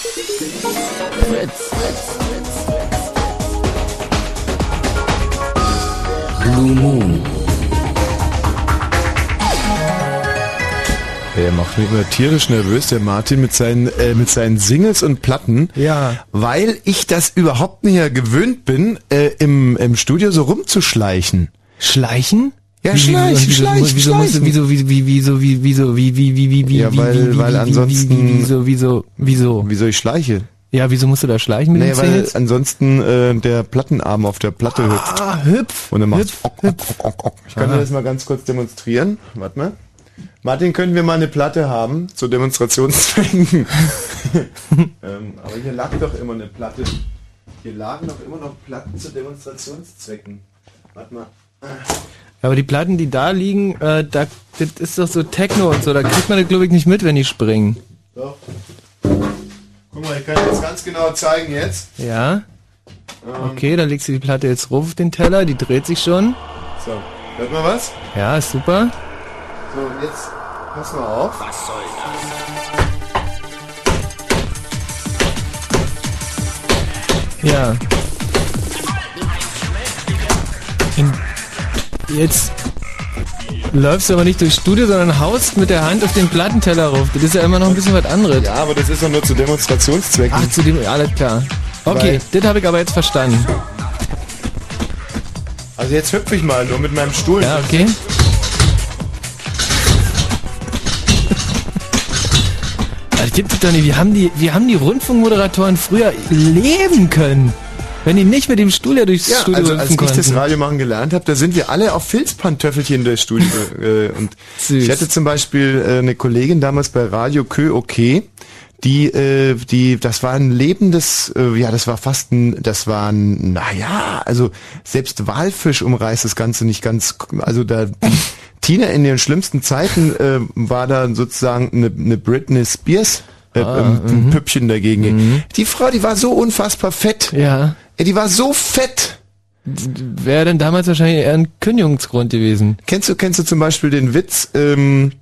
Fritz. Blue Moon. Er macht mich immer tierisch nervös, der Martin, mit seinen, äh, mit seinen Singles und Platten. Ja. Weil ich das überhaupt nicht mehr gewöhnt bin, äh, im, im Studio so rumzuschleichen. Schleichen? Ja, Wie- wie- schleichen, wieso, wieso, wieso, wie, wie, wieso, wie, wieso, wie, wie, wie, wie, wie, Ja, wie, weil- wie, weil wie, ansonsten- wie, wie, wieso, wieso, wieso? Wieso ich schleiche? Ja, wieso musst du da schleichen mit Nee, weil ansonsten äh, der Plattenarm auf der Platte hüpft. Ah, hüpf. Und dann hüpf, ok, ok, ok. Ich kann dir das mal ganz kurz demonstrieren. Warte mal. Martin, können wir mal eine Platte haben zu Demonstrationszwecken? ähm, aber hier lag doch immer eine Platte. Hier lagen doch immer noch Platten zu Demonstrationszwecken. Warte mal. Aber die Platten, die da liegen, äh, da, das ist doch so Techno und so, da kriegt man das glaube ich nicht mit, wenn die springen. Doch. Guck mal, ich kann dir das ganz genau zeigen jetzt. Ja? Okay, dann legst du die Platte jetzt rauf auf den Teller, die dreht sich schon. So, hört mal was? Ja, ist super. So, und jetzt pass mal auf. Was soll Ja. In, jetzt läufst du aber nicht durchs Studio, sondern haust mit der Hand auf den Plattenteller rauf. Das ist ja immer noch ein bisschen was anderes. Ja, aber das ist doch nur zu Demonstrationszwecken. Ach, zu dem, alles klar. Okay, das habe ich aber jetzt verstanden. Also jetzt hüpfe ich mal nur mit meinem Stuhl. Ja, okay. Das gibt es doch nicht. Wie haben die, wie haben die Rundfunkmoderatoren früher leben können? Wenn die nicht mit dem Stuhl ja durchs Ja, Studio also als ich konnten. das Radio machen gelernt habe, da sind wir alle auf Filzpantöffelchen durchs Studio. äh, und Süß. ich hatte zum Beispiel äh, eine Kollegin damals bei Radio Kö OK, die, äh, die, das war ein lebendes, äh, ja, das war fast ein, das war ein, naja, also selbst Walfisch umreißt das Ganze nicht ganz, also da, Tina in den schlimmsten Zeiten äh, war da sozusagen eine, eine Britney Spears. Äh, Ah, ähm, Püppchen dagegen. Die Frau, die war so unfassbar fett. Ja. Ey, die war so fett. Wäre denn damals wahrscheinlich eher ein Kündigungsgrund gewesen. Kennst du, kennst du zum Beispiel den Witz, ähm,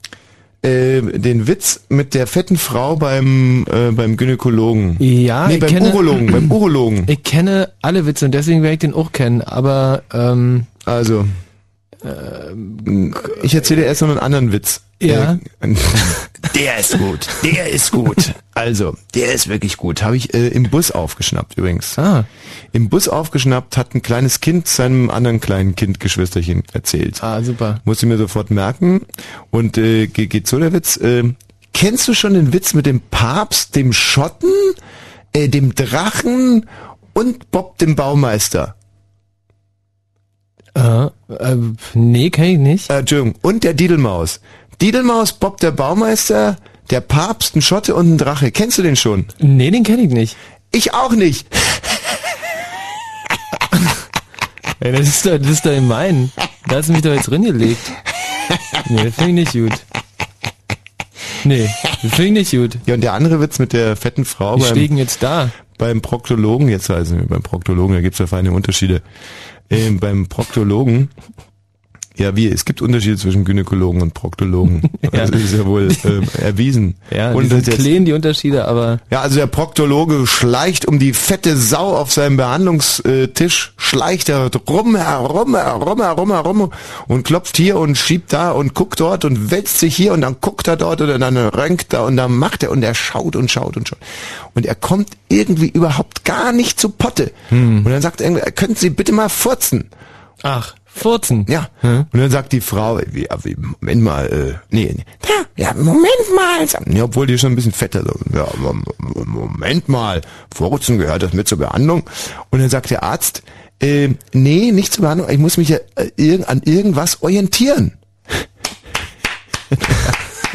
äh, den Witz mit der fetten Frau beim, äh, beim Gynäkologen? Ja, nee, ich beim kenne- Urologen, beim Urologen. Ich kenne alle Witze und deswegen werde ich den auch kennen, aber ähm, Also, ich erzähle dir erst noch einen anderen Witz. Ja. Äh, der ist gut, der ist gut. Also, der ist wirklich gut. Habe ich äh, im Bus aufgeschnappt übrigens. ah, Im Bus aufgeschnappt hat ein kleines Kind seinem anderen kleinen Kind Geschwisterchen erzählt. ah super. Muss ich mir sofort merken. Und äh, ge- geht so der Witz. Äh, kennst du schon den Witz mit dem Papst, dem Schotten, äh, dem Drachen und Bob dem Baumeister? Äh, äh, nee, kenn ich nicht. Äh, Entschuldigung. Und der Didelmaus. Didelmaus, Bob der Baumeister, der Papst, ein Schotte und ein Drache. Kennst du den schon? Nee, den kenne ich nicht. Ich auch nicht. Ey, das ist doch, das ist doch in meinen. Da hast du mich doch jetzt drin gelegt. Nee, das finde ich nicht gut. Nee, das finde ich nicht gut. Ja, und der andere Witz mit der fetten Frau Die beim, stehen jetzt da. beim Proktologen, jetzt also beim Proktologen, da gibt's ja feine Unterschiede. Ähm, beim Proktologen, ja, wie, es gibt Unterschiede zwischen Gynäkologen und Proktologen. Ja. Das ist ja wohl ähm, erwiesen. Ja, und die sind klein, die Unterschiede, aber ja, also der Proktologe schleicht um die fette Sau auf seinem Behandlungstisch, schleicht er rum, herum, herum, herum, herum und klopft hier und schiebt da und guckt dort und wälzt sich hier und dann guckt er dort und dann röntgt er und dann macht er und er schaut und schaut und schaut. Und er kommt irgendwie überhaupt gar nicht zu Potte. Und dann sagt er, irgendwie, könnten Sie bitte mal furzen? ach, Furzen. Ja. Und dann sagt die Frau, wie, Moment mal, äh, nee, nee. Ja, Moment mal. Ja, obwohl die schon ein bisschen fetter so. Ja, Mom- Moment mal. Furzen gehört das mit zur Behandlung? Und dann sagt der Arzt, äh, nee, nicht zur Behandlung, ich muss mich ja äh, an irgendwas orientieren.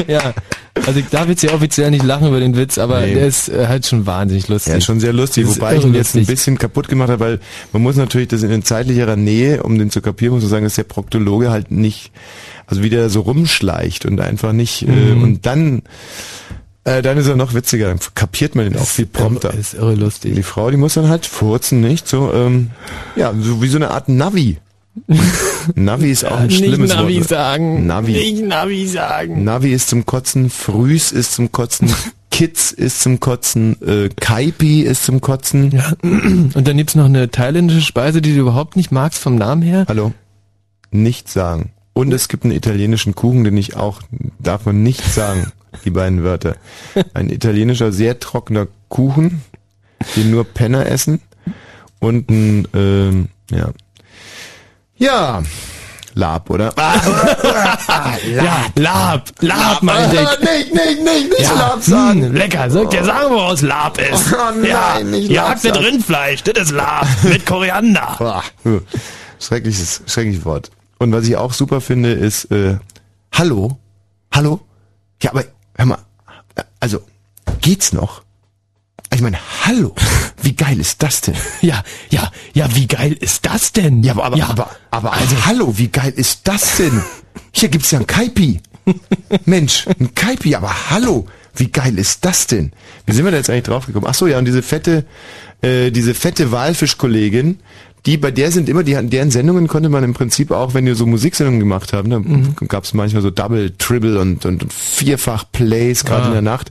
Ja. Also ich darf jetzt ja offiziell nicht lachen über den Witz, aber Nee. der ist äh, halt schon wahnsinnig lustig. Ja, ist schon sehr lustig, Das wobei ich ihn jetzt ein bisschen kaputt gemacht habe, weil man muss natürlich das in zeitlicherer Nähe, um den zu kapieren, muss man sagen, dass der Proktologe halt nicht, also wie der so rumschleicht und einfach nicht, äh, Mhm. und dann, äh, dann ist er noch witziger, dann kapiert man den auch viel prompter. Das ist irre lustig. Die Frau, die muss dann halt furzen, nicht? So, ähm, ja, so wie so eine Art Navi. Navi ist auch ein nicht schlimmes Navi Wort. sagen. Navi. Nicht Navi sagen. Navi ist zum Kotzen, Frühs ist zum Kotzen, Kids ist zum Kotzen, äh, Kaipi ist zum Kotzen. Ja. Und dann gibt's noch eine thailändische Speise, die du überhaupt nicht magst vom Namen her. Hallo? Nicht sagen. Und es gibt einen italienischen Kuchen, den ich auch, darf man nicht sagen, die beiden Wörter. Ein italienischer, sehr trockener Kuchen, den nur Penner essen. Und ein, ähm, ja. Ja, Lab, oder? Ja, Lab, Lab, meinte ich. nicht, nicht, nicht, nicht Ja, hm, lecker. Soll ich dir sagen, woraus Lab ist? Oh nein, ja, nicht Jagd mit. Rindfleisch, das ist Lab. Mit Koriander. Boah, Schreckliches, schreckliches Wort. Und was ich auch super finde, ist, äh, hallo? Hallo? Ja, aber, hör mal, also, geht's noch? Ich meine, hallo? Wie geil ist das denn? Ja, ja, ja, wie geil ist das denn? Ja, aber, aber, aber, aber, also, hallo, wie geil ist das denn? Hier gibt's ja ein Kaipi. Mensch, ein Kaipi, aber hallo, wie geil ist das denn? Wie sind wir da jetzt eigentlich draufgekommen? Ach so, ja, und diese fette, äh, diese fette Walfischkollegin, die, bei der sind immer, die, deren Sendungen konnte man im Prinzip auch, wenn wir so Musiksendungen gemacht haben, da gab's manchmal so Double, Triple und, und, vierfach Plays, gerade Ah, in der Nacht.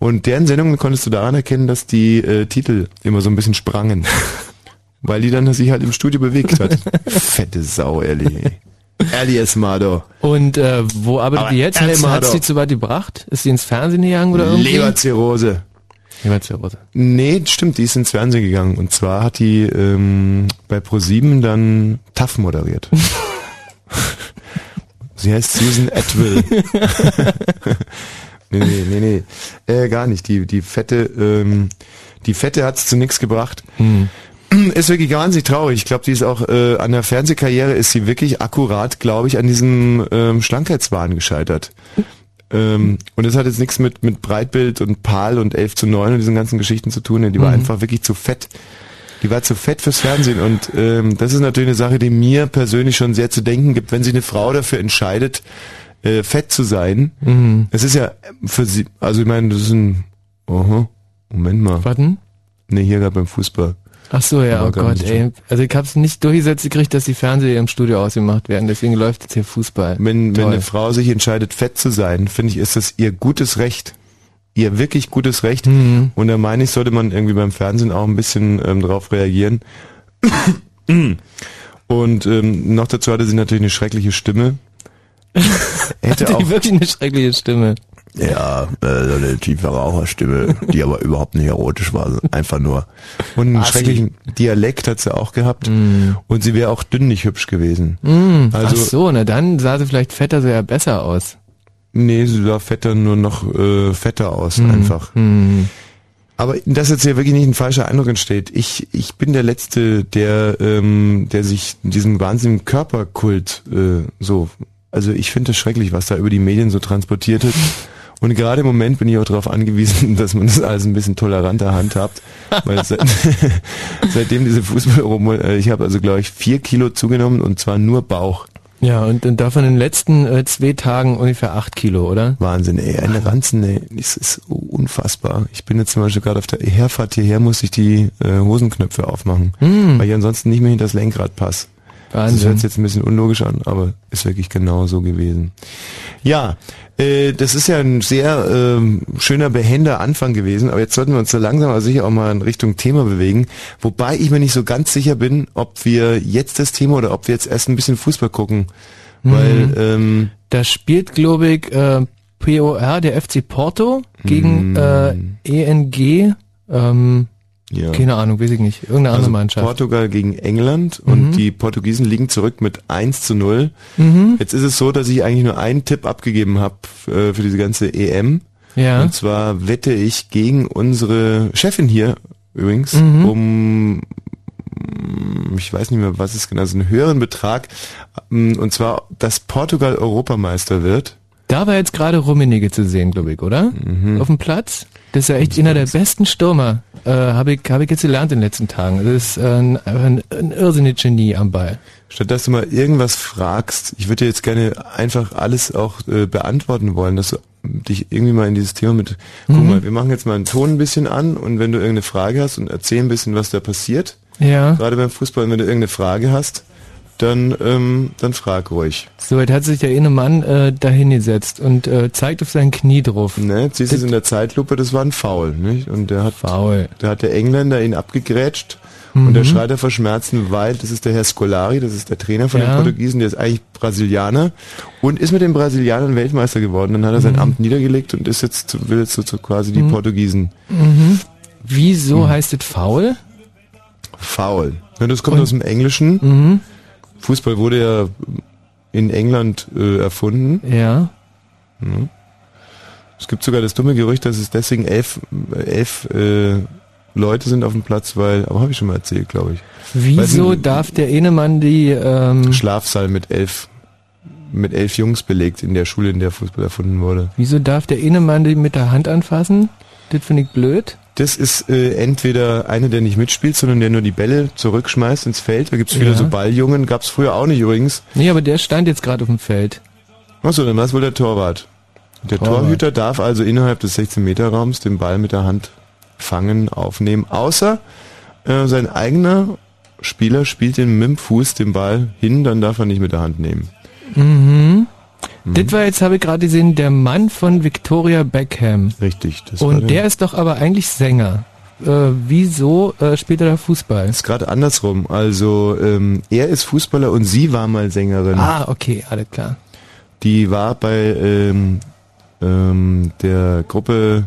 Und deren Sendungen konntest du daran erkennen, dass die äh, Titel immer so ein bisschen sprangen. Weil die dann sich halt im Studio bewegt hat. Fette Sau, Ellie. Ellie Esmado. Und äh, wo arbeitet Aber die jetzt? doch. die zu weit gebracht? Ist die ins Fernsehen gegangen oder irgendwie? Leberzirrhose. Leberzirrhose. Nee, stimmt, die ist ins Fernsehen gegangen. Und zwar hat die ähm, bei ProSieben dann TAF moderiert. Sie heißt Susan Atwill. nee, nee, nee, nee. Äh, gar nicht. Die, die Fette, ähm, die Fette hat's zu nichts gebracht. Ist wirklich wahnsinnig traurig. Ich glaube, die ist auch äh, an der Fernsehkarriere ist sie wirklich akkurat, glaube ich, an diesem ähm, Schlankheitswahn gescheitert. Ähm, und das hat jetzt nichts mit, mit Breitbild und PAL und 11 zu 9 und diesen ganzen Geschichten zu tun. Die war einfach wirklich zu fett. Die war zu fett fürs Fernsehen und ähm, das ist natürlich eine Sache, die mir persönlich schon sehr zu denken gibt, wenn sich eine Frau dafür entscheidet, äh, fett zu sein. Es ist ja für sie, also ich meine, das ist ein, aha, Moment mal. Warten? Nee, hier gerade beim Fußball. Ach so, ja, oh Gott, ey. Also ich hab's nicht durchgesetzt gekriegt, dass die Fernseher im Studio ausgemacht werden, deswegen läuft jetzt hier Fußball. Wenn, wenn eine Frau sich entscheidet, fett zu sein, finde ich, ist das ihr gutes Recht. Ihr wirklich gutes Recht. Mhm. Und da meine ich, sollte man irgendwie beim Fernsehen auch ein bisschen ähm, drauf reagieren. Und ähm, noch dazu hatte sie natürlich eine schreckliche Stimme. Hätte Hatte auch wirklich eine schreckliche Stimme. Ja, äh, so eine tiefe Raucherstimme, die aber überhaupt nicht erotisch war, einfach nur. Und einen Assi. schrecklichen Dialekt hat sie auch gehabt. Und sie wäre auch dünn nicht hübsch gewesen. Ach Also so, na dann sah sie vielleicht fetter, so ja besser aus. Nee, sie sah fetter nur noch äh, fetter aus, Hm. einfach. Aber dass jetzt hier wirklich nicht ein falscher Eindruck entsteht. Ich, ich bin der Letzte, der, ähm, der sich diesem wahnsinnigen Körperkult äh, so. Also ich finde das schrecklich, was da über die Medien so transportiert wird. Und gerade im Moment bin ich auch darauf angewiesen, dass man das alles ein bisschen toleranter handhabt. Weil seit, seitdem diese Fußball, äh, ich habe also glaube ich vier Kilo zugenommen und zwar nur Bauch. Ja, und, und davon in den letzten äh, zwei Tagen ungefähr acht Kilo, oder? Wahnsinn, ey, eine Ranzen, ey, das ist unfassbar. Ich bin jetzt zum Beispiel gerade auf der Herfahrt hierher, musste ich die äh, Hosenknöpfe aufmachen, weil ich ansonsten nicht mehr hinter das Lenkrad passe. Das Wahnsinn. hört sich jetzt ein bisschen unlogisch an, aber ist wirklich genau so gewesen. Ja, äh, das ist ja ein sehr ähm, schöner, behender Anfang gewesen, aber jetzt sollten wir uns so langsam aber sicher auch mal in Richtung Thema bewegen, wobei ich mir nicht so ganz sicher bin, ob wir jetzt das Thema oder ob wir jetzt erst ein bisschen Fußball gucken, weil ähm, Da spielt, glaube ich, äh, POR, der FC Porto, gegen äh, ENG, ähm, ja. keine Ahnung, weiß ich nicht, irgendeine andere Also Mannschaft. Portugal gegen England und die Portugiesen liegen zurück mit 1 zu 0. Mhm. Jetzt ist es so, dass ich eigentlich nur einen Tipp abgegeben habe äh, für diese ganze EM. Ja. Und zwar wette ich gegen unsere Chefin hier übrigens Mhm. um ich weiß nicht mehr, was es genau ist, einen höheren Betrag. ähm, Und zwar, dass Portugal Europameister wird. Da war jetzt gerade Rummenigge zu sehen, glaube ich, oder? Mhm. Auf dem Platz. Das ist ja echt einer der besten Stürmer. Äh, Habe ich, hab ich jetzt gelernt in den letzten Tagen. Das ist äh, ein, ein, ein irrsinnig Genie am Ball. Statt dass du mal irgendwas fragst, ich würde dir jetzt gerne einfach alles auch äh, beantworten wollen, dass du dich irgendwie mal in dieses Thema mit, guck Mhm. mal, wir machen jetzt mal einen Ton ein bisschen an und wenn du irgendeine Frage hast und erzähl ein bisschen, was da passiert, Ja. gerade beim Fußball, wenn du irgendeine Frage hast, dann, ähm, dann frag ruhig. So, jetzt hat sich der eine Mann äh, dahin gesetzt und äh, zeigt auf sein Knie drauf. Ne, siehst du es in der Zeitlupe, das war ein Foul, nicht? Und der hat, Faul. da hat der Engländer ihn abgegrätscht Mhm. und der schreit er vor Schmerzen, weil das ist der Herr Scolari, das ist der Trainer von Ja. den Portugiesen, der ist eigentlich Brasilianer und ist mit den Brasilianern Weltmeister geworden. Dann hat er Mhm. sein Amt niedergelegt und ist jetzt, will jetzt so, so quasi die Portugiesen Wieso Hm. heißt es faul? faul. Ja, das kommt Und- aus dem Englischen. Fußball wurde ja in England äh, erfunden. Ja. Es gibt sogar das dumme Gerücht, dass es deswegen elf, elf äh, Leute sind auf dem Platz, weil, aber habe ich schon mal erzählt, glaube ich. Wieso Weil- darf der eine Mann die ähm, Schlafsaal mit elf, mit elf Jungs belegt in der Schule, in der Fußball erfunden wurde. Wieso darf der eine Mann die mit der Hand anfassen? Das finde ich blöd. Das ist äh, entweder einer, der nicht mitspielt, sondern der nur die Bälle zurückschmeißt ins Feld. Da gibt's viele Ja. so Balljungen, gab's früher auch nicht übrigens. Nee, aber der stand jetzt gerade auf dem Feld. Achso, dann war es wohl der Torwart. Der Torwart. Torhüter darf also innerhalb des 16-Meter-Raums den Ball mit der Hand fangen, aufnehmen, außer äh, sein eigener Spieler spielt den mit dem Fuß den Ball hin, dann darf er nicht mit der Hand nehmen. Mhm. Das war jetzt, habe ich gerade gesehen, der Mann von Victoria Beckham. Richtig. Das Und der ist doch aber eigentlich Sänger. Äh, wieso äh, spielt er da Fußball? ist gerade andersrum. Also ähm, er ist Fußballer und sie war mal Sängerin. Ah, okay, alles klar. Die war bei ähm, ähm, der Gruppe,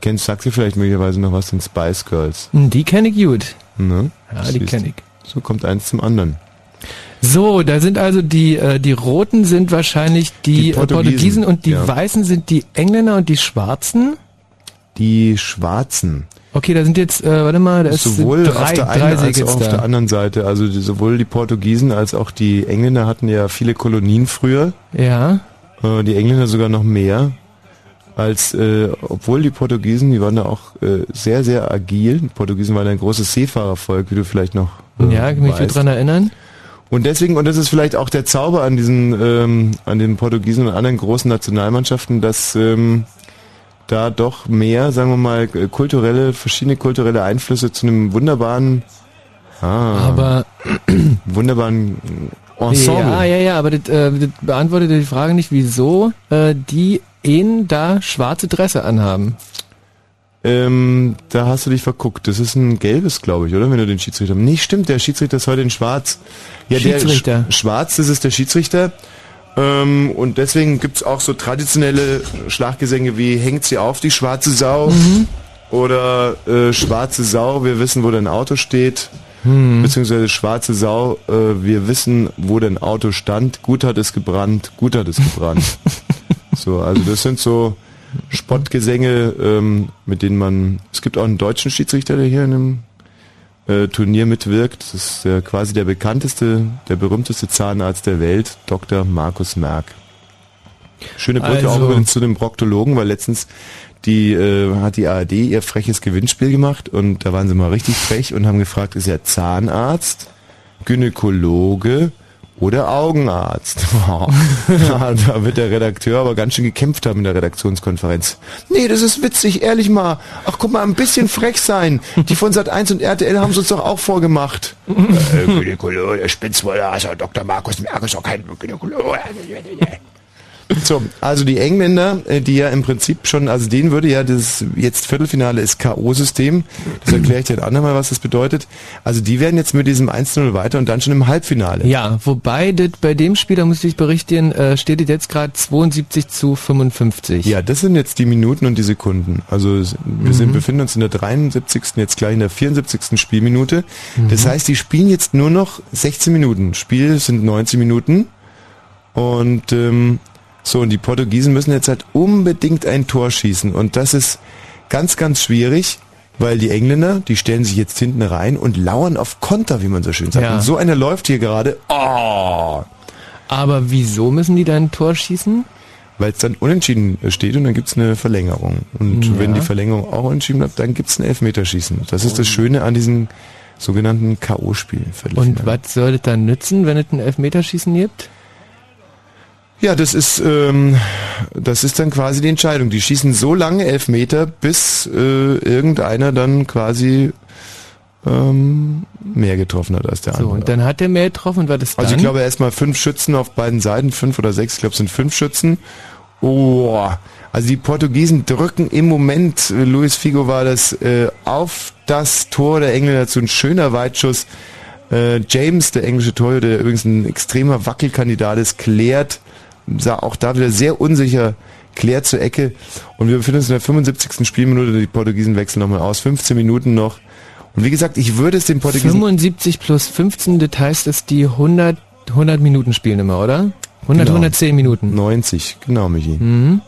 kennst sagst du vielleicht möglicherweise noch was, den Spice Girls. Hm, Die kenne ich gut. Ne? Ja, die Siehst. kenne ich. So kommt eins zum anderen. So, da sind also die, äh, die Roten sind wahrscheinlich die, Die äh, Portugiesen, Portugiesen und die ja. Weißen sind die Engländer und die Schwarzen. Die Schwarzen. Okay, da sind jetzt, äh, warte mal, da ist sowohl drei, auf der einen als auch auf da. der anderen Seite. Also die, sowohl die Portugiesen als auch die Engländer hatten ja viele Kolonien früher. Ja. Äh, die Engländer sogar noch mehr. Als, äh, obwohl die Portugiesen, die waren da auch äh, sehr, sehr agil. Die Portugiesen waren ein großes Seefahrervolk, wie du vielleicht noch äh, Ja, kann mich weißt. dran erinnern. Und deswegen, und das ist vielleicht auch der Zauber an diesen, ähm, an den Portugiesen und anderen großen Nationalmannschaften, dass ähm, da doch mehr, sagen wir mal, äh, kulturelle, verschiedene kulturelle Einflüsse zu einem wunderbaren, ah, Aber wunderbaren Ensemble. ja, ja, ja, aber das, äh, das beantwortet die Frage nicht, wieso äh, die einen da schwarze Dresse anhaben. Ähm, da hast du dich verguckt. Das ist ein gelbes, glaube ich, oder? Wenn du den Schiedsrichter. Nee, stimmt, der Schiedsrichter ist heute in Schwarz. Ja, Schiedsrichter. der Sch Schwarz, das ist der Schiedsrichter. Ähm, und deswegen gibt's auch so traditionelle Schlaggesänge wie Hängt sie auf, die schwarze Sau? Oder äh, Schwarze Sau, wir wissen, wo dein Auto steht. Beziehungsweise Schwarze Sau, äh, wir wissen, wo dein Auto stand. Gut hat es gebrannt, gut hat es gebrannt. so, also das sind so Spottgesänge, ähm, mit denen man. Es gibt auch einen deutschen Schiedsrichter, der hier in einem äh, Turnier mitwirkt. Das ist der, quasi der bekannteste, der berühmteste Zahnarzt der Welt, Dr. Markus Merck. Schöne Brücke Also- auch zu dem Proktologen, weil letztens die äh, hat die ARD ihr freches Gewinnspiel gemacht und da waren sie mal richtig frech und haben gefragt, ist er Zahnarzt, Gynäkologe oder Augenarzt? da wird der Redakteur aber ganz schön gekämpft haben in der Redaktionskonferenz. Nee, das ist witzig, ehrlich mal. Ach, guck mal, ein bisschen frech sein. Die von Sat1 und RTL haben es uns doch auch vorgemacht. äh, der Spitzwolle, also Dr. Markus Merck ist doch kein Gynäkologe. So, also die Engländer, äh, die ja im Prinzip schon, also denen würde ja das jetzt Viertelfinale ist K.O.-System, das erkläre ich dir ein andermal, was das bedeutet. Also die werden jetzt mit diesem 1-0 weiter und dann schon im Halbfinale. Ja, wobei das bei dem Spiel, da muss ich berichten, äh, steht es jetzt gerade 72 zu 55. Ja, das sind jetzt die Minuten und die Sekunden. Also wir sind, befinden uns in der 73. jetzt gleich in der 74. Spielminute. Das heißt, die spielen jetzt nur noch 16 Minuten. Spiel sind 90 Minuten. Und ähm, so, und die Portugiesen müssen jetzt halt unbedingt ein Tor schießen. Und das ist ganz, ganz schwierig, weil die Engländer, die stellen sich jetzt hinten rein und lauern auf Konter, wie man so schön sagt. Ja. Und so einer läuft hier gerade, oh, Aber wieso müssen die dann ein Tor schießen? weil es dann unentschieden steht und dann gibt's eine Verlängerung. Und Ja. wenn die Verlängerung auch unentschieden bleibt, dann gibt's ein Elfmeterschießen. Das ist das Schöne an diesem sogenannten K.O.-Spiel. Und was soll das dann nützen, wenn es ein Elfmeterschießen gibt? Ja, das ist, ähm, das ist dann quasi die Entscheidung. Die schießen so lange Elfmeter, bis äh, irgendeiner dann quasi ähm, mehr getroffen hat als der So, andere. und dann hat er mehr getroffen und war das dann? Also ich glaube erstmal fünf Schützen auf beiden Seiten, fünf oder sechs, ich glaube es sind fünf Schützen. Oh, also die Portugiesen drücken im Moment, äh, Luis Figo war das, äh, auf das Tor der Engländer zu ein schöner Weitschuss. Äh, James, der englische Torhüter, der übrigens ein extremer Wackelkandidat ist, klärt, sah auch da wieder sehr unsicher, klärt zur Ecke. Und wir befinden uns in der 75. Spielminute, die Portugiesen wechseln nochmal aus, 15 Minuten noch. Und wie gesagt, ich würde es den Portugiesen 75 plus 15, das heißt, dass die 100, 100 Minuten spielen immer, oder? 100, Genau. 110 Minuten. 90, genau, Michi. Mhm.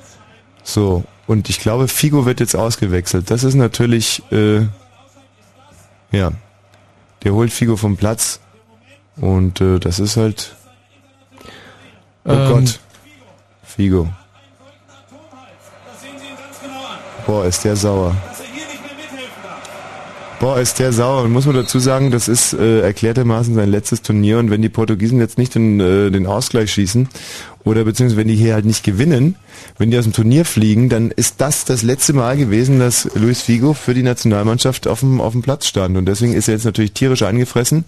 So, und ich glaube, Figo wird jetzt ausgewechselt. Das ist natürlich, äh, ja, der holt Figo vom Platz und äh, das ist halt, oh Ähm, Gott, Figo. Boah, ist der sauer. Boah, ist der sauer. Und muss man dazu sagen, das ist äh, erklärtermaßen sein letztes Turnier. Und wenn die Portugiesen jetzt nicht den, äh, den Ausgleich schießen oder beziehungsweise wenn die hier halt nicht gewinnen, wenn die aus dem Turnier fliegen, dann ist das das letzte Mal gewesen, dass Luis Figo für die Nationalmannschaft auf dem, auf dem Platz stand. Und deswegen ist er jetzt natürlich tierisch angefressen,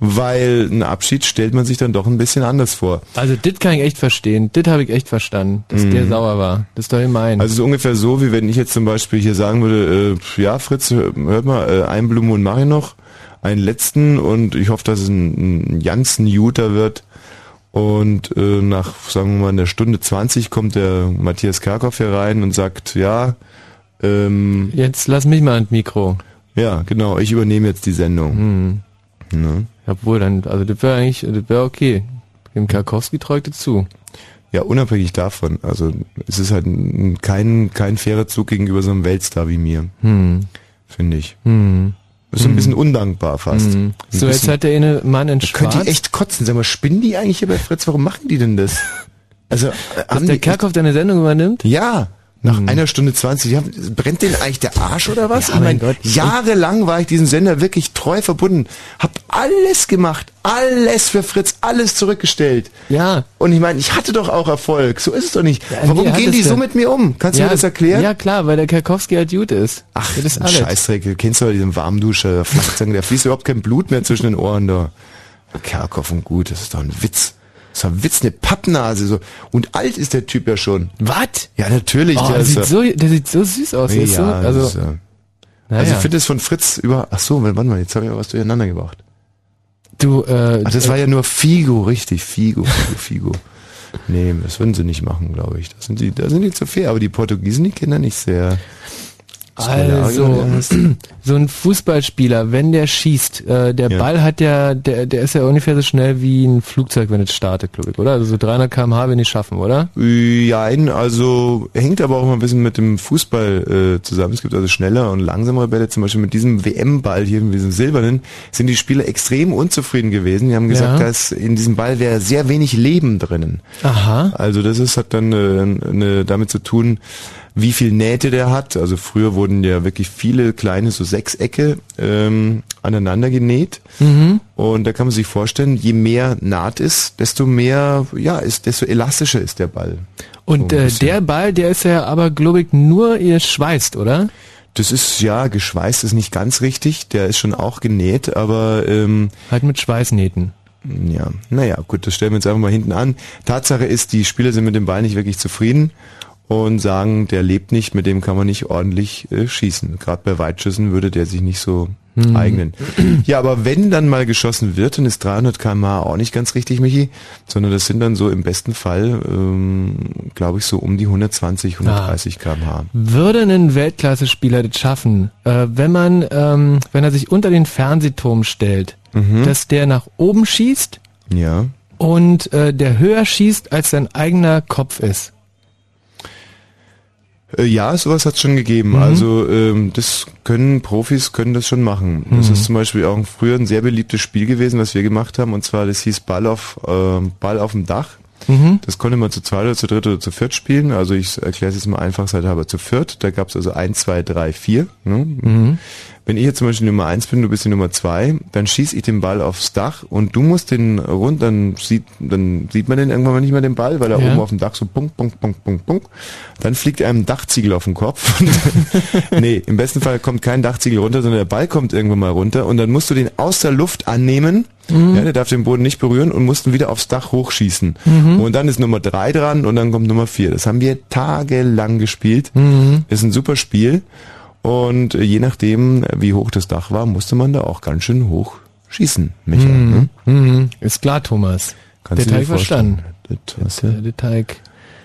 weil ein Abschied stellt man sich dann doch ein bisschen anders vor. Also das kann ich echt verstehen. Das habe ich echt verstanden, dass der sauer war. Das ist doch gemein. Mhm. Also es ist ungefähr so, wie wenn ich jetzt zum Beispiel hier sagen würde, äh, ja Fritz, hör- hört mal, äh, einen Blue Moon mache ich noch, einen letzten und ich hoffe, dass es ein, ein ganz Juter wird. Und äh, nach, sagen wir mal, einer Stunde 20 kommt der Matthias Karkow hier rein und sagt, ja, ähm, Jetzt lass mich mal ans Mikro. ja, genau, ich übernehme jetzt die Sendung. Hm. Ne? Obwohl, dann, also das wäre eigentlich, das wäre okay. Dem Karkowski das zu. Ja, unabhängig davon. Also es ist halt ein, kein, kein fairer Zug gegenüber so einem Weltstar wie mir, Hm. finde ich. Hm. Ist ein bisschen undankbar fast. Hm. Ein So, jetzt hat der eine Mann in Könnt Schwarz. ihr echt kotzen? Sag mal, spinnen die eigentlich hier bei Fritz? Warum machen die denn das? Also, äh, dass haben der die, Kerkhoff deine Sendung übernimmt? ja, nach einer Stunde 20, die haben, brennt denen eigentlich der Arsch oder was? Ja, ich mein mein, Gott. jahrelang war ich diesem Sender wirklich treu verbunden, hab alles gemacht, alles für Fritz, alles zurückgestellt. Ja. Und ich meine, ich hatte doch auch Erfolg, so ist es doch nicht. Ja, Warum gehen die so mit mir um? Kannst du mir das erklären? Ja, klar, weil der Karkowski halt gut ist. Ach, das ist alles. Scheißdreck, du kennst doch diesen Warmduscher, der fließt überhaupt kein Blut mehr zwischen den Ohren da. Kerkhoff und gut, das ist doch ein Witz. Eine Pappnase, so. Und alt ist der Typ ja schon. Was? Ja, natürlich, Oh, der sieht ja, so, der sieht so süß aus. Ist so, ja, also, ist, ja. naja. also ich finde es von Fritz über, ach so, warte mal, jetzt habe ich ja was durcheinander gebracht. du, äh, Ach, das war ja nur Figo, richtig, Figo, Figo, Figo. Nee, das würden sie nicht machen, glaube ich. Da sind die, da sind die zu fair, aber die Portugiesen, die kennen ja nicht sehr. Also, so ein Fußballspieler, wenn der schießt, äh, der Ja. Ball hat ja, der, der ist ja ungefähr so schnell wie ein Flugzeug, wenn es startet, glaube ich, oder? Also so 300 km/h, wenn die schaffen, oder? Jein, also hängt aber auch mal ein bisschen mit dem Fußball äh, zusammen. Es gibt also schnellere und langsamere Bälle. Zum Beispiel mit diesem WM-Ball hier, mit diesem silbernen, sind die Spieler extrem unzufrieden gewesen. Die haben gesagt, Ja. dass in diesem Ball wäre sehr wenig Leben drinnen. Aha. Also das ist, hat dann äh, eine, damit zu tun, wie viel Nähte der hat. Also früher wurden ja wirklich viele kleine so Sechsecke ähm, aneinander genäht. Mhm. Und da kann man sich vorstellen, je mehr Naht ist, desto mehr, ja, ist, desto elastischer ist der Ball. Und So äh, der Ball, der ist ja aber, glaube ich, nur ihr schweißt, oder? Das ist ja geschweißt, ist nicht ganz richtig. Der ist schon auch genäht, aber ähm, Halt mit Schweißnähten. ja, naja, gut, das stellen wir jetzt einfach mal hinten an. Tatsache ist, die Spieler sind mit dem Ball nicht wirklich zufrieden und sagen, der lebt nicht, mit dem kann man nicht ordentlich äh, schießen. Gerade bei Weitschüssen würde der sich nicht so eignen. Ja, aber wenn dann mal geschossen wird, dann ist 300 km/h auch nicht ganz richtig, Michi, sondern das sind dann so im besten Fall, ähm, glaube ich, so um die 120, 130 km/h. Würde ein Weltklasse-Spieler das schaffen, äh, wenn man, ähm, wenn er sich unter den Fernsehturm stellt, Mhm. dass der nach oben schießt Ja. und äh, der höher schießt, als sein eigener Kopf ist? Äh, Ja, sowas hat es schon gegeben. Mhm. Also ähm, das können Profis können das schon machen. Mhm. Das ist zum Beispiel auch früher ein sehr beliebtes Spiel gewesen, was wir gemacht haben. Und zwar das hieß Ball auf äh, Ball auf dem Dach. Mhm. Das konnte man zu zweit oder zu dritt oder zu viert spielen. Also ich erkläre es jetzt mal einfach, seid aber zu viert. Da gab es also eins, zwei, drei, vier. Ne? Mhm. wenn ich jetzt zum Beispiel Nummer eins bin, du bist die Nummer zwei, dann schieße ich den Ball aufs Dach und du musst den rund, dann sieht, dann sieht man den irgendwann mal nicht mehr den Ball, weil er Ja. oben auf dem Dach so punk, punk, punk, punk, punk. Dann fliegt einem ein Dachziegel auf den Kopf. nee, im besten Fall kommt kein Dachziegel runter, sondern der Ball kommt irgendwann mal runter und dann musst du den aus der Luft annehmen. Ja, der darf den Boden nicht berühren und musst ihn wieder aufs Dach hochschießen. Und dann ist Nummer drei dran und dann kommt Nummer vier. Das haben wir tagelang gespielt. Ist ein super Spiel. Und je nachdem, wie hoch das Dach war, musste man da auch ganz schön hoch schießen, Micha. Ne? Mhm. Ist klar, Thomas. Kannst der Teig verstanden. Der, du? der Teig,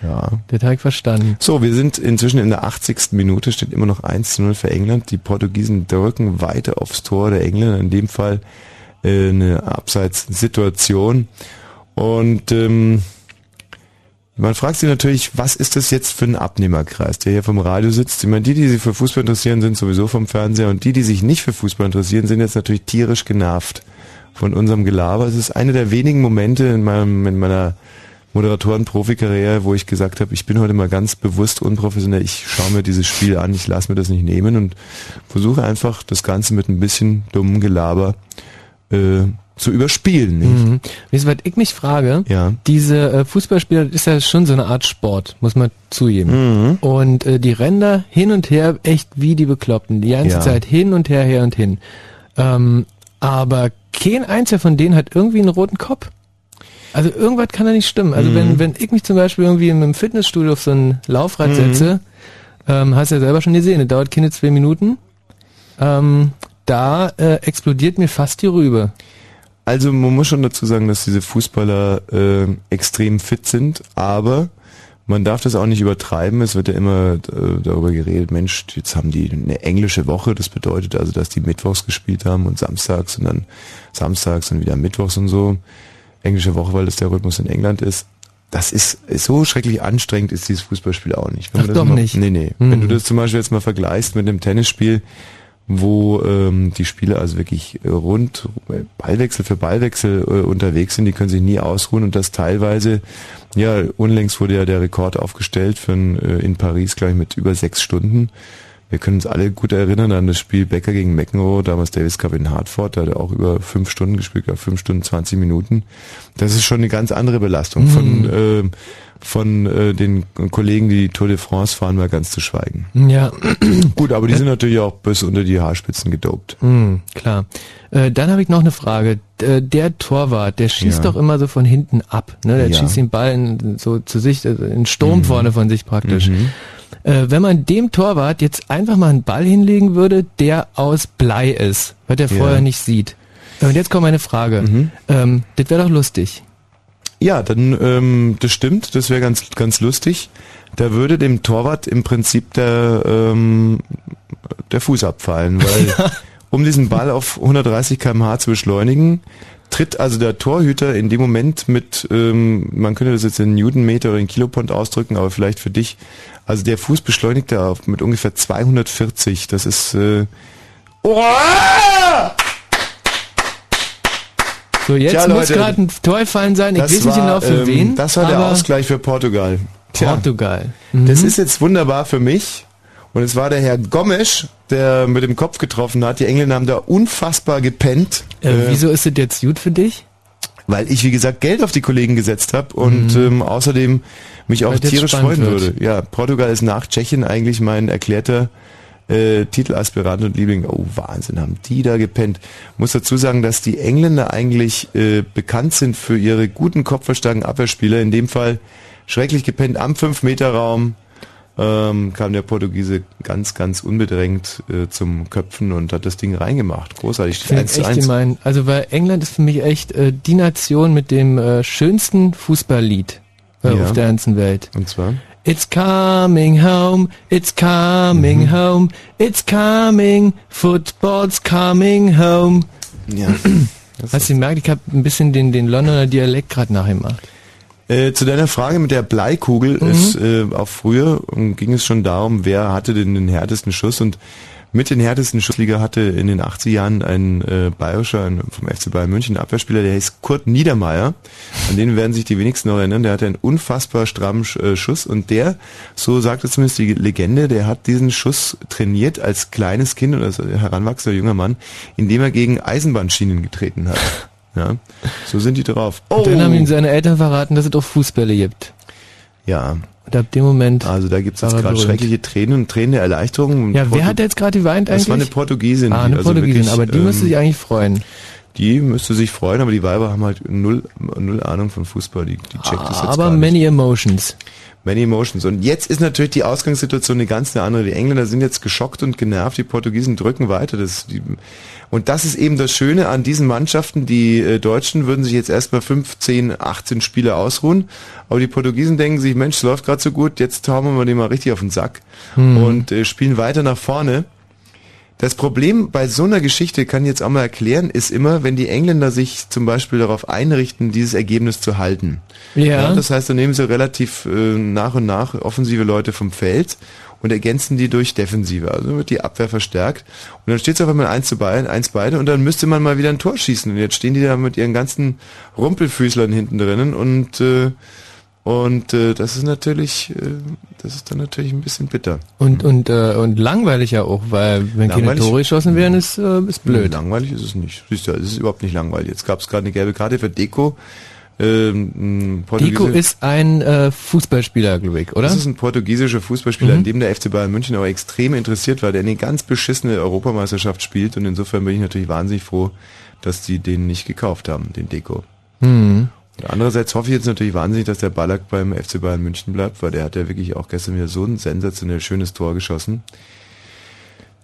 Ja. der Teig verstanden. So, wir sind inzwischen in der 80. Minute, steht immer noch 1 zu 0 für England. Die Portugiesen drücken weiter aufs Tor der Engländer, in dem Fall äh, eine Abseitssituation. Und ähm, man fragt sich natürlich, was ist das jetzt für ein Abnehmerkreis, der hier vom Radio sitzt? Ich meine, die, die sich für Fußball interessieren, sind sowieso vom Fernseher und die, die sich nicht für Fußball interessieren, sind jetzt natürlich tierisch genervt von unserem Gelaber. Es ist einer der wenigen Momente in meinem, in meiner Moderatoren-Profikarriere, wo ich gesagt habe, ich bin heute mal ganz bewusst unprofessionell, ich schaue mir dieses Spiel an, ich lasse mir das nicht nehmen und versuche einfach das Ganze mit ein bisschen dummem Gelaber äh, zu überspielen. Nicht? Mhm. Weißt du, was ich mich frage? Ja. Diese äh, Fußballspieler das ist ja schon so eine Art Sport, muss man zugeben. Mhm. Und äh, die da hin und her echt wie die Bekloppten. Die ganze Ja. Zeit hin und her, her und hin. Ähm, aber kein einziger von denen hat irgendwie einen roten Kopf. Also irgendwas kann da nicht stimmen. Also Mhm. wenn, wenn ich mich zum Beispiel irgendwie im Fitnessstudio auf so ein Laufrad Mhm. setze, ähm, hast du ja selber schon gesehen, das dauert keine zwei Minuten. Ähm, da äh, explodiert mir fast die Rübe. Also man muss schon dazu sagen, dass diese Fußballer äh, extrem fit sind, aber man darf das auch nicht übertreiben. Es wird ja immer äh, darüber geredet, Mensch, jetzt haben die eine englische Woche. Das bedeutet also, dass die mittwochs gespielt haben und samstags und dann samstags und wieder mittwochs und so. Englische Woche, weil das der Rhythmus in England ist. Das ist, ist so schrecklich anstrengend, ist dieses Fußballspiel auch nicht. Wenn Ach, doch mal, nicht. Nee, nee. Hm. Wenn du das zum Beispiel jetzt mal vergleichst mit einem Tennisspiel, wo ähm, die Spieler also wirklich rund Ballwechsel für Ballwechsel äh, unterwegs sind, die können sich nie ausruhen und das teilweise, ja, unlängst wurde ja der Rekord aufgestellt für ein, äh, in Paris, glaube ich, mit über sechs Stunden. Wir können uns alle gut erinnern an das Spiel Becker gegen McEnroe, damals Davis Cup in Hartford, da hat er auch über fünf Stunden gespielt, ja, fünf Stunden, 20 Minuten. Das ist schon eine ganz andere Belastung von, äh, von äh, den Kollegen, die Tour de France fahren, mal ganz zu schweigen. Ja, Gut, aber die sind natürlich auch bis unter die Haarspitzen gedopt. Hm, klar. Äh, dann habe ich noch eine Frage. Äh, der Torwart, der schießt Ja. doch immer so von hinten ab. Ne? Der Ja. schießt den Ball in, so zu sich, also in Sturm vorne von sich praktisch. Mhm. Äh, wenn man dem Torwart jetzt einfach mal einen Ball hinlegen würde, der aus Blei ist, was er Ja. vorher nicht sieht. Äh, Und jetzt kommt meine Frage. Mhm. Ähm, das wäre doch lustig. Ja, dann ähm, das stimmt, das wäre ganz ganz lustig. Da würde dem Torwart im Prinzip der ähm, der Fuß abfallen, weil um diesen Ball auf 130 km/h zu beschleunigen, tritt also der Torhüter in dem Moment mit, ähm, man könnte das jetzt in Newtonmeter oder in Kilopond ausdrücken, aber vielleicht für dich, also der Fuß beschleunigt da mit ungefähr 240. Das ist äh, oh! So, jetzt Tja, muss gerade ein Tor gefallen sein. Ich das weiß nicht genau für ähm, wen. Das war der Ausgleich für Portugal. Tja. Portugal. Das Mhm. ist jetzt wunderbar für mich. Und es war der Herr Gomes, der mit dem Kopf getroffen hat. Die Engländer haben da unfassbar gepennt. äh, äh, wieso ist das jetzt gut für dich? Weil ich, wie gesagt, Geld auf die Kollegen gesetzt habe und ähm, außerdem mich auch Mhm. Tierisch freuen wird. würde. Ja, Portugal ist nach Tschechien eigentlich mein erklärter äh, Titelaspirant und Liebling. Oh, Wahnsinn, haben die da gepennt. Muss dazu sagen, dass die Engländer eigentlich äh, bekannt sind für ihre guten kopfballstarken Abwehrspieler. In dem Fall schrecklich gepennt am 5-Meter-Raum. Ähm, kam der Portugiese ganz, ganz unbedrängt äh, zum Köpfen und hat das Ding reingemacht. Großartig. Steht Finde 1 ich zu echt 1. gemein. Also weil England ist für mich echt äh, die Nation mit dem äh, schönsten Fußballlied äh, Ja. auf der ganzen Welt. Und zwar? It's coming home, it's coming Mhm. home, it's coming, football's coming home. Ja. Hast du gemerkt, ich habe ein bisschen den, den Londoner Dialekt gerade nachgemacht. Äh, zu deiner Frage mit der Bleikugel Mhm. ist äh, auch früher ähm, ging es schon darum, wer hatte denn den härtesten Schuss und mit den härtesten Schussliga hatte in den 80er Jahren ein äh, bayerischer ein, vom FC Bayern München Abwehrspieler, der hieß Kurt Niedermeyer. An den werden sich die wenigsten noch erinnern. Der hatte einen unfassbar strammen äh, Schuss und der, so sagte zumindest die Legende, der hat diesen Schuss trainiert als kleines Kind oder als heranwachsender junger Mann, indem er gegen Eisenbahnschienen getreten hat. Ja, so sind die drauf. Oh. Dann haben ihm seine Eltern verraten, dass es auch Fußbälle gibt. Ja, Und ab dem Moment. also da gibt's War jetzt er gerade schreckliche Tränen und Tränen der Erleichterung. Ja, Portu- wer hat jetzt gerade geweint eigentlich? Das war eine Portugiesin. ah, die eine also Portugiesin, wirklich, aber die ähm, müsste sich eigentlich freuen. Die müsste sich freuen, aber die Weiber haben halt null, null Ahnung von Fußball. Die, die checkt das jetzt Aber gar nicht. many emotions. Many Emotions. Und jetzt ist natürlich die Ausgangssituation eine ganz eine andere. Die Engländer sind jetzt geschockt und genervt, die Portugiesen drücken weiter. Das, die, und das ist eben das Schöne an diesen Mannschaften. Die äh, Deutschen würden sich jetzt erstmal 15, 18 Spiele ausruhen. Aber die Portugiesen denken sich, Mensch, es läuft gerade so gut, jetzt hauen wir den mal richtig auf den Sack und äh, spielen weiter nach vorne. Das Problem bei so einer Geschichte, kann ich jetzt auch mal erklären, ist immer, wenn die Engländer sich zum Beispiel darauf einrichten, dieses Ergebnis zu halten. Ja. das heißt, dann nehmen sie relativ äh, nach und nach offensive Leute vom Feld und ergänzen die durch Defensive. Also wird die Abwehr verstärkt. Und dann steht es auf einmal 1 zu beiden, 1 beide und dann müsste man mal wieder ein Tor schießen. Und jetzt stehen die da mit ihren ganzen Rumpelfüßlern hinten drinnen und äh, und äh, das ist natürlich, äh, das ist dann natürlich ein bisschen bitter. Und, und, äh, und langweilig ja auch, weil wenn keine Langweilig? Tore geschossen werden, ist, äh, ist blöd. Langweilig ist es nicht. Siehst du, es ist überhaupt nicht langweilig. Jetzt gab es gerade eine gelbe Karte für Deko. Ähm, Portugiese- ist ein äh, Fußballspieler, glaube ich, oder? Das ist ein portugiesischer Fußballspieler, Mhm. an dem der FC Bayern München aber extrem interessiert war, der eine ganz beschissene Europameisterschaft spielt und insofern bin ich natürlich wahnsinnig froh, dass die den nicht gekauft haben, den Deko. Mhm. Und andererseits hoffe ich jetzt natürlich wahnsinnig, dass der Ballack beim FC Bayern München bleibt, weil der hat ja wirklich auch gestern wieder so ein sensationell schönes Tor geschossen.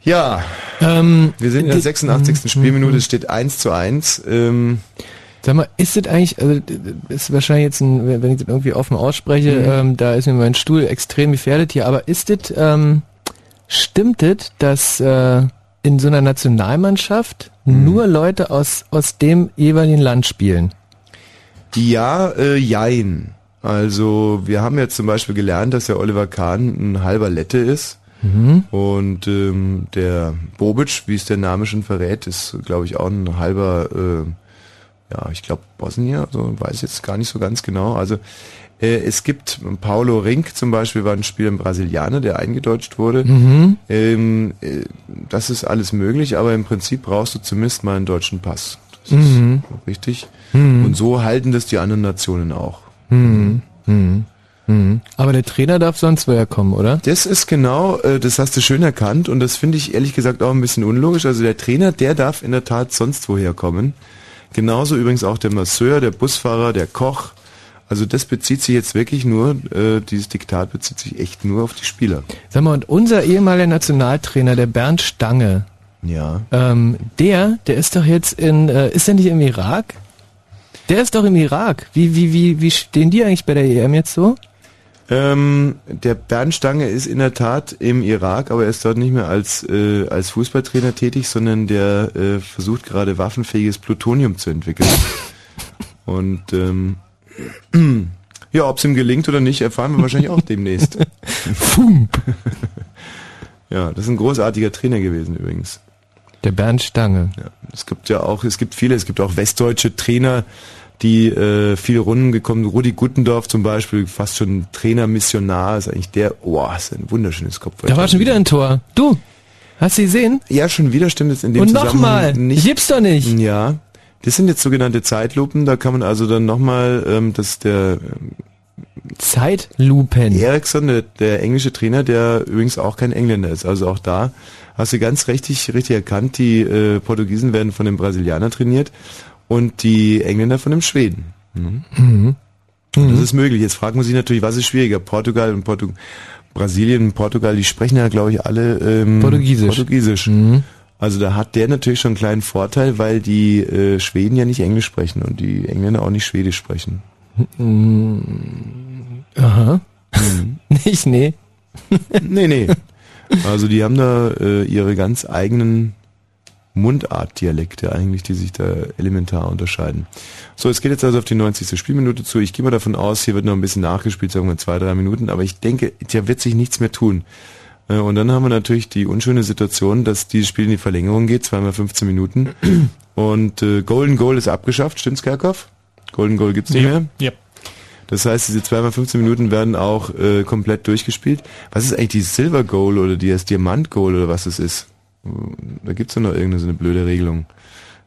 Ja, Ähm, wir sind in der die- 86. Spielminute, es steht 1 zu 1. Ähm, Sag mal, ist das eigentlich, also ist wahrscheinlich jetzt ein, wenn ich das irgendwie offen ausspreche, Mhm. ähm, da ist mir mein Stuhl extrem gefährdet hier, aber ist das, ähm, stimmt das, dass äh, in so einer Nationalmannschaft Mhm. nur Leute aus, aus dem jeweiligen Land spielen? Ja, äh, jein. Also wir haben jetzt zum Beispiel gelernt, dass der Oliver Kahn ein halber Lette ist. Und ähm, der Bobic, wie es der Name schon verrät, ist, glaube ich, auch ein halber, äh, ja, ich glaube Bosnier, so weiß jetzt gar nicht so ganz genau. Also äh, es gibt Paulo Rink zum Beispiel, war ein Spieler, ein Brasilianer, der eingedeutscht wurde. Ähm, äh, das ist alles möglich, aber im Prinzip brauchst du zumindest mal einen deutschen Pass. Das Mhm. ist richtig. Und so halten das die anderen Nationen auch. Aber der Trainer darf sonst woher kommen, oder? Das ist genau, äh, das hast du schön erkannt und das finde ich ehrlich gesagt auch ein bisschen unlogisch. Also der Trainer, der darf in der Tat sonst woher kommen. Genauso übrigens auch der Masseur, der Busfahrer, der Koch. Also das bezieht sich jetzt wirklich nur, äh, dieses Diktat bezieht sich echt nur auf die Spieler. Sag mal, und unser ehemaliger Nationaltrainer, der Bernd Stange, Ja. ähm, der, der ist doch jetzt in, äh, ist er nicht im Irak? Der ist doch im Irak. Wie, wie, wie, wie stehen die eigentlich bei der EM jetzt so? Ähm, der Bernd Stange ist in der Tat im Irak, aber er ist dort nicht mehr als, äh, als Fußballtrainer tätig, sondern der äh, versucht gerade waffenfähiges Plutonium zu entwickeln. Und ähm, ja, ob es ihm gelingt oder nicht, erfahren wir wahrscheinlich auch demnächst. ja, das ist ein großartiger Trainer gewesen übrigens. Der Bernd Stange. Ja, es gibt ja auch, es gibt viele, es gibt auch westdeutsche Trainer, die äh, viele Runden gekommen. Rudi Guttendorf zum Beispiel, fast schon Trainer, Missionar, ist eigentlich der, oh, ist ein wunderschönes Kopf. Da war schon wieder ein Tor. Du, hast du gesehen? Ja, schon wieder stimmt es in dem Und Zusammenhang nochmal, nicht. gibt's doch nicht. Ja, das sind jetzt sogenannte Zeitlupen, da kann man also dann nochmal, ähm, dass der Zeitlupen. Eriksson, der, der englische Trainer, der übrigens auch kein Engländer ist. Also auch da hast du ganz richtig, richtig erkannt, die äh, Portugiesen werden von dem Brasilianer trainiert und die Engländer von dem Schweden. Mhm. Das ist möglich. Jetzt fragt man sich natürlich, was ist schwieriger? Portugal und Portu Brasilien und Portugal, die sprechen ja, glaube ich, alle ähm, Portugiesisch. Portugiesisch. Also da hat der natürlich schon einen kleinen Vorteil, weil die äh, Schweden ja nicht Englisch sprechen und die Engländer auch nicht Schwedisch sprechen. Aha. Nicht, nee. Nee, nee. Also die haben da äh, ihre ganz eigenen Mundartdialekte eigentlich, die sich da elementar unterscheiden. So, es geht jetzt also auf die 90. Spielminute zu. Ich gehe mal davon aus, hier wird noch ein bisschen nachgespielt, sagen wir zwei, drei Minuten, aber ich denke, da wird sich nichts mehr tun. Äh, Und dann haben wir natürlich die unschöne Situation, dass dieses Spiel in die Verlängerung geht, zweimal 15 Minuten. Und äh, Golden Goal ist abgeschafft, stimmt's, Kerkhoff? Golden Goal gibt's nicht mehr. Ja. Das heißt, diese zweimal 15 Minuten werden auch äh, komplett durchgespielt. Was ist eigentlich die Silver Goal oder die das Diamant Goal oder was es ist? Da gibt's doch noch irgendeine so eine blöde Regelung.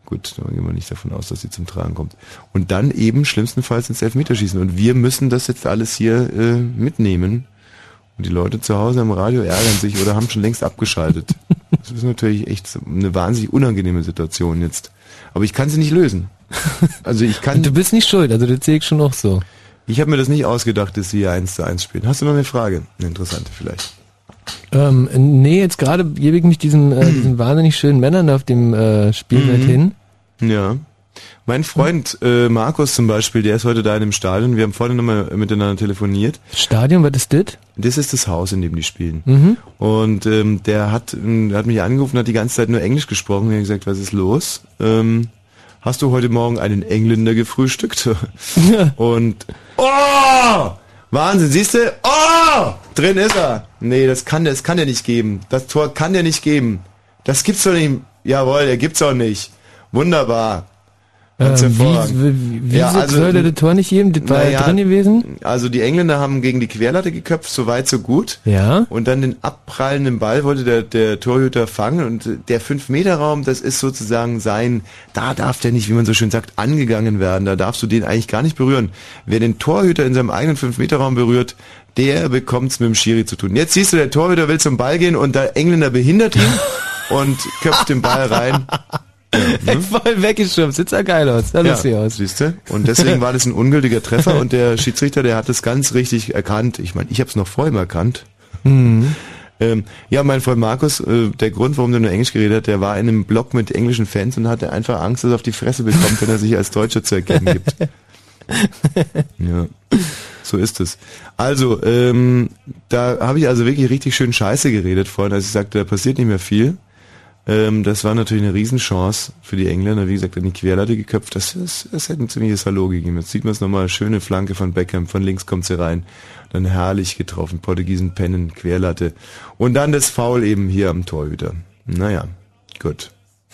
Gut, da gehen wir nicht davon aus, dass sie zum Tragen kommt. Und dann eben schlimmstenfalls ins Elfmeterschießen. Und wir müssen das jetzt alles hier äh, mitnehmen. Und die Leute zu Hause am Radio ärgern sich oder haben schon längst abgeschaltet. Das ist natürlich echt eine wahnsinnig unangenehme Situation jetzt. Aber ich kann sie nicht lösen. Also ich kann. Und du bist nicht schuld, also das sehe ich schon auch so. Ich habe mir das nicht ausgedacht, dass sie hier eins zu eins spielen. Hast du noch eine Frage? Eine interessante vielleicht. Ähm, nee, jetzt gerade gebe ich mich diesen, äh, diesen wahnsinnig schönen Männern auf dem äh, Spielfeld hin. Ja. Mein Freund äh, Markus zum Beispiel, der ist heute da in dem Stadion. Wir haben vorhin nochmal miteinander telefoniert. Stadion, was ist das? Das ist das Haus, in dem die spielen. Mhm. Und ähm, der hat, ähm, der hat mich angerufen, hat die ganze Zeit nur Englisch gesprochen. Er hat gesagt, was ist los? Ähm, hast du heute Morgen einen Engländer gefrühstückt? Und oh! Wahnsinn, siehst du? Oh! Drin ist er. Nee, das kann das kann der nicht geben. Das Tor kann der nicht geben. Das gibt's doch nicht. Jawohl, der gibt's auch nicht. Wunderbar. Ganz hervorragend. wie wie, wie Ja, also, soll der das Tor nicht geben? Das war Naja, drin gewesen? Also die Engländer haben gegen die Querlatte geköpft, so weit, so gut. Ja. Und dann den abprallenden Ball wollte der, der Torhüter fangen und äh, der 5-Meter-Raum, das ist sozusagen sein, da darf der nicht, wie man so schön sagt, angegangen werden. Da darfst du den eigentlich gar nicht berühren. Wer den Torhüter in seinem eigenen 5-Meter-Raum berührt, der bekommt's mit dem Schiri zu tun. Jetzt siehst du, der Torhüter will zum Ball gehen und der Engländer behindert ihn und köpft den Ball rein. Voll weggeschirmt, sieht ja geil aus. Sah lustig aus. siehst du? Und deswegen war das ein ungültiger Treffer und der Schiedsrichter, der hat es ganz richtig erkannt. Ich meine, ich habe es noch vor ihm erkannt. Mhm. Ähm, ja, mein Freund Markus, äh, der Grund, warum der nur Englisch geredet hat, der war in einem Blog mit englischen Fans und hatte einfach Angst, dass er auf die Fresse bekommt, wenn er sich als Deutscher zu erkennen gibt. ja, so ist es. Also, ähm, da habe ich also wirklich richtig schön Scheiße geredet vorhin, als ich sagte, da passiert nicht mehr viel. Ähm, das war natürlich eine Riesenchance für die Engländer. Wie gesagt, an die Querlatte geköpft. Das, das, das hätte ein ziemliches Hallo gegeben. Jetzt sieht man es nochmal. Schöne Flanke von Beckham. Von links kommt sie rein. Dann herrlich getroffen. Portugiesen pennen, Querlatte. Und dann das Foul eben hier am Torhüter. Naja, gut.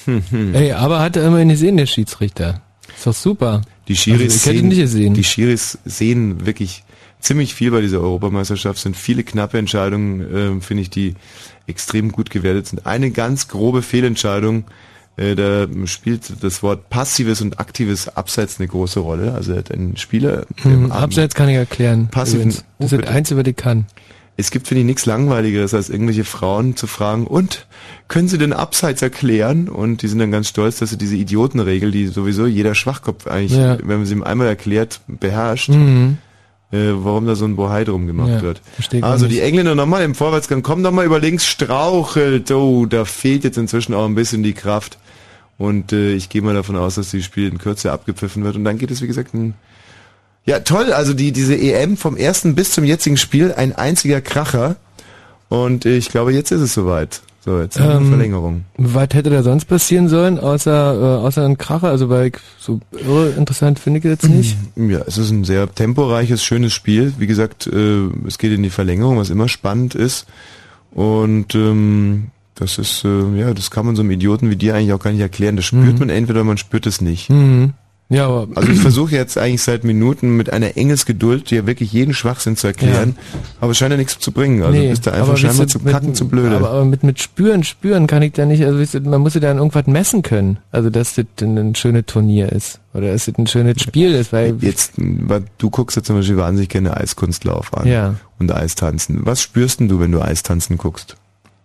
Ey, aber hat er immerhin gesehen, der Schiedsrichter. Ist doch super. Die Schiris, Also, sehen, nicht gesehen. die Schiris sehen wirklich ziemlich viel bei dieser Europameisterschaft. Sind viele knappe Entscheidungen, ähm, finde ich, die extrem gut gewertet sind. Eine ganz grobe Fehlentscheidung, äh, da spielt das Wort passives und aktives Abseits eine große Rolle. Also er hat einen Spieler Hm, Arm- Abseits kann ich erklären. Passiven- übrigens. Das Oh, ist das bitte. Einzige, was ich kann. Es gibt, finde ich, nichts Langweiligeres, als irgendwelche Frauen zu fragen, und können Sie den Abseits erklären? Und die sind dann ganz stolz, dass sie diese Idiotenregel, die sowieso jeder Schwachkopf eigentlich, Ja. wenn man sie ihm einmal erklärt, beherrscht, Mhm. äh, warum da so ein Bohai drum gemacht Ja, wird. Also die Engländer nochmal im Vorwärtsgang, kommen doch mal über links, strauchelt, oh, da fehlt jetzt inzwischen auch ein bisschen die Kraft. Und äh, ich gehe mal davon aus, dass die Spiel in Kürze abgepfiffen wird. Und dann geht es, wie gesagt, ein ja, toll. Also die, diese EM vom ersten bis zum jetzigen Spiel ein einziger Kracher. Und ich glaube, jetzt ist es soweit. So, jetzt haben wir Ähm, Verlängerung. Was hätte da sonst passieren sollen, außer, äh, außer ein Kracher? Also, weil ich so irre interessant finde ich jetzt nicht. Ja, es ist ein sehr temporeiches, schönes Spiel. Wie gesagt, äh, es geht in die Verlängerung, was immer spannend ist. Und ähm, das ist, äh, ja, das kann man so einem Idioten wie dir eigentlich auch gar nicht erklären. Das spürt Mhm. man entweder, man spürt es nicht. Mhm. Ja, aber Also ich versuche jetzt eigentlich seit Minuten mit einer Engelsgeduld dir wirklich jeden Schwachsinn zu erklären, aber es scheint ja nichts zu bringen. Also nee, bist du einfach scheinbar zu kacken, zu blöde. Aber, aber mit, mit Spüren, Spüren kann ich da nicht, also ihr, man muss ja dann irgendwas messen können. Also, dass das ein, ein schönes Turnier ist. Oder dass das ein schönes Spiel ist, weil, Jetzt, weil du guckst ja zum Beispiel wahnsinnig gerne Eiskunstlauf an Ja. und Eistanzen. Was spürst denn du, wenn du Eistanzen guckst?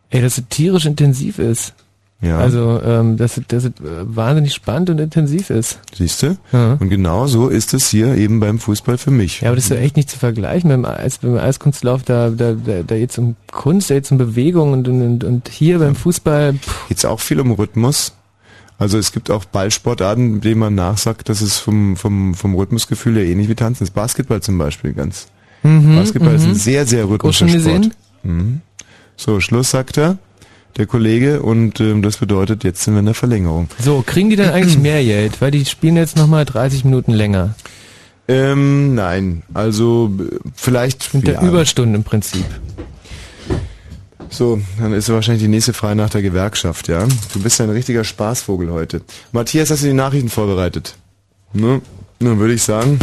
ey, dass es tierisch intensiv ist. Ja, Also, ähm, dass es, dass es äh, wahnsinnig spannend und intensiv ist. siehst du? Ja. Und genau so ist es hier eben beim Fußball für mich. Ja, aber das ist ja echt nicht zu vergleichen dem, Eis, beim Eiskunstlauf, da, da, da, da jetzt um Kunst, da jetzt um Bewegung und, und, und hier beim Fußball, Geht's auch viel um Rhythmus? Also es gibt auch Ballsportarten, denen man nachsagt, dass es vom, vom, vom Rhythmusgefühl her ähnlich wie Tanzen ist. Basketball zum Beispiel ganz. Basketball ist ein sehr, sehr auch rhythmischer Mhm, Sport. Mhm. So, Schluss sagt er, der Kollege, und ähm, das bedeutet, jetzt sind wir in der Verlängerung. So, kriegen die dann eigentlich mehr Geld? Weil die spielen jetzt nochmal 30 Minuten länger. Ähm, nein, also vielleicht Mit der ja, Überstunde im Prinzip. So, dann ist wahrscheinlich die nächste frei nach der Gewerkschaft, ja? Du bist ein richtiger Spaßvogel heute. Matthias, hast du die Nachrichten vorbereitet? Ne? Dann würde ich sagen.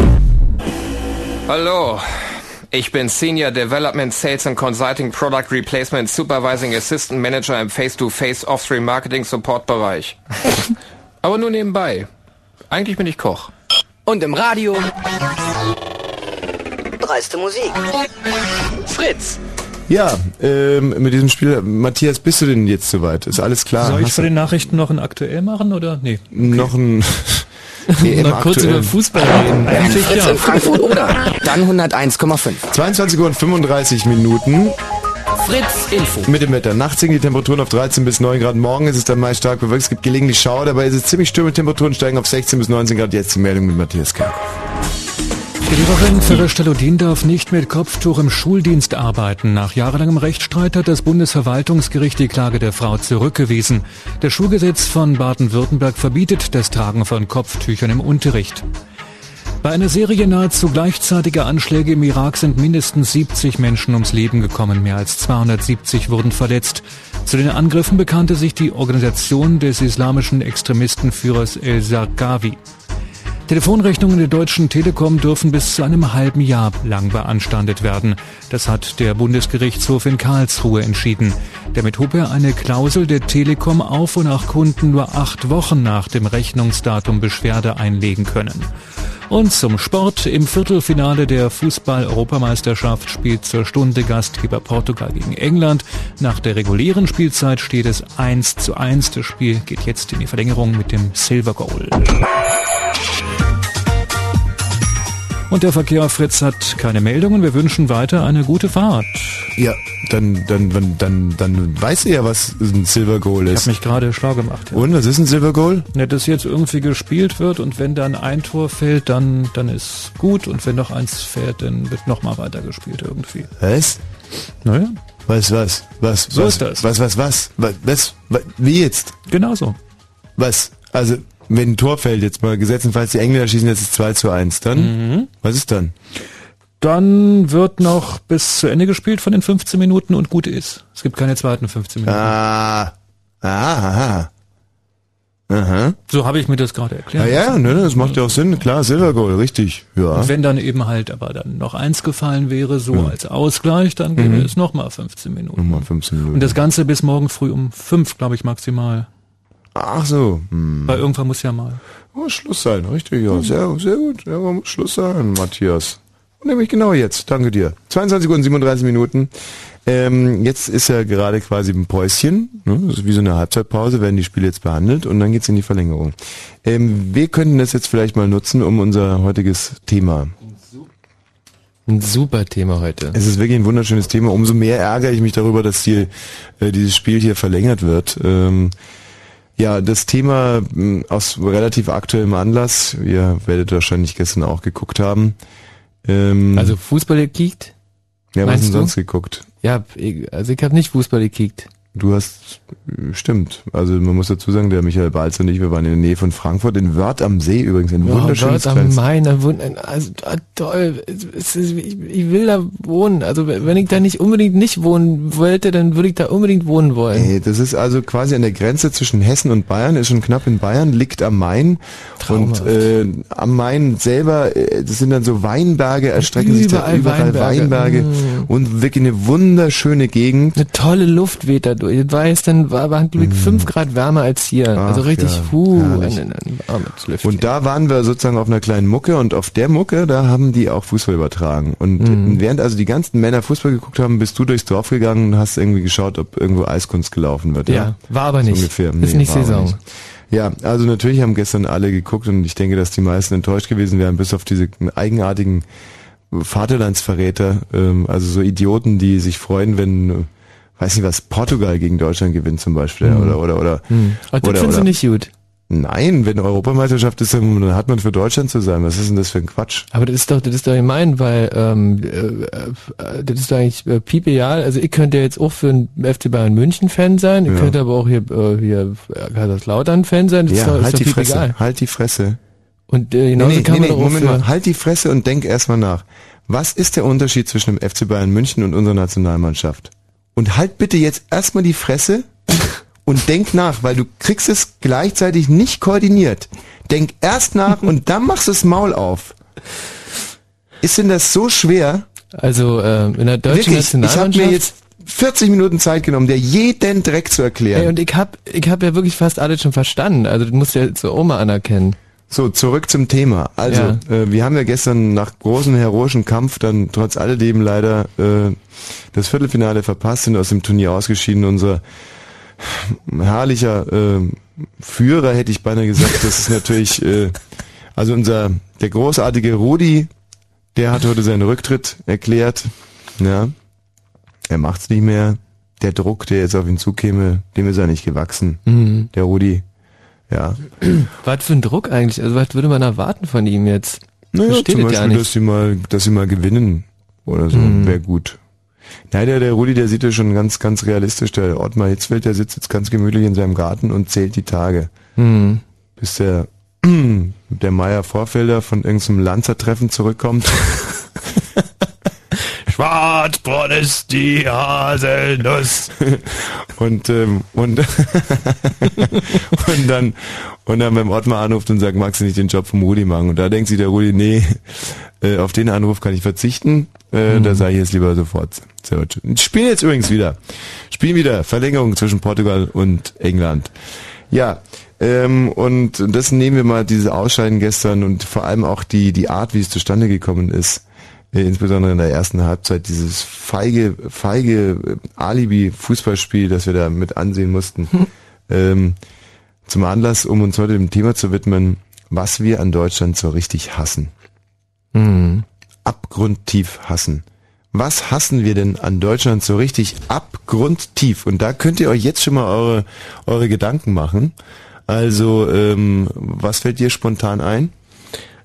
Hallo, ich bin Senior Development Sales and Consulting Product Replacement Supervising Assistant Manager im Face-to-Face Off-Stream Marketing Support Bereich. Aber nur nebenbei. Eigentlich bin ich Koch. Und im Radio. Dreiste Musik. Fritz. Ja, ähm, mit diesem Spiel, Matthias, bist du denn jetzt soweit? Ist alles klar? Soll ich Hast vor du den Nachrichten noch ein aktuell machen oder? Nee. noch ein EM Noch kurz aktuell. über Fußball reden. Fritz ja. in Frankfurt oder? Dann 101,5. 22 Uhr und 35 Minuten Fritz Info. mit dem Wetter. Nachts sinken die Temperaturen auf 13 bis 9 Grad. Morgen ist es dann meist stark bewölkt. Es gibt gelegentlich Schauer. Dabei ist es ziemlich stürme. Temperaturen steigen auf 16 bis 19 Grad. Jetzt die Meldung mit Matthias Kerk. Die Lehrerin Ferre Stalodin darf nicht mit Kopftuch im Schuldienst arbeiten. Nach jahrelangem Rechtsstreit hat das Bundesverwaltungsgericht die Klage der Frau zurückgewiesen. Das Schulgesetz von Baden-Württemberg verbietet das Tragen von Kopftüchern im Unterricht. Bei einer Serie nahezu gleichzeitiger Anschläge im Irak sind mindestens 70 Menschen ums Leben gekommen, mehr als 270 wurden verletzt. Zu den Angriffen bekannte sich die Organisation des islamischen Extremistenführers El-Zarqawi. Telefonrechnungen der Deutschen Telekom dürfen bis zu einem halben Jahr lang beanstandet werden. Das hat der Bundesgerichtshof in Karlsruhe entschieden. Damit hob er eine Klausel der Telekom auf, wonach Kunden nur acht Wochen nach dem Rechnungsdatum Beschwerde einlegen können. Und zum Sport. Im Viertelfinale der Fußball-Europameisterschaft spielt zur Stunde Gastgeber Portugal gegen England. Nach der regulären Spielzeit steht es 1 zu 1. Das Spiel geht jetzt in die Verlängerung mit dem Silver Goal. Und der Verkehr Fritz hat keine Meldungen. Wir wünschen weiter eine gute Fahrt. Ja, dann, dann, dann, dann, dann weißt du ja, was ein Silver Goal Ich ist. habe mich gerade schlau gemacht. Ja. Und was ist ein Silver Goal? Ja, dass jetzt irgendwie gespielt wird und wenn dann ein Tor fällt, dann, dann ist gut und wenn noch eins fällt, dann wird nochmal weiter gespielt irgendwie. Was? Naja, Was, was, was, So was, ist das. Was, was, was, was, was, was, wie jetzt? genau so. Was? Also, wenn ein Tor fällt, jetzt mal gesetzenfalls die Engländer schießen jetzt das 2 zu 1, dann? Mhm. Was ist dann? Dann wird noch bis zu Ende gespielt von den 15 Minuten und gut ist. Es gibt keine zweiten 15 Minuten. Ah, ah, aha. Aha. So habe ich mir das gerade Ja, erklärt. ja, ne, das macht ja auch Sinn. Klar, Silver Goal, richtig. Ja. Und wenn dann eben halt aber dann noch eins gefallen wäre, so als Ausgleich, dann gäbe es nochmal 15 Minuten. Nochmal 15 Minuten. Und das Ganze bis morgen früh um fünf, glaube ich, maximal. Ach so. Hm. Weil irgendwann muss ja mal. Muss Schluss sein, richtig, ja. Sehr, sehr gut. Ja, muss Schluss sein, Matthias. Und nämlich genau jetzt. Danke dir. 22 Uhr und 37 Minuten. Ähm, jetzt ist ja gerade quasi ein Päuschen. Ne? Das ist wie so eine Halbzeitpause, werden die Spiele jetzt behandelt und dann geht's in die Verlängerung. Ähm, wir könnten das jetzt vielleicht mal nutzen, um unser heutiges Thema. Ein super Thema heute. Es ist wirklich ein wunderschönes Thema. Umso mehr ärgere ich mich darüber, dass die, äh, dieses Spiel hier verlängert wird. Ähm, ja, das Thema mh, aus relativ aktuellem Anlass. Ihr werdet wahrscheinlich gestern auch geguckt haben. Ähm, Also Fußball gekickt? ja, was denn du? sonst geguckt? Ja, also ich habe nicht Fußball gekickt. Du hast, stimmt. Also man muss dazu sagen, der Michael Balz und ich, wir waren in der Nähe von Frankfurt, in Wörth am See übrigens, ein wunderschönes Wörth am Main, ein also ah, toll. Ist, ich, ich will da wohnen. Also wenn ich da nicht unbedingt nicht wohnen wollte, dann würde ich da unbedingt wohnen wollen. Ey, das ist also quasi an der Grenze zwischen Hessen und Bayern, ist schon knapp in Bayern, liegt am Main. Traumhaft. Und äh, am Main selber, äh, das sind dann so Weinberge, erstrecken sich da Überall überall Weinberge, Weinberge. Mm. und wirklich eine wunderschöne Gegend. Eine tolle Luft weht da war gestern, war, war glaube ich, fünf Grad wärmer als hier. also. Ach richtig, ja, puh, herrlich. ein. Und da waren wir sozusagen auf einer kleinen Mucke und auf der Mucke, da haben die auch Fußball übertragen. Und Mhm. während also die ganzen Männer Fußball geguckt haben, bist du durchs Dorf gegangen und hast irgendwie geschaut, ob irgendwo Eiskunst gelaufen wird. ja, war aber So nicht. ungefähr. Ist Nee, nicht war aber Saison. nicht. Ja, also natürlich haben gestern alle geguckt und ich denke, dass die meisten enttäuscht gewesen wären, bis auf diese eigenartigen Vaterlandsverräter, ähm, also so Idioten, die sich freuen, wenn, weiß nicht was, Portugal gegen Deutschland gewinnt zum Beispiel, oder, oder, oder, Hm. Aber das oder, findest du oder, nicht gut. Nein, wenn Europameisterschaft ist, dann hat man für Deutschland zu sein. Was ist denn das für ein Quatsch? Aber das ist doch, das ist doch gemein, weil ähm, äh, äh, das ist doch eigentlich äh, piepegal. Also ich könnte jetzt auch für ein FC Bayern München Fan sein, ich Ja. könnte aber auch hier äh, hier äh, Kaiserslautern Fan sein. Das ist Ja, doch, halt ist die doch Fresse, piepegal. halt die Fresse. Und äh, genauso kann man doch auch Moment mal, halt die Fresse und denk erstmal nach. Was ist der Unterschied zwischen dem FC Bayern München und unserer Nationalmannschaft? Und halt bitte jetzt erstmal die Fresse und denk nach, weil du kriegst es gleichzeitig nicht koordiniert. Denk erst nach und dann machst du das Maul auf. Ist denn das so schwer? Also äh, in der deutschen Wirklich, ich habe Nationalmannschaft. mir jetzt 40 Minuten Zeit genommen, dir jeden Dreck zu erklären. Ey, und ich hab, ich hab ja wirklich fast alles schon verstanden. Also du musst ja so Oma anerkennen. So, zurück zum Thema. Also, Ja. äh, wir haben ja gestern nach großem heroischen Kampf dann trotz alledem leider äh, das Viertelfinale verpasst, sind aus dem Turnier ausgeschieden. Unser herrlicher äh, Führer, hätte ich beinahe gesagt, das ist natürlich, äh, also unser, der großartige Rudi, der hat heute seinen Rücktritt erklärt. Ja, er macht's nicht mehr. Der Druck, der jetzt auf ihn zukäme, dem ist er nicht gewachsen. Mhm. Der Rudi, ja. Was für ein Druck eigentlich? Also was würde man erwarten von ihm jetzt? Naja, Versteht zum Beispiel, dass sie mal, dass sie mal gewinnen oder so, Mhm. wäre gut. Nein, der, der Rudi, der sieht ja schon ganz, ganz realistisch. Der Ottmar Hitzfeld, der sitzt jetzt ganz gemütlich in seinem Garten und zählt die Tage. Hm. Bis der, der Meier Vorfelder von irgendeinem Lanzertreffen zurückkommt. Schwarzbrot ist die Haselnuss. und, ähm, und, und dann, und dann beim Ottmar anruft und sagt, magst du nicht den Job vom Rudi machen? Und da denkt sich der Rudi, nee, äh, auf den Anruf kann ich verzichten. Äh, Mhm. Da sage ich jetzt lieber sofort. Spielen jetzt übrigens wieder. Spielen wieder. Verlängerung zwischen Portugal und England. Ja, ähm, und das nehmen wir mal diese Ausscheiden gestern und vor allem auch die, die Art, wie es zustande gekommen ist. Äh, insbesondere in der ersten Halbzeit, dieses feige, feige äh, Alibi-Fußballspiel, das wir da mit ansehen mussten. Ähm, zum Anlass, um uns heute dem Thema zu widmen, was wir an Deutschland so richtig hassen. Hm. Abgrundtief hassen. Was hassen wir denn an Deutschland so richtig abgrundtief? Und da könnt ihr euch jetzt schon mal eure, eure Gedanken machen. Also, ähm, was fällt dir spontan ein?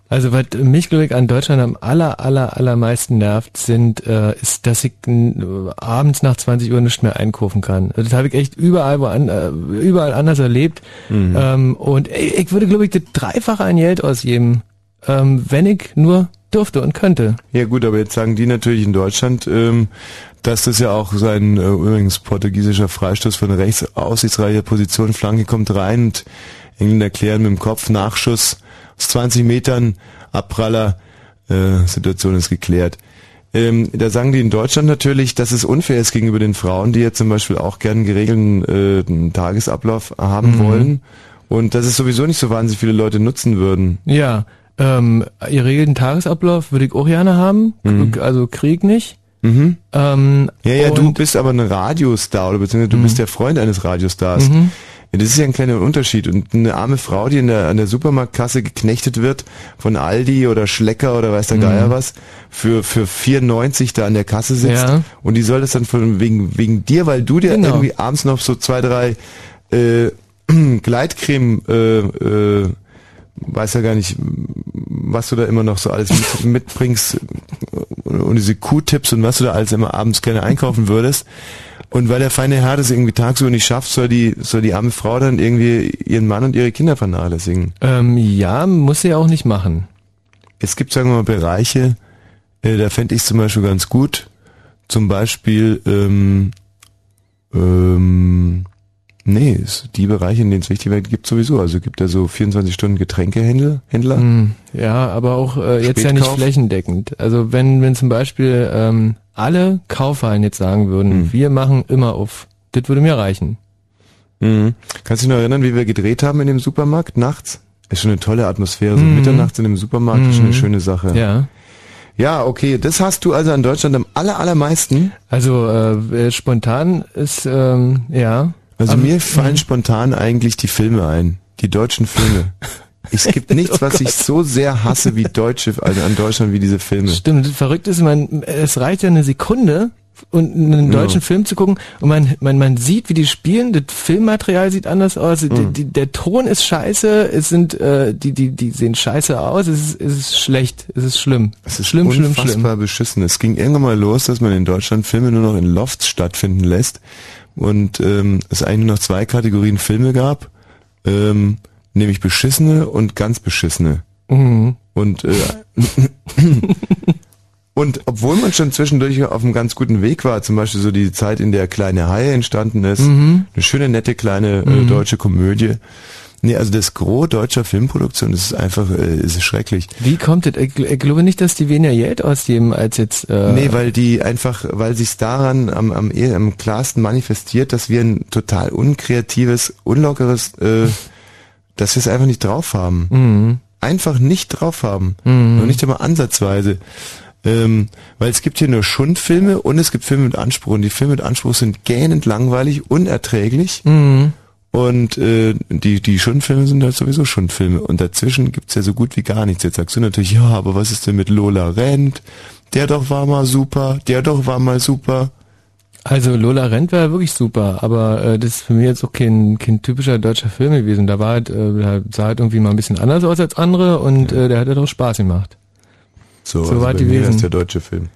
Also was mich, glaube ich, an Deutschland am aller, aller, allermeisten nervt, sind, äh, ist, dass ich n, abends nach 20 Uhr nicht mehr einkaufen kann. Also das habe ich echt überall, woan, äh, überall anders erlebt. Ähm, und ey, ich würde, glaube ich, das Dreifache an Geld ausgeben, ähm, wenn ich nur dürfte und könnte. Ja gut, aber jetzt sagen die natürlich in Deutschland, ähm, dass das ja auch sein äh, übrigens portugiesischer Freistoß von rechts aussichtsreicher Position, Flanke kommt rein und Engländer erklären mit dem Kopf Nachschuss aus 20 Metern, Abpraller, äh, Situation ist geklärt. Ähm, da sagen die in Deutschland natürlich, dass es unfair ist gegenüber den Frauen, die jetzt zum Beispiel auch gern einen geregelten äh, Tagesablauf haben Mhm. wollen und dass es sowieso nicht so wahnsinnig viele Leute nutzen würden. Ja, ähm, ihr regelten Tagesablauf würde ich auch gerne haben, K- also Krieg nicht. Mhm. Ähm, Ja, ja, du bist aber ein Radiostar oder beziehungsweise du bist der Freund eines Radiostars. Mhm. Ja, das ist ja ein kleiner Unterschied. Und eine arme Frau, die in der, an der Supermarktkasse geknechtet wird von Aldi oder Schlecker oder weiß der Geier was, für, für 94 da an der Kasse sitzt. Ja. Und die soll das dann von, wegen, wegen dir, weil du dir Genau. irgendwie abends noch so zwei, drei äh, Gleitcreme äh, äh, weiß ja gar nicht, was du da immer noch so alles mit, mitbringst und diese Q-Tipps und was du da alles immer abends gerne einkaufen würdest. Und weil der feine Herr das irgendwie tagsüber nicht schafft, soll die, soll die arme Frau dann irgendwie ihren Mann und ihre Kinder vernachlässigen. ähm, ja, muss sie auch nicht machen. Es gibt, sagen wir mal, Bereiche, äh, da fände ich zum Beispiel ganz gut. Zum Beispiel, ähm, ähm, nee, die Bereiche, in denen es wichtig wäre, gibt sowieso. Also gibt da so 24 Stunden Getränkehändler, Händler. Hm, Ja, aber auch äh, jetzt ja nicht flächendeckend. Also wenn, wenn zum Beispiel ähm, alle Kaufhallen jetzt sagen würden, Hm. wir machen immer auf, das würde mir reichen. Mhm. Kannst du dich noch erinnern, wie wir gedreht haben in dem Supermarkt nachts? Ist schon eine tolle Atmosphäre. So Mhm. mitternachts in dem Supermarkt ist schon eine schöne Sache. Ja. Ja, okay. Das hast du also an Deutschland am aller, allermeisten. Also äh, spontan ist ähm, ja. Also Aber- mir fallen spontan eigentlich die Filme ein. Die deutschen Filme. Es gibt nichts, was ich so sehr hasse wie deutsche, also an Deutschland wie diese Filme. Stimmt, verrückt ist, man, es reicht ja eine Sekunde, und einen deutschen Film zu gucken und man, man, man sieht, wie die spielen, das Filmmaterial sieht anders aus, die, die, der Ton ist scheiße, es sind, äh, die, die, die sehen scheiße aus, es ist, es ist schlecht, es ist schlimm. Es ist schlimm, schlimm, unfassbar schlimm. beschissen. Es ging irgendwann mal los, dass man in Deutschland Filme nur noch in Lofts stattfinden lässt und ähm, es eigentlich nur noch zwei Kategorien Filme gab, ähm, nämlich beschissene und ganz beschissene. Mhm. Und äh, Und obwohl man schon zwischendurch auf einem ganz guten Weg war, zum Beispiel so die Zeit, in der Kleine Haie entstanden ist, Mhm. eine schöne, nette, kleine äh, deutsche Komödie. Nee, also das Gros deutscher Filmproduktion, das ist einfach, äh, ist schrecklich. Wie kommt es? Ich, ich glaube nicht, dass die weniger Geld ausgeben als jetzt. Äh, Nee, weil die einfach, weil sich's daran am, am, eher- am klarsten manifestiert, dass wir ein total unkreatives, unlockeres, äh, dass wir es einfach nicht drauf haben. Mhm. Einfach nicht drauf haben. Noch nicht einmal ansatzweise. Ähm, weil es gibt hier nur Schundfilme und es gibt Filme mit Anspruch. Und die Filme mit Anspruch sind gähnend langweilig, unerträglich. Mhm. Und äh, die, die Schundfilme sind halt sowieso Schundfilme. Und dazwischen gibt's ja so gut wie gar nichts. Jetzt sagst du natürlich, ja, aber was ist denn mit Lola Rent? Der doch war mal super, der doch war mal super. Also Lola Rent war wirklich super, aber äh, das ist für mich jetzt auch kein, kein typischer deutscher Film gewesen. Da war halt, äh, der sah halt irgendwie mal ein bisschen anders aus als andere und äh, der hat halt auch Spaß gemacht. So, So also weit bei gewesen. ist der deutsche Film.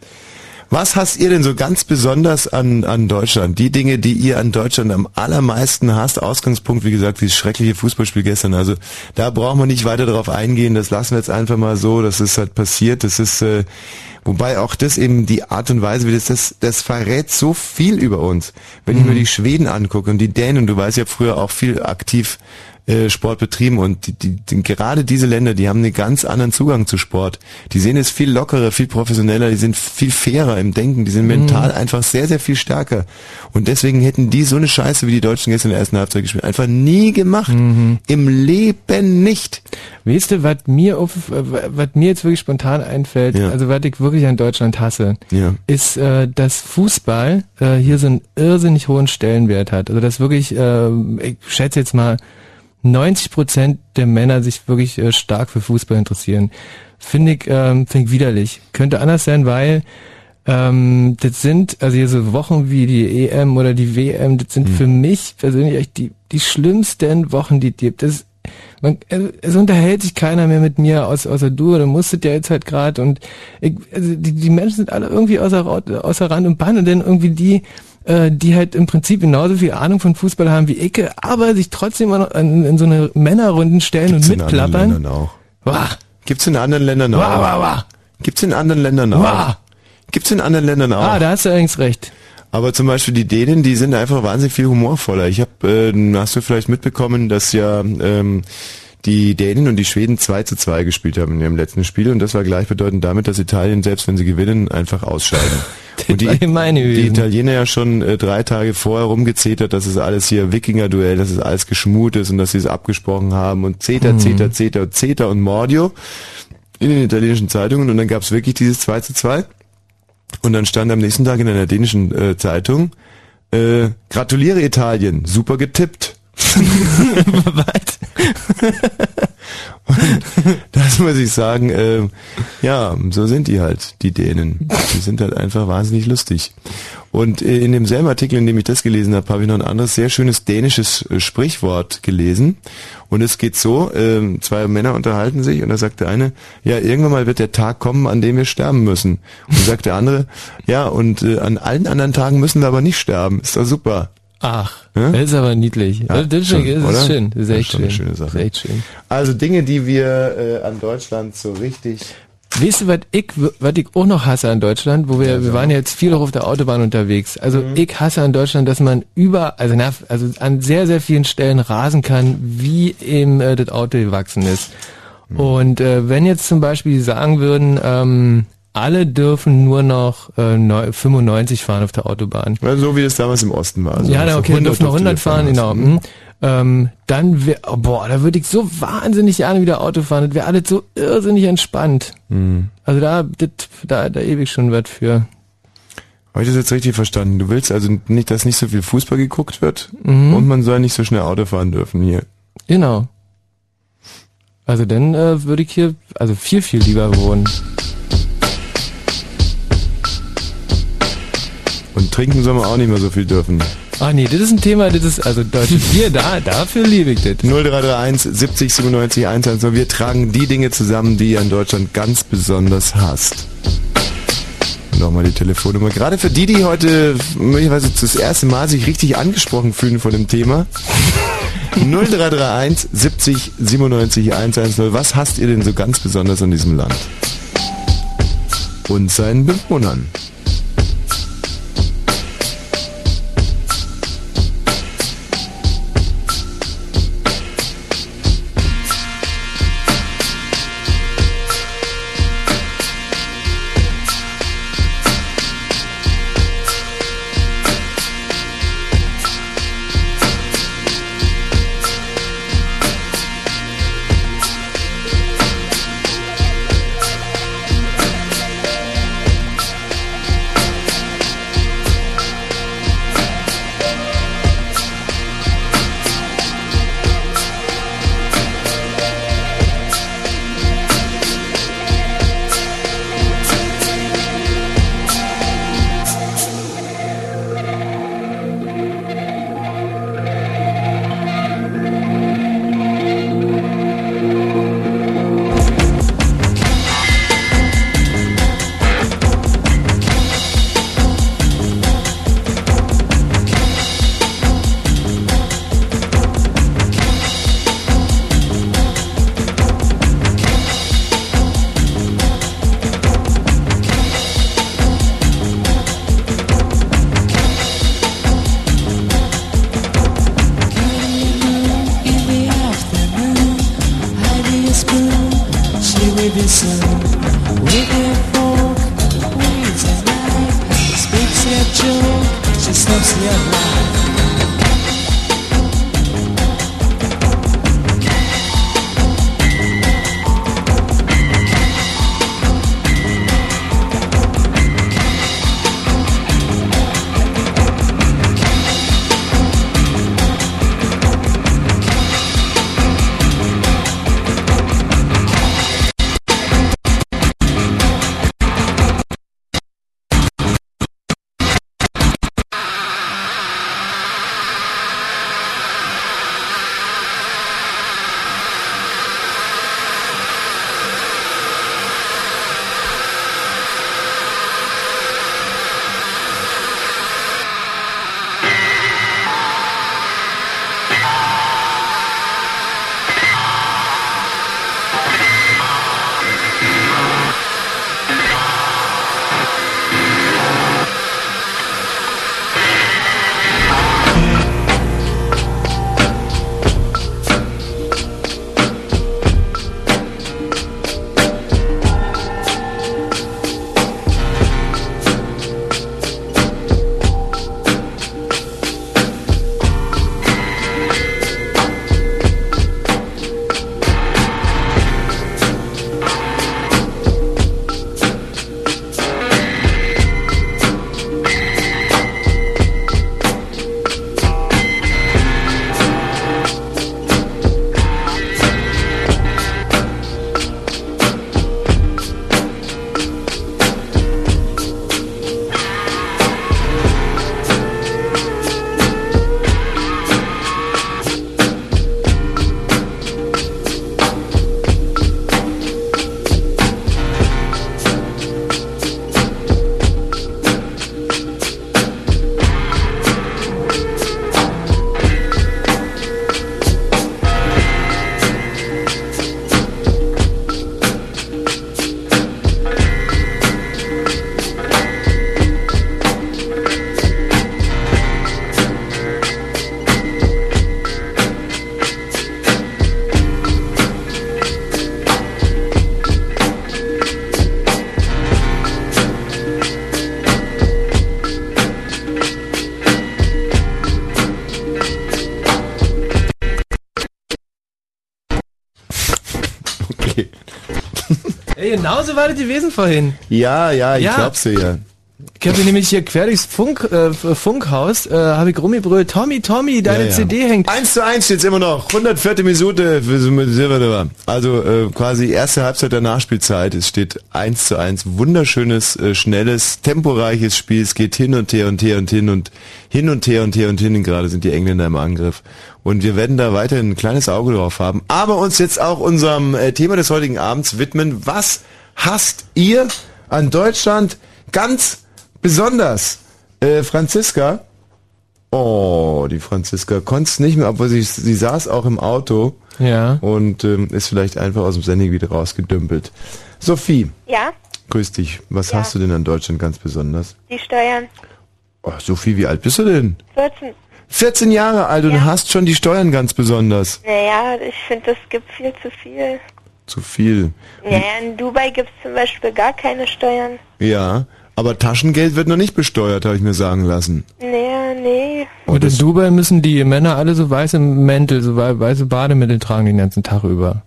Was hasst ihr denn so ganz besonders an, an Deutschland? Die Dinge, die ihr an Deutschland am allermeisten hasst, Ausgangspunkt, wie gesagt, dieses schreckliche Fußballspiel gestern. Also da brauchen wir nicht weiter darauf eingehen, das lassen wir jetzt einfach mal so, das ist halt passiert, das ist, äh, wobei auch das eben die Art und Weise, wie das, das, das verrät so viel über uns. Wenn ich mir die Schweden angucke und die Dänen, du weißt, ich habe früher auch viel aktiv äh, Sport betrieben und die, die, die, gerade diese Länder, die haben einen ganz anderen Zugang zu Sport. Die sehen es viel lockerer, viel professioneller, die sind viel fairer im Denken, die sind mental einfach sehr, sehr viel stärker. Und deswegen hätten die so eine Scheiße, wie die Deutschen gestern in der ersten Halbzeit gespielt, einfach nie gemacht. Im Leben nicht. Weißt du, was mir auf, äh, was mir jetzt wirklich spontan einfällt, Ja. also was ich wirklich an Deutschland hasse, Ja. ist, äh, dass Fußball äh, hier so einen irrsinnig hohen Stellenwert hat. Also dass wirklich, äh, ich schätze jetzt mal, 90 Prozent der Männer sich wirklich äh, stark für Fußball interessieren. Finde ich, ähm, finde ich widerlich. Könnte anders sein, weil ähm, das sind, also hier so Wochen wie die EM oder die WM, das sind für mich persönlich echt die, die schlimmsten Wochen, die gibt. Das, man, es unterhält sich keiner mehr mit mir aus, außer du, oder musstet ja jetzt halt gerade und ich, also die, die Menschen sind alle irgendwie außer, außer Rand und Band und dann irgendwie die, äh, die halt im Prinzip genauso viel Ahnung von Fußball haben wie ich, aber sich trotzdem immer noch in, in so eine Männerrunden stellen Gibt's und in anderen mitplappern. Ländern auch. Wah, Gibt's in anderen Ländern auch. wah, wah, wah. Gibt's in anderen Ländern auch. Wah. Gibt's in anderen Ländern auch. Ah, da hast du allerdings recht. Aber zum Beispiel die Dänen, die sind einfach wahnsinnig viel humorvoller. Ich habe, äh, hast du vielleicht mitbekommen, dass ja ähm, die Dänen und die Schweden 2 zu 2 gespielt haben in ihrem letzten Spiel und das war gleichbedeutend damit, dass Italien, selbst wenn sie gewinnen, einfach ausscheiden. und die, die. Italiener ja schon äh, drei Tage vorher rumgezetert, dass es alles hier Wikinger-Duell, dass es alles geschmut ist und dass sie es abgesprochen haben und Zeter, Zeter, Zeter, Zeter und Mordio in den italienischen Zeitungen und dann gab es wirklich dieses 2 zu 2 und dann stand am nächsten Tag in einer dänischen äh, Zeitung, äh, gratuliere Italien, super getippt. Das muss ich sagen, äh, ja, so sind die halt, die Dänen. Die sind halt einfach wahnsinnig lustig. Und äh, in demselben Artikel, in dem ich das gelesen habe, habe ich noch ein anderes sehr schönes dänisches äh, Sprichwort gelesen. Und es geht so, äh, zwei Männer unterhalten sich und da sagt der eine, ja, irgendwann mal wird der Tag kommen, an dem wir sterben müssen. Und sagt der andere, ja, und äh, an allen anderen Tagen müssen wir aber nicht sterben. Ist doch super. Ach, Ja? das ist aber niedlich. Ja, das ist, schön, das oder? ist schön. Das ist Ja, echt schon eine schön. schöne Sache. Das ist echt schön. Also Dinge, die wir äh, an Deutschland so richtig Weißt du, was ich, was ich auch noch hasse an Deutschland, wo wir, wir waren ja jetzt viel auch auf der Autobahn unterwegs. Also Mhm. ich hasse an Deutschland, dass man über, also, na, also an sehr, sehr vielen Stellen rasen kann, wie eben äh, das Auto gewachsen ist. Mhm. Und äh, wenn jetzt zum Beispiel sagen würden, ähm, alle dürfen nur noch äh, neu- 95 fahren auf der Autobahn. Ja, so wie es damals im Osten war. Also ja, okay, dann dürfen noch 100 durfte fahren, genau. Mhm. Ähm, dann wär, oh, boah, da würde ich so wahnsinnig gerne wieder Auto fahren. Das wäre alles so irrsinnig entspannt. Mhm. Also da, das, da, da ewig schon was für. Habe ich das jetzt richtig verstanden? Du willst also nicht, dass nicht so viel Fußball geguckt wird Mhm. und man soll nicht so schnell Auto fahren dürfen hier. Genau. Also dann äh, würde ich hier also viel, viel lieber wohnen. Und trinken soll man auch nicht mehr so viel dürfen. Ah nee, das ist ein Thema, das ist, also deutsche Bier, da, dafür liebe ich das. 0331 70 97 110. Wir tragen die Dinge zusammen, die ihr in Deutschland ganz besonders hasst. Nochmal die Telefonnummer. Gerade für die, die heute möglicherweise das erste Mal sich richtig angesprochen fühlen von dem Thema. 0331 70 97 110. Was hasst ihr denn so ganz besonders an diesem Land? und seinen Bewohnern. Genauso war das gewesen vorhin. Ja, ja, ich Ja. glaub's dir ja. Ich habe nämlich hier quer durchs Funk, äh, Funkhaus, äh, habe ich rumgebrüllt, Tommy, Tommy, deine Ja, ja. CD hängt. 1 zu 1 steht's immer noch. 104. Minute. für. Also äh, quasi erste Halbzeit der Nachspielzeit. Es steht 1 zu 1. Wunderschönes, äh, schnelles, temporeiches Spiel. Es geht hin und her und her und hin und hin und her und her und hin. Gerade sind die Engländer im Angriff. Und wir werden da weiterhin ein kleines Auge drauf haben. Aber uns jetzt auch unserem äh, Thema des heutigen Abends widmen. Was hasst ihr an Deutschland ganz besonders? Äh, Franziska? Oh, die Franziska konnte es nicht mehr, obwohl sie, sie saß auch im Auto Ja. und ähm, ist vielleicht einfach aus dem Sending wieder rausgedümpelt. Sophie, Ja, Grüß dich. Was Ja. hast du denn an Deutschland ganz besonders? Die Steuern. Oh, Sophie, wie alt bist du denn? 14. 14 Jahre alt und Ja. hast schon die Steuern ganz besonders. Naja, ich finde, das gibt viel zu viel. Zu viel. Naja, in Dubai gibt es zum Beispiel gar keine Steuern. Ja, aber Taschengeld wird noch nicht besteuert, habe ich mir sagen lassen. Naja, nee. Und in Dubai müssen die Männer alle so weiße Mäntel, so wei- weiße Bademittel tragen den ganzen Tag über.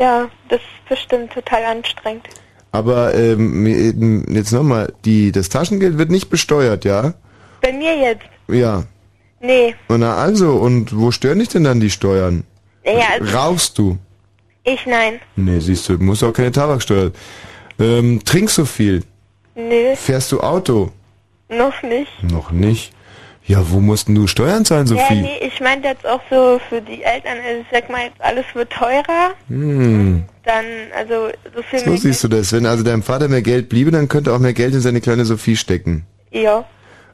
Ja, das ist bestimmt total anstrengend. Aber ähm, jetzt nochmal, die das Taschengeld wird nicht besteuert, ja? Bei mir jetzt? Ja. Nee. Na also, und wo stören dich denn dann die Steuern? Naja, also Rauchst du? Ich nein. Nee, siehst du, musst auch keine Tabaksteuer. Ähm, trinkst du viel? Nö, Fährst du Auto? noch nicht. Noch nicht. Ja, wo mussten du Steuern zahlen, Ja, Sophie? nee, ich meinte jetzt auch so für die Eltern, also ich sag mal jetzt alles wird teurer, Hm, dann, also so viel so siehst du das. Wenn also deinem Vater mehr Geld bliebe, dann könnte auch mehr Geld in seine kleine Sophie stecken. Ja,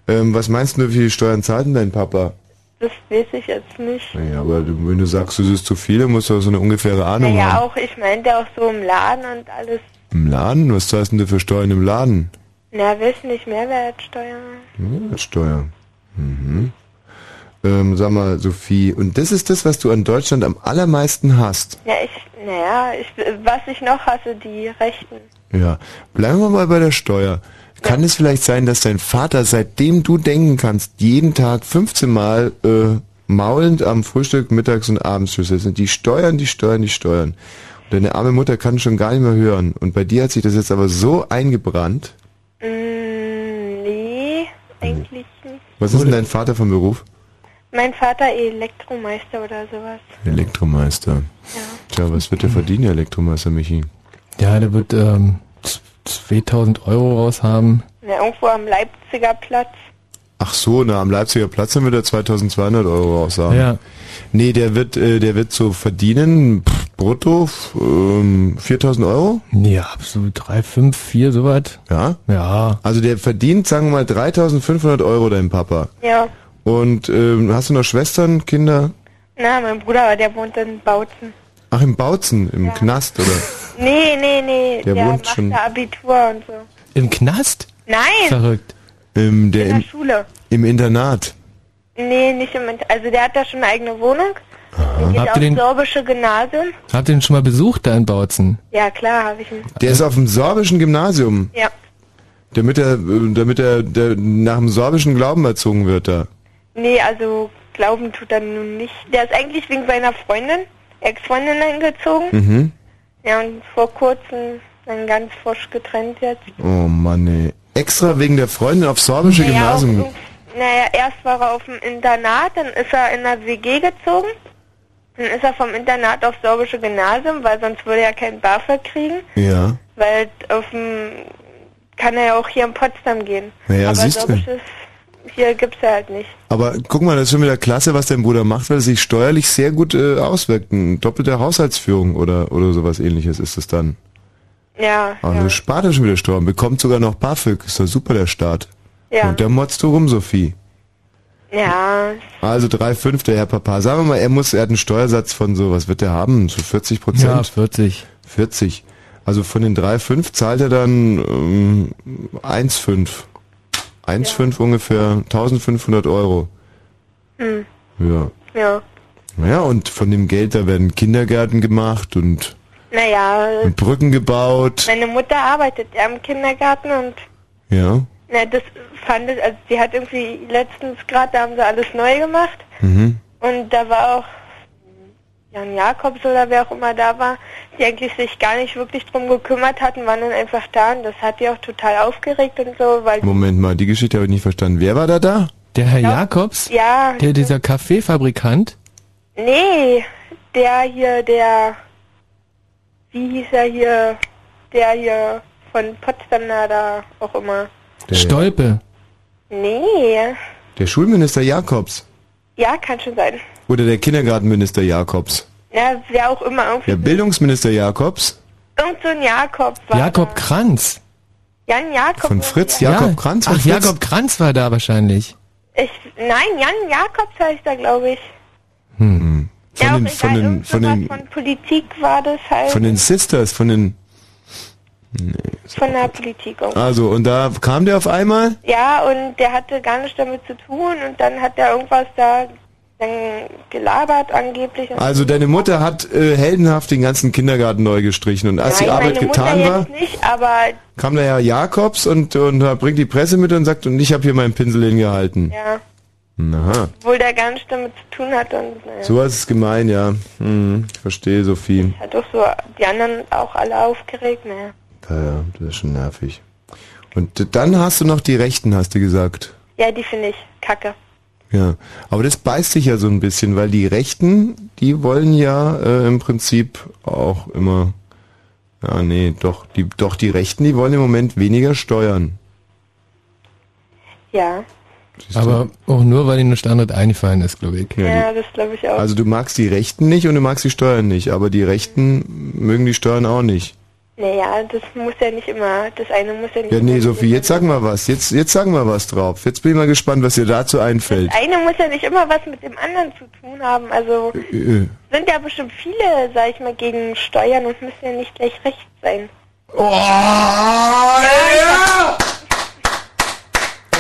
Ähm, was meinst du, wie viel Steuern zahlt denn dein Papa? Das weiß ich jetzt nicht. Naja, aber wenn du sagst, es ist zu viel, dann musst du auch so eine ungefähre Ahnung Naja, haben. auch, ich meinte auch so im Laden und alles. Im Laden? Was zahlst denn du für Steuern im Laden? Na, weiß nicht, Mehrwertsteuer. Mehrwertsteuer. Mhm. Ähm, sag mal, Sophie, und das ist das, was du an Deutschland am allermeisten hast. Ja, ich, naja, ich, was ich noch hasse, die Rechten. Ja, bleiben wir mal bei der Steuer. Kann es vielleicht sein, dass dein Vater, seitdem du denken kannst, jeden Tag 15 Mal äh, maulend am Frühstück, mittags und abends sitzt und die Steuern, die Steuern, die Steuern. Und deine arme Mutter kann schon gar nicht mehr hören. Und bei dir hat sich das jetzt aber so eingebrannt. Mm, nee, eigentlich nicht. Was ist denn dein Vater vom Beruf? Mein Vater Elektromeister oder sowas. Elektromeister. Ja. Tja, was wird der verdienen, der Elektromeister Michi? Ja, der wird ähm, 2000 Euro raus haben. Ja, irgendwo am Leipziger Platz. Ach so, na, am Leipziger Platz dann wird er 2200 Euro raussagen. Ja. Nee, der wird, äh, der wird so verdienen, pff, brutto, f- ähm, 4000 Euro? Ja, so drei, fünf, vier, sowas. Ja? Ja. Also der verdient, sagen wir mal, 3500 Euro, dein Papa. Ja. Und ähm, hast du noch Schwestern, Kinder? Na, mein Bruder, der wohnt in Bautzen. Ach, im Bautzen, im Knast, oder? Nee, nee, nee, Der der, wohnt macht schon- da Abitur und so. Im Knast? Nein, Verrückt. Ähm, der in der im, Schule. im Internat. Nee, nicht im Inter Also der hat da schon eine eigene Wohnung. Der geht Habt ihr aufs den- sorbische Gymnasium. Habt ihr den schon mal besucht da in Bautzen? Ja, klar, habe ich ihn. Der ist auf dem sorbischen Gymnasium, Ja. damit er, damit er der, nach dem sorbischen Glauben erzogen wird da. Nee, also glauben tut er nun nicht. Der ist eigentlich wegen seiner Freundin, Ex-Freundin eingezogen. Mhm. Ja, und vor kurzem dann ganz frisch getrennt jetzt. Oh Mann, ey. Extra wegen der Freundin aufs sorbische Naja, Gymnasium. irgend- naja, erst war er auf dem Internat, dann ist er in der WG gezogen. Dann ist er vom Internat aufs sorbische Gymnasium, weil sonst würde er kein BAföG kriegen. Ja. Weil auf dem kann er ja auch hier in Potsdam gehen. Naja, Aber siehst du. sorbisches hier gibt's ja halt nicht. Aber guck mal, das ist schon wieder klasse, was dein Bruder macht, weil es sich steuerlich sehr gut äh, auswirkt. Eine doppelte Haushaltsführung oder, oder sowas ähnliches ist es dann. Ja, Also spart er schon wieder Steuern, bekommt sogar noch BAföG. Ist doch super, der Staat. ja. Und da motzt du rum, Sophie. Ja, Also drei Fünfte, Herr Papa. Sagen wir mal, er muss, er hat einen Steuersatz von so, was wird er haben? So 40 Prozent? Ja, 40. 40. Also von den drei Fünf zahlt er dann ähm, 1,5. 1,5 ungefähr 1500 Euro. hm, Ja. ja. Naja, und von dem Geld, da werden Kindergärten gemacht und, Naja, und Brücken gebaut. meine Mutter arbeitet ja im Kindergarten und Ja. na, das fand ich, also sie hat irgendwie letztens gerade, da haben sie alles neu gemacht Mhm. und da war auch Jan Jakobs oder wer auch immer da war, die eigentlich sich gar nicht wirklich drum gekümmert hatten, waren dann einfach da und das hat die auch total aufgeregt und so, weil Moment mal, die Geschichte habe ich nicht verstanden. Wer war da da? Der Herr Jakobs? ja, Der, dieser Kaffeefabrikant? nee, der hier, der, wie hieß er hier, der hier von Potsdam da, da auch immer. Der, Stolpe. Nee, der Schulminister Jakobs. ja, kann schon sein. Oder der Kindergartenminister Jakobs. Na, wer auch immer, irgendwie, Der Bildungsminister Jakobs. irgend so ein Jakob war Jakob Kranz. da. Jan Jakob. Von Fritz Jakob ja. Kranz. von Ach, Fritz? Jakob Kranz war da wahrscheinlich. Ich, nein, Jan Jakobs heißt er, glaube ich. Hm. Von ja, den, auch von egal, den, irgend von sowas den, von Politik war das halt. von den Sisters, von den, Von der Politik. irgendwie. Also, und da kam der auf einmal? Ja, und der hatte gar nichts damit zu tun und dann hat er irgendwas da gelabert angeblich. Also deine Mutter hat äh, heldenhaft den ganzen Kindergarten neu gestrichen und als Nein, die Arbeit getan Mutter war, nicht, kam der Herr Jakobs und, und da bringt die Presse mit und sagt, und ich habe hier meinen Pinsel hingehalten. ja, Aha, obwohl der gar nichts damit zu tun hat und naja. so ist es gemein, ja. Hm, ich verstehe, Sophie. Hat doch so die anderen auch alle aufgeregt, naja. Ja, ja, das ist schon nervig. Und dann hast du noch die Rechten, hast du gesagt. Ja, die finde ich kacke. Ja, aber das beißt sich ja so ein bisschen, weil die Rechten, die wollen ja äh, im Prinzip auch immer, ja nee, doch die, doch die Rechten, die wollen im Moment weniger steuern. Ja, Aber auch nur, weil ihnen eine Standard eingefallen ist, glaube ich. ja, das glaube ich auch. Also du magst die Rechten nicht und du magst die Steuern nicht, aber die Rechten mögen die Steuern auch nicht. Naja, das muss ja nicht immer, das eine muss ja nicht Ja, nee, immer Sophie, jetzt sag mal was. Jetzt, jetzt sagen wir was drauf. Jetzt bin ich mal gespannt, was dir dazu einfällt. Das eine muss ja nicht immer was mit dem anderen zu tun haben. Also Äh, sind ja bestimmt viele, sag ich mal, gegen Steuern und müssen ja nicht gleich rechts sein. Oh, ja!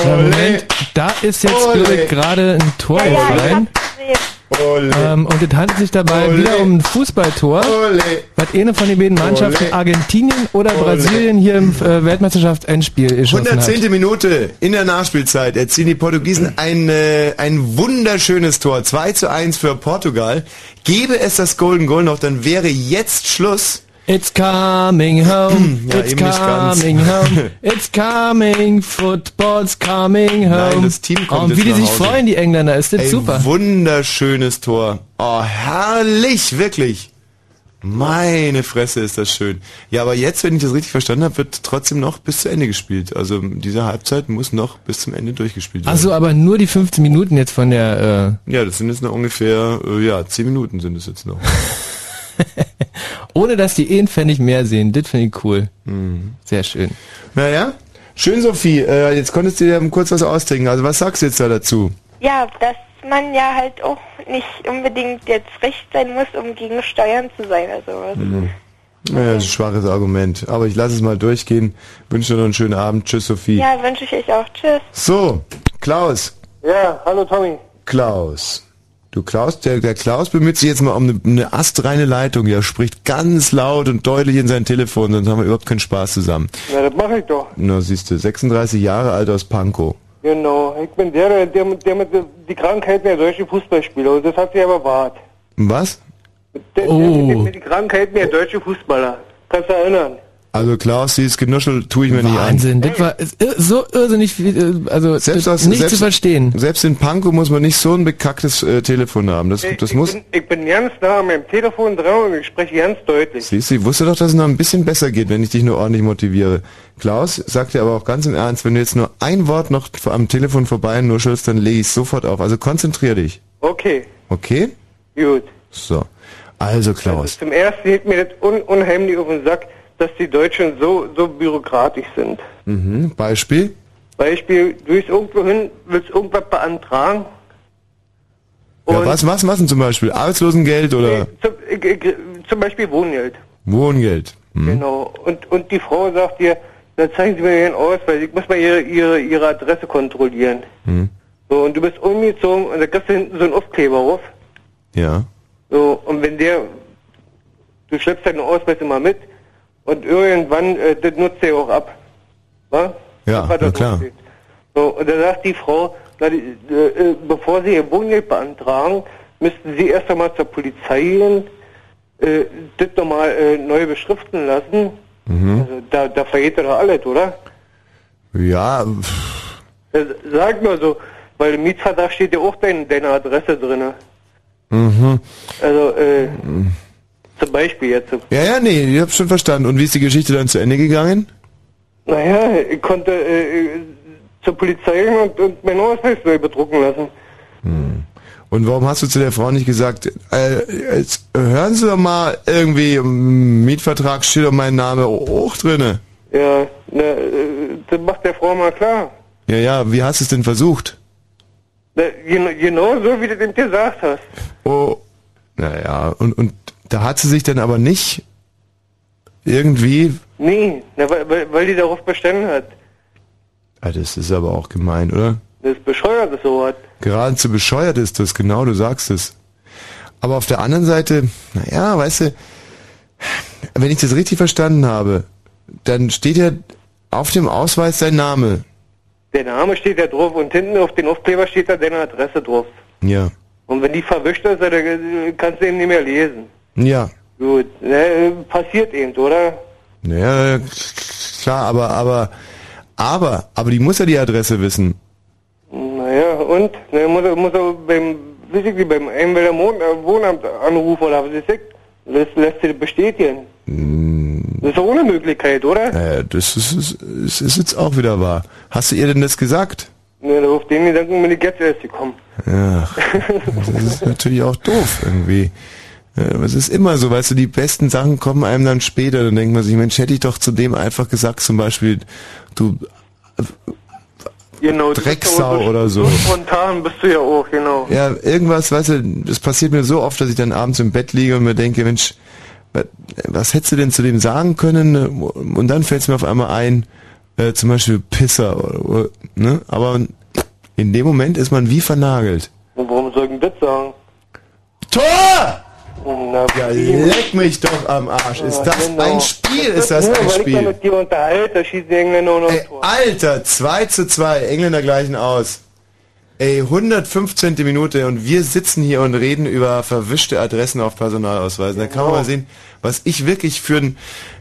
Ja, Moment, da ist jetzt, glaube ich, gerade ein Tor Ja, ja, ich gefallen. hab's gesehen. Ähm, und es handelt sich dabei Ole. wieder um ein Fußballtor, ole. was eine von den beiden Mannschaften Ole. Argentinien oder. Brasilien hier im äh, Weltmeisterschaftsendspiel geschossen hat. 110. Minute in der Nachspielzeit erzielen die Portugiesen ein, äh, ein wunderschönes Tor. 2 zu 1 für Portugal. Gäbe es das Golden Goal noch, dann wäre jetzt Schluss. It's coming home, Ja, it's coming home, it's coming, football's coming home. Nein, das Team kommt oh, wie die sich Hause. freuen, die Engländer, ist das Ey, super. wunderschönes Tor. Oh, herrlich, wirklich. Meine Fresse ist das schön. Ja, aber jetzt, wenn ich das richtig verstanden habe, wird trotzdem noch bis zu Ende gespielt. Also diese Halbzeit muss noch bis zum Ende durchgespielt werden. Also aber nur die 15 Minuten jetzt von der, ja, das sind jetzt noch ungefähr, äh, ja, 10 Minuten sind es jetzt noch. ohne dass die eh einen Pfennig mehr sehen, das finde ich cool. Mhm. Sehr schön. Naja, schön Sophie, äh, jetzt konntest du dir kurz was ausdenken. Also was sagst du jetzt da dazu? Ja, dass man ja halt auch nicht unbedingt jetzt recht sein muss, um gegen Steuern zu sein. Also Mhm. Naja, das ist ein schwaches Argument. Aber ich lasse es mal durchgehen. Wünsche dir noch einen schönen Abend. Tschüss, Sophie. ja, wünsche ich euch auch. Tschüss. So, Klaus. Ja, hallo Tommy. Klaus. Du Klaus, der, der Klaus bemüht sich jetzt mal um eine, eine astreine Leitung. Er spricht ganz laut und deutlich in sein Telefon, sonst haben wir überhaupt keinen Spaß zusammen. Ja, das mache ich doch. Na, siehst du, 36 Jahre alt aus Pankow. Genau. Ich bin der, der, der, mit- der mit der- die Krankheit der deutschen Fußballspieler. Und das hat sich aber wahr. Was? Der, Oh. der, der, mit die Krankheit der deutschen Fußballer. Kannst du erinnern? Also Klaus, dieses Genuschel tue ich mir nicht an. Wahnsinn, das war so irrsinnig, viel, äh, also Selbst das nicht selbst, zu verstehen. Selbst in Pankow muss man nicht so ein bekacktes äh, Telefon haben. Das, Ich, das ich, muss. bin, ich bin ganz nah an meinem Telefon dran und ich spreche ganz deutlich. Siehst du, ich wusste doch, dass es noch ein bisschen besser geht, wenn ich dich nur ordentlich motiviere. Klaus sagt dir aber auch ganz im Ernst, wenn du jetzt nur ein Wort noch am Telefon vorbei nuschelst, dann lege ich sofort auf. Also konzentrier dich. Okay, Okay? gut. So. Also Klaus. Zum ersten geht mir das un unheimlich auf den Sack, dass die Deutschen so, so bürokratisch sind. Mhm. Beispiel? Beispiel, du gehst irgendwo hin, willst irgendwas beantragen. Ja, was, was, was denn zum Beispiel? Arbeitslosengeld oder Zum, äh, zum Beispiel Wohngeld. Wohngeld? Mhm. Genau. Und, und die Frau sagt dir, dann zeigen Sie mir Ihren Ausweis, ich muss mal Ihre, Ihre, Ihre Adresse kontrollieren. Mhm. So, und du bist umgezogen und da kriegst du hinten so einen Aufkleber rauf. Ja. So, und wenn der, du schleppst deinen Ausweis immer mit und irgendwann, äh, das nutzt er auch ab. Was? Ja, na klar. So, und da sagt die Frau, na, die, äh, äh, bevor Sie Ihr Wohngeld beantragen, müssten Sie erst einmal zur Polizei gehen, äh, das nochmal äh, neu beschriften lassen. Mhm. Also da, da vergeht doch alles, oder? Ja, pff, Äh, Sag mal so, weil im Mietvertrag steht ja auch dein, deine Adresse drinne. mhm. Also, äh, zum Beispiel jetzt. Ja, ja, nee, ich hab's schon verstanden. Und wie ist die Geschichte dann zu Ende gegangen? Naja, ich konnte äh, zur Polizei gehen und, und meinen Ausweis neu bedrucken lassen. Und warum hast du zu der Frau nicht gesagt, äh, jetzt hören Sie doch mal, irgendwie im Mietvertrag steht doch mein Name auch drinne. Ja, na, äh, das macht der Frau mal klar. Ja, ja, wie hast du es denn versucht? Na, genau, genau so, wie du dem gesagt hast. Oh, naja, und, und da hat sie sich dann aber nicht irgendwie, Nee, na, weil, weil, die darauf bestanden hat. ah, das ist aber auch gemein, oder? Das ist bescheuert, das so hat. Geradezu bescheuert ist das, genau, du sagst es. Aber auf der anderen Seite, naja, weißt du, wenn ich das richtig verstanden habe, dann steht ja auf dem Ausweis sein Name. Der Name steht da drauf und hinten auf den Aufkleber steht da deine Adresse drauf. Ja. Und wenn die verwischt ist, dann kannst du eben nicht mehr lesen. Ja. Gut, ne, passiert eben, oder? Naja, klar, aber, aber, aber, aber die muss ja die Adresse wissen. Naja, und? Ne, muss, er- muss er beim, weiß ich nicht, beim Einwälder Mon- äh, Wohnamt anrufen oder was ist das? Lässt, lässt sie das bestätigen. Das ist doch ohne Möglichkeit, oder? Äh, das ist, ist, ist, ist jetzt auch wieder wahr. Hast du ihr denn das gesagt? Ne, auf den Gedanken bin ich jetzt erst gekommen. Ja, das ist natürlich auch doof irgendwie. Ja, es ist immer so, weißt du, die besten Sachen kommen einem dann später. Dann denkt man sich, Mensch, hätte ich doch zu dem einfach gesagt, zum Beispiel, du Genau, Drecksau auch oder so. So spontan bist du ja auch, genau. Ja, irgendwas, weißt du, das passiert mir so oft, dass ich dann abends im Bett liege und mir denke, Mensch, wa- was hättest du denn zu dem sagen können? Und dann fällt es mir auf einmal ein, äh, zum Beispiel Pisser, oder, oder, ne? Aber in dem Moment ist man wie vernagelt. Und warum soll ich denn das sagen? Tor! Na, Ja, leck mich doch am Arsch. Ist Ja, das genau. ein Spiel? Ist das nur, ein weil ich Spiel? mit dir unterhalte, die Engländer noch ein Ey. Alter, 2 zu 2, Engländer gleichen aus. Ey, 115. Minute und wir sitzen hier und reden über verwischte Adressen auf Personalausweisen. Da kann man mal sehen, was ich wirklich für ein,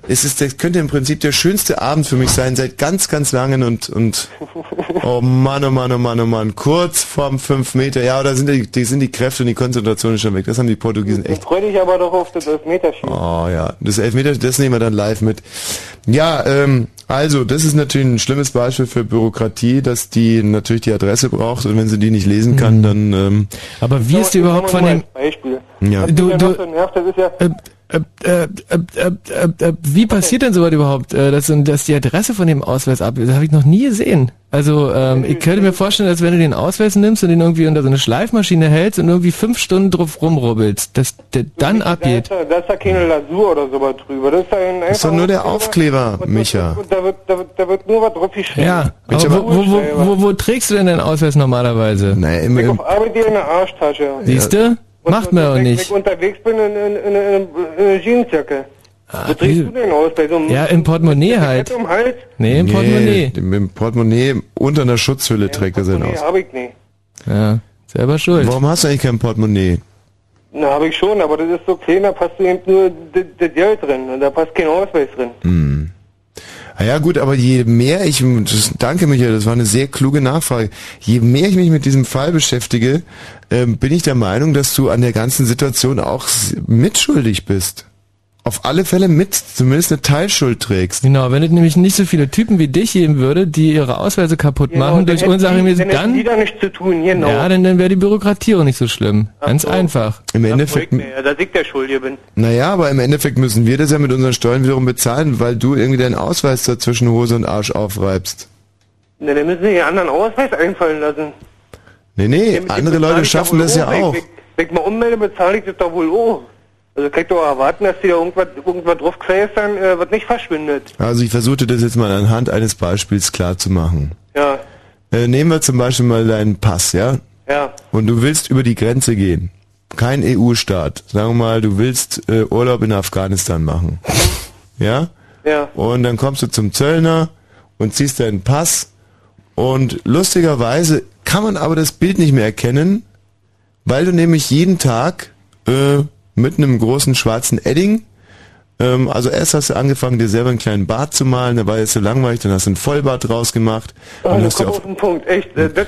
es ist, das könnte im Prinzip der schönste Abend für mich sein, seit ganz, ganz langen und, und, oh Mann, oh Mann, oh Mann, oh Mann, kurz vorm 5 Meter, ja, da sind die, die sind die Kräfte und die Konzentration schon weg. Das haben die Portugiesen echt Freu dich aber doch auf das Elfmeterschießen. Oh ja, das Elfmeter, das nehmen wir dann live mit. Ja, ähm, also das ist natürlich ein schlimmes Beispiel für Bürokratie, dass die natürlich die Adresse braucht und wenn sie die nicht lesen kann, dann ähm, Aber wie ist die überhaupt von dem... Beispiel. ja. Was Du- ja du- so nervt, das ist ja, Äh, äh, äh, äh, äh, äh, wie passiert denn sowas überhaupt, äh, dass, dass die Adresse von dem Ausweis ab? Das habe ich noch nie gesehen. Also ähm, ich könnte mir vorstellen, dass wenn du den Ausweis nimmst und den irgendwie unter so eine Schleifmaschine hältst und irgendwie fünf Stunden drauf rumrubbelst, dass der dann da abgeht. ist, da, ist ja keine Lasur oder sowas drüber. Das ist, ein ist doch nur der Aufkleber, Micha. Da, wird, da, wird, da wird nur was drauf geschrieben. Ja, aber wo, wo, wo, wo, wo trägst du denn deinen Ausweis normalerweise? Naja, im, Ich im, auf Arbeit in der Arschtasche. Siehst du? Und- Macht und man auch wenn nicht. ich unterwegs bin in, in, in, in, in eine Jeansjacke. Wo trägst wie- du denn aus? Bei so einem Ja, im Portemonnaie halt. Um Hals? Nee, im nee, Portemonnaie. Im, Portemonnaie unter einer Schutzhülle trägt er seinen Nee, aus. hab ich nicht. Ja, selber schuld. Warum hast du eigentlich kein Portemonnaie? Na, habe ich schon, aber das ist so klein, da passt eben nur das Geld drin und da passt kein Ausweis drin. Ah ja gut, aber je mehr ich, danke Michael, das war eine sehr kluge Nachfrage. Je mehr ich mich mit diesem Fall beschäftige, ähm, bin ich der Meinung, dass du an der ganzen Situation auch mitschuldig bist. Auf alle Fälle mit, zumindest eine Teilschuld trägst. Genau, wenn es nämlich nicht so viele Typen wie dich geben würde, die ihre Ausweise kaputt machen durch Genau, dann die- da nichts zu tun, genau. ja, dann, dann wäre die Bürokratie auch nicht so schlimm. Ganz so. einfach. Im Das Endeffekt, ja, dass ich der Schuldige bin. naja, aber im Endeffekt müssen wir das ja mit unseren Steuern wiederum bezahlen, weil du irgendwie deinen Ausweis da zwischen Hose und Arsch aufreibst. Na, dann müssen sie die anderen Ausweis einfallen lassen. Nee, nee, Ja, mit dem andere Leute schaffen das ja auch. wenn ich mal ummelde, bezahle ich das doch wohl auch. Also kann ich doch erwarten, dass die da irgendwas, irgendwas drauf dann, äh, was nicht verschwindet. Also ich versuchte das jetzt mal anhand eines Beispiels klar zu machen. Ja, Äh, nehmen wir zum Beispiel mal deinen Pass, ja? ja. Und du willst über die Grenze gehen. Kein EU-Staat. Sagen wir mal, du willst äh, Urlaub in Afghanistan machen. Ja? Ja. Und dann kommst du zum Zöllner und ziehst deinen Pass und lustigerweise kann man aber das Bild nicht mehr erkennen, weil du nämlich jeden Tag äh, mit einem großen schwarzen Edding ähm, also erst hast du angefangen, dir selber einen kleinen Bart zu malen, da war jetzt so langweilig, dann hast du einen Vollbart draus gemacht, dann Also hast du auf auf den Punkt, echt. Äh, das,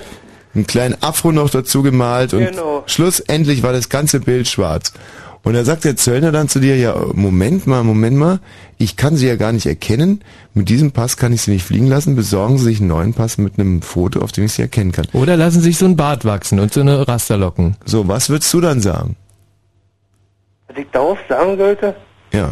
einen kleinen Afro noch dazu gemalt und Genau. schlussendlich war das ganze Bild schwarz. Und da sagt der Zöllner dann zu dir, ja, Moment mal, Moment mal, ich kann sie ja gar nicht erkennen, mit diesem Pass kann ich sie nicht fliegen lassen, besorgen Sie sich einen neuen Pass mit einem Foto, auf dem ich sie erkennen kann. Oder lassen sich so ein Bart wachsen und so eine Rasterlocken. So, was würdest du dann sagen? Was ich darauf sagen sollte? Ja.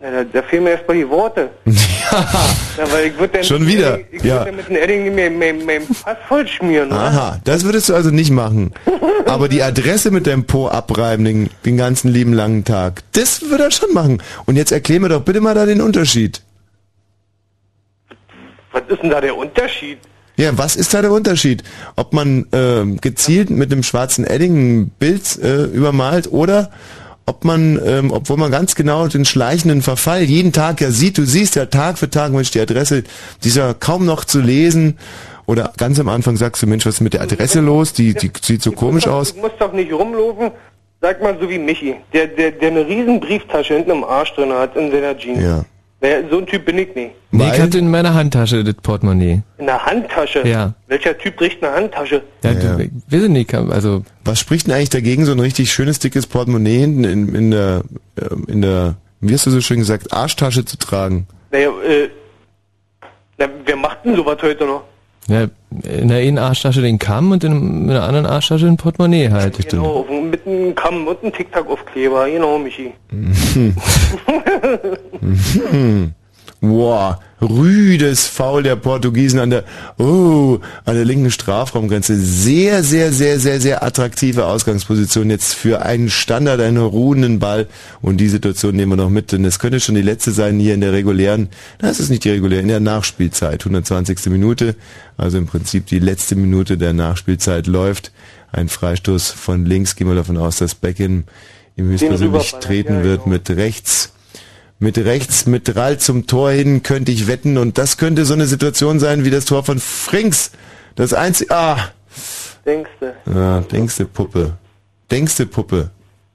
Na, da, da fehlen mir erstmal die Worte. Ja. weil ich würde Schon wieder? Ich, ich Ja. würd dann mit dem Edding mein, mein, mein Pass voll schmieren. ne? Aha, das würdest du also nicht machen. Aber die Adresse mit deinem Po abreiben den, den ganzen lieben langen Tag, das würde er schon machen. Und jetzt erklär mir doch bitte mal da den Unterschied. Was ist denn da der Unterschied? Ja, was ist da der Unterschied? Ob man ähm, gezielt mit einem schwarzen Edding ein Bild äh, übermalt oder ob man, ähm, obwohl man ganz genau den schleichenden Verfall jeden Tag ja sieht, du siehst ja Tag für Tag, Mensch, die Adresse, die ist ja kaum noch zu lesen. Oder ganz am Anfang sagst du, Mensch, was ist mit der Adresse los? Die, die sieht so komisch aus. Du musst doch nicht rumlaufen, sag mal so wie Michi, der, der, der eine riesen Brieftasche hinten im Arsch drin hat in seiner Jeans. Ja. So ein Typ bin ich nicht. Nee, ich hatte in meiner Handtasche das Portemonnaie. In der Handtasche? Ja. Welcher Typ trägt eine Handtasche? Ja, du, ich weiß es nicht, also Was spricht denn eigentlich dagegen, so ein richtig schönes, dickes Portemonnaie hinten in, in der, ähm, in der, wie hast du so schön gesagt, Arschtasche zu tragen? Naja, äh, na, wer macht denn sowas heute noch? Ja, in der einen Arschtasche den Kamm und in, in der anderen Arschtasche ein Portemonnaie halt. Genau, mit einem Kamm und einem Tic-Tac-Aufkleber, genau, Michi. Wow, rüdes Foul der Portugiesen an der, oh, an der linken Strafraumgrenze. Sehr, sehr, sehr, sehr, sehr attraktive Ausgangsposition jetzt für einen Standard, einen ruhenden Ball. Und die Situation nehmen wir noch mit, denn es könnte schon die letzte sein hier in der regulären, das ist nicht die reguläre, in der Nachspielzeit, 120. Minute. Also im Prinzip die letzte Minute der Nachspielzeit läuft. Ein Freistoß von links, gehen wir davon aus, dass Beckham ihm höchstpersönlich treten wird mit rechts mit rechts, mit Rall zum Tor hin, könnte ich wetten. Und das könnte so eine Situation sein wie das Tor von Frings. Das einzige, ah, Denkste. ja, denkste Puppe. Denkste Puppe.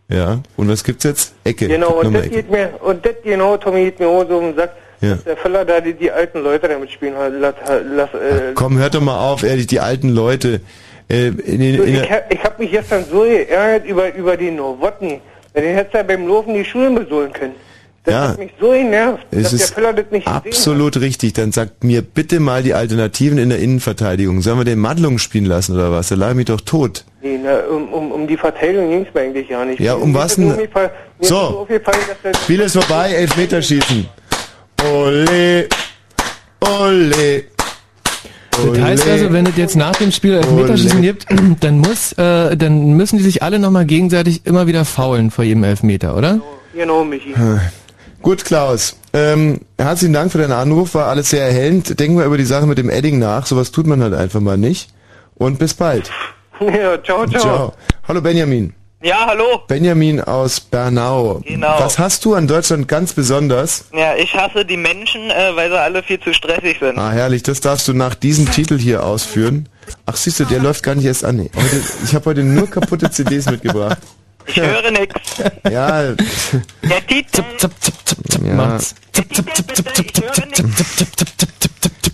Ja. Und was gibt's jetzt? Ecke. Genau, und das Ecke. geht mir, und das genau, Tommy, geht mir auch so den Sack, Ja. dass der Feller da die, die alten Leute damit spielen hat, lass, lass, äh, Komm, hört doch mal auf, ehrlich, die alten Leute. Äh, in, so, in, ich, hab- ich hab mich gestern so geärgert über, über die Nowotny. Den hättest du ja beim Laufen die Schulen besohlen können. Das Ja. hat mich so genervt, es dass der ist Feller das nicht absolut richtig. Dann sagt mir bitte mal die Alternativen in der Innenverteidigung. Sollen wir den Madlung spielen lassen oder was? Da leih mich doch tot. Nee, na, um, um, um die Verteilung ging's mir eigentlich gar nicht. Ja, um Mir was denn? So. der Spiel ist vorbei, Elfmeterschießen. Ole, ole. Das heißt also, wenn es jetzt nach dem Spiel Elfmeterschießen Ole. gibt, dann muss, äh, dann müssen die sich alle nochmal gegenseitig immer wieder faulen vor jedem Elfmeter, oder? Genau, Michi. Gut, Klaus. Ähm, herzlichen Dank für deinen Anruf, war alles sehr erhellend. Denken wir über die Sache mit dem Edding nach. Sowas tut man halt einfach mal nicht. Und bis bald. Ja, ciao, ciao. Ciao. Hallo Benjamin. Ja, hallo. Benjamin aus Bernau. Genau. Was hast du an Deutschland ganz besonders? Ja, ich hasse die Menschen, äh, weil sie alle viel zu stressig sind. Ah, herrlich, das darfst du nach diesem Titel hier ausführen. Ach, siehst du, der läuft gar nicht erst an. Heute, ich habe heute nur kaputte CDs mitgebracht. Ich höre nix. Ja, Der Titel. ja.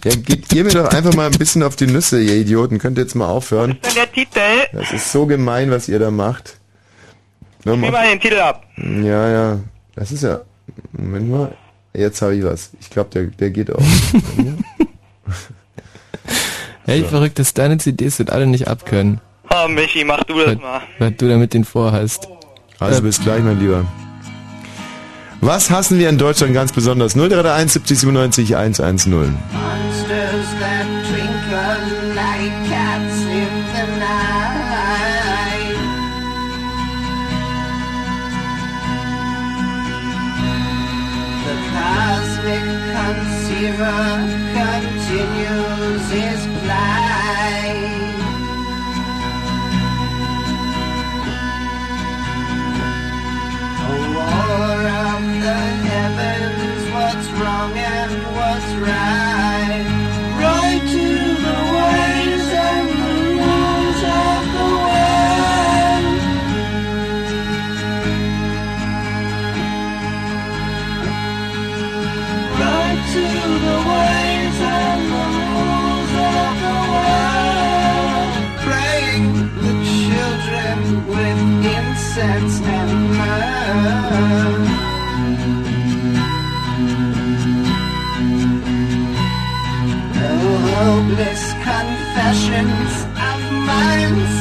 Ja geht ihr mir doch einfach mal ein bisschen auf die Nüsse, ihr Idioten. Könnt ihr jetzt mal aufhören? Und der Titel. Das ist so gemein, was ihr da macht. Mach- mal den Titel ab. Ja, ja. Das ist ja. Moment mal. Jetzt habe ich was. Ich glaube, der, der geht auch. Hey, verrückt, dass deine CDs das alle nicht abkönnen. Oh, Michi, mach du das Was, mal. was du damit den vorhast. Also bis gleich, mein Lieber. Was hassen wir in Deutschland ganz besonders? 031 70 97 110. Monsters that twinkle wrong and what's right. Right to the ways and the rules of the world. Right to the ways and the rules of the world. Praying the children with incense and myrrh. Hopeless confessions of minds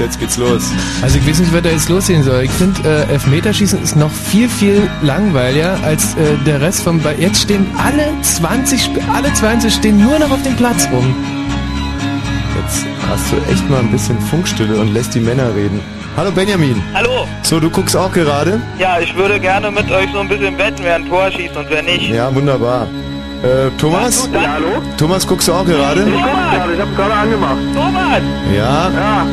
jetzt geht's los. Also ich weiß nicht, was da jetzt losgehen soll. Ich finde, äh, Elfmeterschießen ist noch viel, viel langweiliger als äh, der Rest vom Ball. Jetzt stehen alle 20, Sp- alle 20 stehen nur noch auf dem Platz rum. Jetzt hast du echt mal ein bisschen Funkstille und lässt die Männer reden. Hallo Benjamin. Hallo. So, du guckst auch gerade? Ja, ich würde gerne mit euch so ein bisschen wetten, wer ein Tor schießt und wer nicht. Ja, wunderbar. Äh, Thomas? Ja, hallo? Thomas, guckst du auch gerade? Ich guck gerade, ich hab's gerade angemacht. Thomas! Ja. Ja.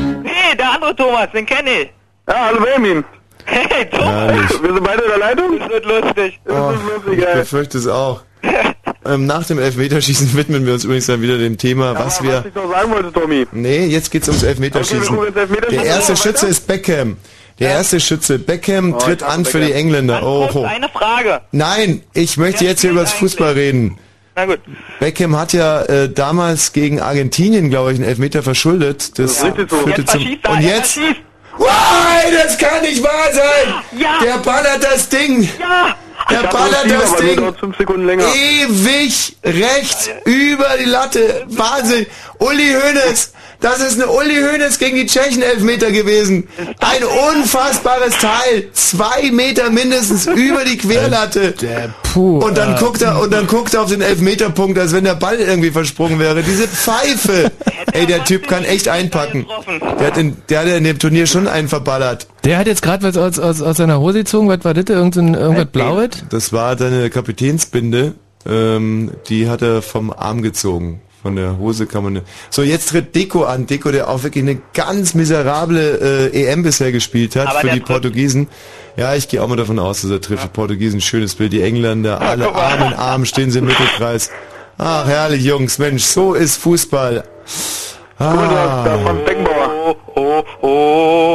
Andere Thomas, den kenne ich. Ja, hallo Benjamin. Hey, Thomas. Herrlich. Wir sind beide in der Leitung? Das wird lustig. Das Oh, ist lustig, ich befürchte es auch. ähm, nach dem Elfmeterschießen widmen wir uns übrigens dann wieder dem Thema, was wir... Was ich noch sagen wollte, Tommy. Nee, jetzt geht's ums Elfmeterschießen. Okay, Elfmeterschießen. Der erste Schütze ist Beckham. Der erste Schütze Beckham Oh, tritt an für die Beckham. Engländer. Oh, oh. Eine Frage. Nein, ich möchte jetzt hier über das Fußball reden. Na gut. Beckham hat ja äh, damals gegen Argentinien, glaube ich, einen Elfmeter verschuldet. Das Ja. Führte Jetzt zum er, und jetzt. Nein, das kann nicht wahr sein. Ja. Der ballert das Ding. Ja. Der Ich ballert dachte, das Ding. Ewig rechts über die Latte. Wahnsinn. Uli Hoeneß. Das ist eine Uli Hoeneß gegen die Tschechen Elfmeter gewesen. Ein unfassbares Teil. Zwei Meter mindestens über die Querlatte. Puh, Und dann äh, guckt er und dann guckt er auf den Elfmeterpunkt, als wenn der Ball irgendwie versprungen wäre. Diese Pfeife. Ey, der Typ kann echt einpacken. Der hat in, der hat in dem Turnier schon einen verballert. Der hat jetzt gerade was aus, aus, aus seiner Hose gezogen. Was war das? Irgend ein, irgendwas Blaues? Das war seine Kapitänsbinde. Ähm, die hat er vom Arm gezogen. Von der Hose kann man. So, jetzt tritt Deko an. Deko, der auch wirklich eine ganz miserable äh, EM bisher gespielt hat Aber für die. Portugiesen. Ja, ich gehe auch mal davon aus, dass er trifft. Die Portugiesen, schönes Bild. Die Engländer, alle Arm in Arm stehen sie im Mittelkreis. Ach, herrlich, Jungs. Mensch, so ist Fußball. Ah. Da Franz Beckenbauer. Oh, oh,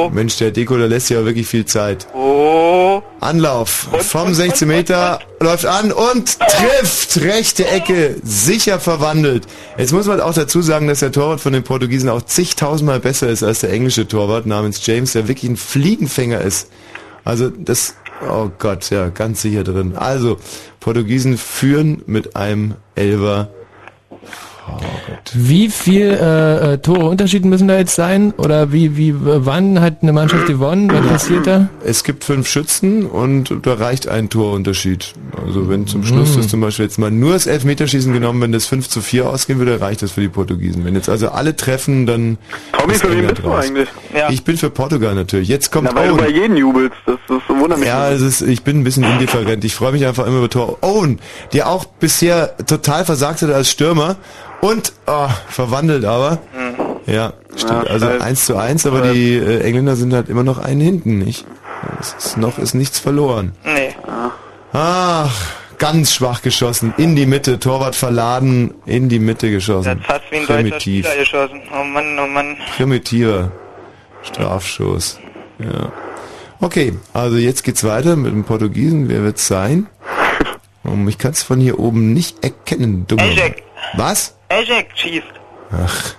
oh. Mensch, der Deko, der lässt ja wirklich viel Zeit. Oh. Anlauf vom 16 Meter, läuft an und trifft rechte Ecke, sicher verwandelt. Jetzt muss man auch dazu sagen, dass der Torwart von den Portugiesen auch zigtausendmal besser ist als der englische Torwart namens James, der wirklich ein Fliegenfänger ist. Also das, oh Gott, ja, ganz sicher drin. Also, Portugiesen führen mit einem Elver. Wie viel äh, äh, Tore Unterschied müssen da jetzt sein? Oder wie, wie, wann hat eine Mannschaft gewonnen? Was passiert da? Es gibt fünf Schützen und da reicht ein Torunterschied. Also wenn zum Schluss Mhm. das zum Beispiel jetzt mal nur das Elfmeterschießen genommen, wenn das 5 zu 4 ausgehen würde, reicht das für die Portugiesen. Wenn jetzt also alle treffen, dann Tommy, ist für wen bist du eigentlich? Ja. Ich bin für Portugal natürlich. Jetzt kommt Na, weil du Owen. bei jedem jubelst. Das, das wundert mich. Ja, es ist, ich bin ein bisschen indifferent. Ich freue mich einfach immer über Tor. Owen, der auch bisher total versagt hat als Stürmer und oh, verwandelt aber. Ja, stimmt. Ja, also. 1 zu 1, aber die äh, Engländer sind halt immer noch einen hinten, nicht? Es ist noch ist nichts verloren. Nee. Ach, ganz schwach geschossen. In die Mitte, Torwart verladen, in die Mitte geschossen. Fast wie ein deutscher Primitiv. Spieler geschossen. Oh Mann, oh Mann. Primitiver Strafschuss. Ja. Okay, also jetzt geht's weiter mit dem Portugiesen. Wer wird's sein? Um, ich kann es von hier oben nicht erkennen. Ejek. Was? Ejek schießt. Ach,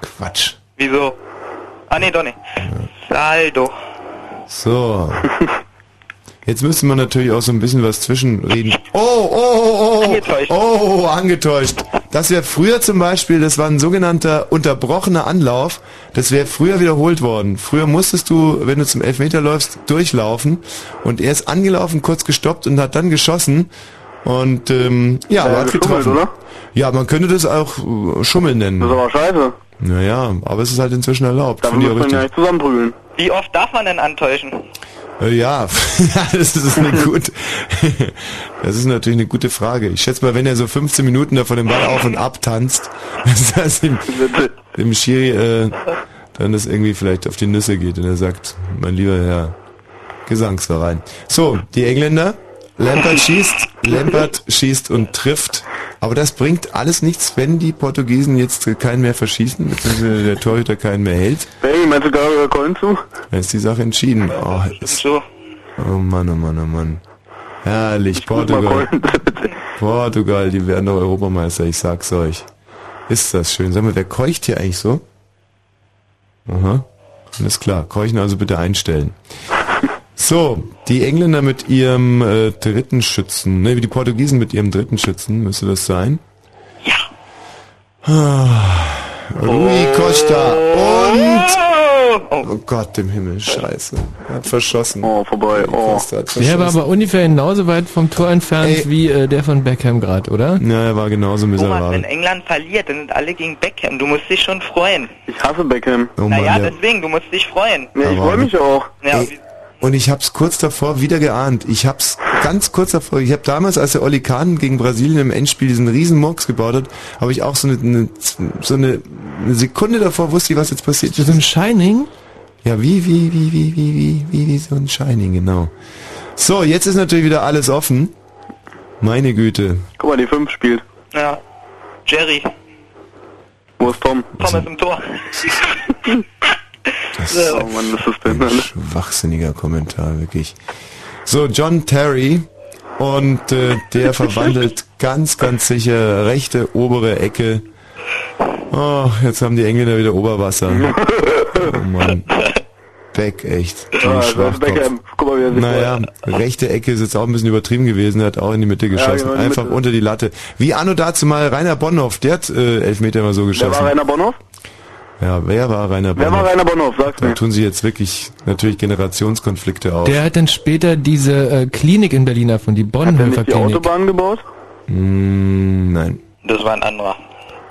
Quatsch. Wieso? Ah, nee, doch nicht. Saldo. So. Jetzt müsste man natürlich auch so ein bisschen was zwischenreden. Oh, oh, oh, oh. Angetäuscht. Oh, oh, angetäuscht. Das wäre früher zum Beispiel, das war ein sogenannter unterbrochener Anlauf. Das wäre früher wiederholt worden. Früher musstest du, wenn du zum Elfmeter läufst, durchlaufen. Und er ist angelaufen, kurz gestoppt und hat dann geschossen. Und ähm, ja, Ja, aber hat getroffen. oder? Ja, man könnte das auch äh, Schummeln nennen. Das ist aber scheiße. Naja, aber es ist halt inzwischen erlaubt. Da muss man ja nicht zusammenprügeln. Wie oft darf man denn antäuschen? Äh, Ja, das ist eine gute, das ist natürlich eine gute Frage. Ich schätze mal, wenn er so 15 Minuten da von dem Ball auf und ab tanzt, dass das dem, dem Schiri äh, dann das irgendwie vielleicht auf die Nüsse geht und er sagt, mein lieber Herr Gesangsverein. So, die Engländer, Lampert schießt, Lampert schießt und trifft. Aber das bringt alles nichts, wenn die Portugiesen jetzt keinen mehr verschießen, beziehungsweise der Torhüter keinen mehr hält. Hey, meinst du Gabriel Colin zu? Dann ist die Sache entschieden. Oh, ist, oh Mann, oh Mann, oh Mann. Herrlich, Portugal. Portugal, die werden doch Europameister, ich sag's euch. Ist das schön. Sag mal, wer keucht hier eigentlich so? Aha. Alles klar. Keuchen also bitte einstellen. So, die Engländer mit ihrem äh, dritten Schützen, ne, die Portugiesen mit ihrem dritten Schützen, müsste das sein? Ja. Rui Costa und Oh Gott im Himmel, scheiße. Er hat verschossen. Oh, vorbei. Oh. Der war aber ungefähr genauso weit vom Tor entfernt wie äh, der von Beckham gerade, oder? Ja, er war genauso Thomas, wenn miserabel. England verliert, dann sind alle gegen Beckham. Du musst dich schon freuen. Ich hasse Beckham. Oh Mann, naja, der- deswegen, du musst dich freuen. Nee, ich freue mich auch. Ja, Ey, und ich hab's kurz davor wieder geahnt. Ich hab's ganz kurz davor. Ich habe damals, als der Oli Kahn gegen Brasilien im Endspiel diesen riesen Murks gebaut hat, habe ich auch so eine, eine so eine, eine Sekunde davor wusste ich, was jetzt passiert. So ein Shining? Ja, wie, wie, wie, wie, wie, wie, wie, wie so ein Shining, genau. So, jetzt ist natürlich wieder alles offen. Meine Güte. Guck mal, die 5 spielt. ja. Jerry, Wo ist Tom? Tom ist im Tor. Oh Mann, das ist denn alles. Schwachsinniger Kommentar, wirklich. So, John Terry und äh, der verwandelt ganz, ganz sicher rechte obere Ecke. Oh, jetzt haben die Engländer wieder Oberwasser. Oh Mann. Beck, echt. Ja, das Schwachkopf. Beckham. Guck mal, wie er sich Naja, rechte Ecke ist jetzt auch ein bisschen übertrieben gewesen, er hat auch in die Mitte geschossen. genau, in die Einfach Mitte. unter die Latte. Wie Anno dazu mal Rainer Bonhoff, der hat äh, Elfmeter mal so Wer geschossen. war Rainer Bonhoff? Ja, wer war Rainer Wer Bonhoff? war Rainer Bonhoff? Sag's Da mir. tun sich jetzt wirklich natürlich Generationskonflikte auf. Der hat dann später diese äh, Klinik in Berlin erfunden, die Hat er Bonhoeffer nicht die. Autobahn gebaut? Mm, nein, Das war ein anderer.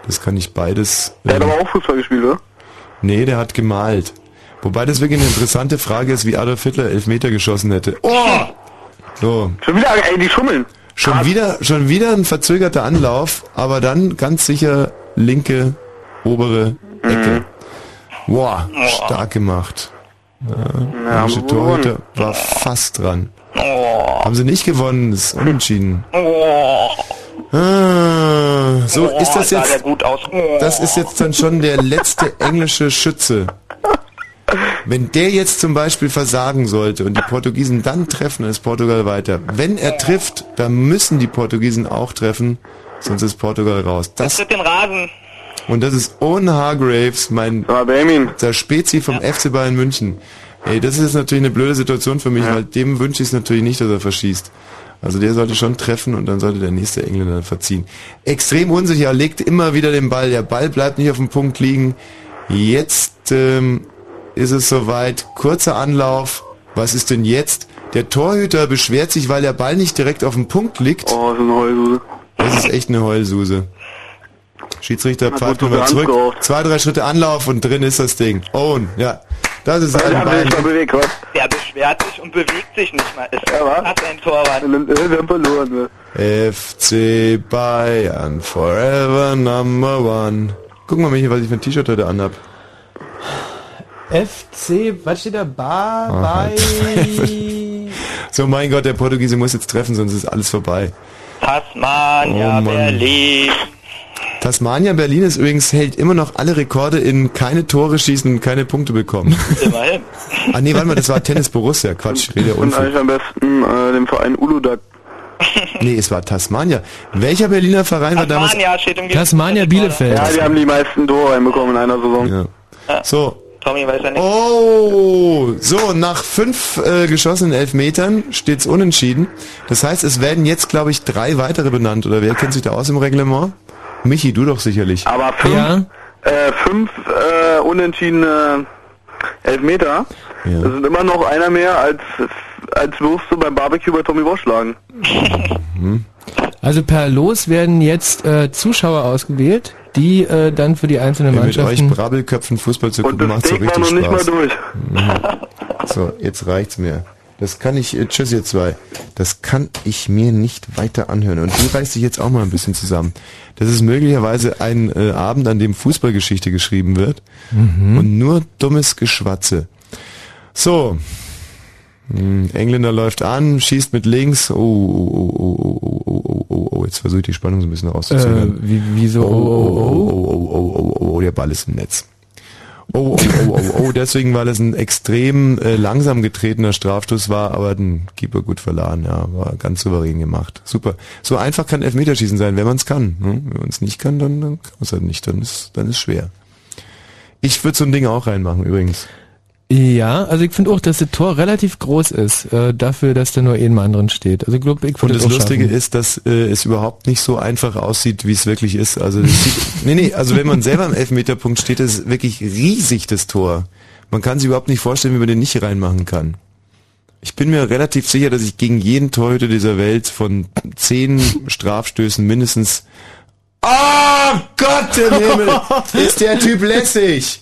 das kann ich beides. Der hat ähm, aber auch Fußball gespielt, oder? nee, der hat gemalt. Wobei das wirklich eine interessante Frage ist, wie Adolf Hitler Elfmeter geschossen hätte. Oh! So, Schon wieder, ey, die schummeln. schon wieder, schon wieder ein verzögerter Anlauf, aber dann ganz sicher linke obere Ecke. Boah, stark gemacht. Ja, der Torhüter war fast dran. Haben sie nicht gewonnen, ist unentschieden. Ah, so ist das jetzt. Das ist jetzt dann schon der letzte englische Schütze. Wenn der jetzt zum Beispiel versagen sollte und die Portugiesen dann treffen, dann ist Portugal weiter. Wenn er trifft, dann müssen die Portugiesen auch treffen, sonst ist Portugal raus. Das, Tritt den Rasen. Und das ist Owen Hargraves, mein Benjamin, der Spezi vom FC Bayern München. Ey, das ist jetzt natürlich eine blöde Situation für mich, weil dem wünsche ich es natürlich nicht, dass er verschießt. Also der sollte schon treffen und dann sollte der nächste Engländer verziehen. Extrem unsicher, legt immer wieder den Ball. Der Ball bleibt nicht auf dem Punkt liegen. Jetzt ähm, ist es soweit. Kurzer Anlauf. Was ist denn jetzt? Der Torhüter beschwert sich, weil der Ball nicht direkt auf dem Punkt liegt. oh, das ist eine Heulsuse. Das ist echt eine Heulsuse. Schiedsrichter pfeift nochmal zurück. geraucht. Zwei, drei Schritte Anlauf und drin ist das Ding. Owen, ja. Das ist Der ein Bein. Der beschwert sich und bewegt sich nicht mal. Ist Ja, was? hat ein Torwart. Wir haben verloren, ne? FC Bayern forever number one. Guck mal, Michi, was ich für ein T-Shirt heute anhab. FC, was steht da? Bar Ah, bei... So, mein Gott, der Portugiese muss jetzt treffen, sonst ist alles vorbei. Tasmania, Oh. Berlin. Tasmania Berlin ist übrigens, hält immer noch alle Rekorde in keine Tore schießen und keine Punkte bekommen. Immerhin. ah nee, warte mal, das war Tennis Borussia. Quatsch, ja Und eigentlich am besten äh, dem Verein Uludag. Nee, es war Tasmania. Welcher Berliner Verein war damals... Tasmania steht im Tasmania Bielefeld. Ja, die haben die meisten Tore reinbekommen in einer Saison. Ja. So, Tommy weiß ja nicht. Oh, so, nach fünf äh, geschossenen Elfmetern steht's unentschieden. Das heißt, es werden jetzt, glaube ich, drei weitere benannt. Oder wer kennt sich da aus im Reglement? Michi, du doch sicherlich. Aber fünf, Ja. äh, fünf äh, unentschiedene Elfmeter, Ja. das sind immer noch einer mehr als als wirst du beim Barbecue bei Tommy Bosch schlagen. Also per Los werden jetzt äh, Zuschauer ausgewählt, die äh, dann für die einzelnen Ey, mit euch Mannschaften... Brabbelköpfen Fußball zu Und gucken, das macht so Steak war richtig noch nicht mal Spaß. durch. So, jetzt reicht's mir. Das kann ich, äh, tschüss ihr zwei, das kann ich mir nicht weiter anhören. Und du reißt dich jetzt auch mal ein bisschen zusammen. Das ist möglicherweise ein äh, Abend, an dem Fußballgeschichte geschrieben wird mhm. und nur dummes Geschwatze. So, Engländer läuft an, schießt mit links. Oh, oh, oh, oh, oh, oh, oh, oh, jetzt versuche ich die Spannung so ein bisschen rauszuzögern. Äh, wie, wieso? Oh, oh, oh, oh, oh, oh, oh, oh, der Ball ist im Netz. Oh, oh, oh, oh, oh, deswegen, weil es ein extrem äh, langsam getretener Strafstoß war, aber den Keeper gut verladen, ja, war ganz souverän gemacht. Super. So einfach kann Elfmeterschießen sein, wenn man es kann. Ne? Wenn man es nicht kann, dann, dann kann man es halt nicht, dann ist dann ist schwer. Ich würde so ein Ding auch reinmachen übrigens. Ja, also ich finde auch, dass das Tor relativ groß ist, äh, dafür, dass da nur ein Mann drin steht. Also ich glaube, ich Und das auch Lustige schaffen. ist, dass äh, es überhaupt nicht so einfach aussieht, wie es wirklich ist. Also das sieht, nee, nee, also wenn man selber am Elfmeterpunkt steht, ist es wirklich riesig, das Tor. Man kann sich überhaupt nicht vorstellen, wie man den nicht reinmachen kann. Ich bin mir relativ sicher, dass ich gegen jeden Torhüter dieser Welt von zehn Strafstößen mindestens Oh Gott im Himmel! Ist der Typ lässig!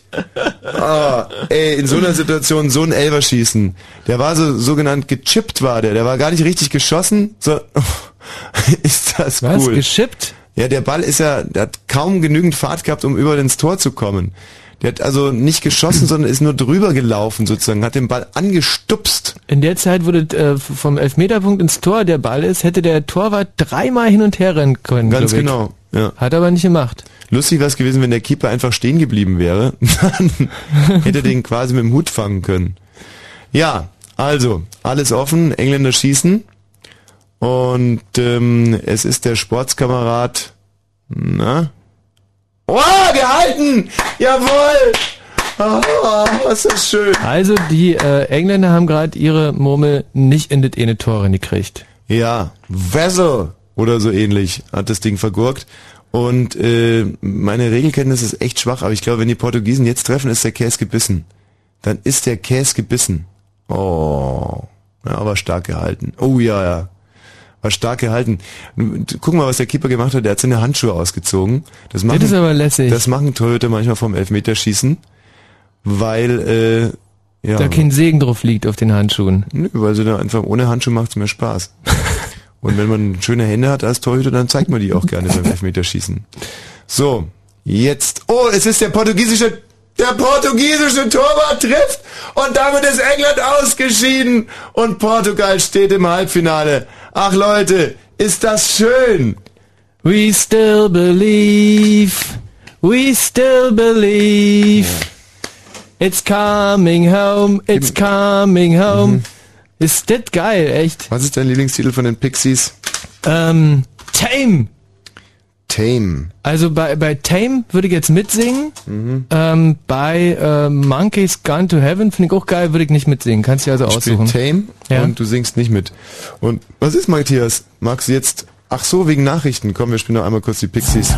Ah, ey, in so einer Situation so ein Elver schießen. Der war so sogenannt gechippt war der. Der war gar nicht richtig geschossen. So, ist das Was? cool. Geschippt? Ja, der Ball ist ja, der hat kaum genügend Fahrt gehabt, um über ins Tor zu kommen. Der hat also nicht geschossen, sondern ist nur drüber gelaufen sozusagen, hat den Ball angestupst. In der Zeit, wo das äh, vom Elfmeterpunkt ins Tor der Ball ist, hätte der Torwart dreimal hin und her rennen können. Ganz genau. Ja. Hat aber nicht gemacht. Lustig wäre es gewesen, wenn der Keeper einfach stehen geblieben wäre. Dann hätte er den quasi mit dem Hut fangen können. Ja, also, alles offen, Engländer schießen. Und ähm, es ist der Sportskamerad. Na? Oh, gehalten! Jawohl! Oh, ist das schön. Also die äh, Engländer haben gerade ihre Murmel nicht in das eine Tor gekriegt. Ja, Vessel oder so ähnlich hat das Ding vergurkt. Und äh, meine Regelkenntnis ist echt schwach, aber ich glaube, wenn die Portugiesen jetzt treffen, ist der Käse gebissen. Dann ist der Käse gebissen. Oh, ja, aber stark gehalten. Oh ja, ja. War stark gehalten. Guck mal, was der Keeper gemacht hat. Der hat seine Handschuhe ausgezogen. Das, machen, ist aber lässig. Das machen Torhüter manchmal vom Elfmeterschießen, weil äh, ja, Da kein Segen drauf liegt auf den Handschuhen. Nö, weil sie da einfach ohne Handschuh macht's mehr Spaß. Und wenn man schöne Hände hat als Torhüter, dann zeigt man die auch gerne beim Elfmeterschießen. So, jetzt. Oh, es ist der portugiesische, der portugiesische Torwart trifft und damit ist England ausgeschieden und Portugal steht im Halbfinale. Ach Leute, ist das schön. We still believe, we still believe. It's coming home, it's coming home. Ist das geil, echt? Was ist dein Lieblingstitel von den Pixies? Ähm, Tame. Tame. Also bei, bei Tame würde ich jetzt mitsingen. Mhm. Ähm, bei äh, Monkeys Gone to Heaven finde ich auch geil, würde ich nicht mitsingen. Kannst du also Ich aussuchen. Tame Ja. und du singst nicht mit. Und was ist, Matthias? Magst du jetzt... Ach so, wegen Nachrichten. Komm, wir spielen noch einmal kurz die Pixies.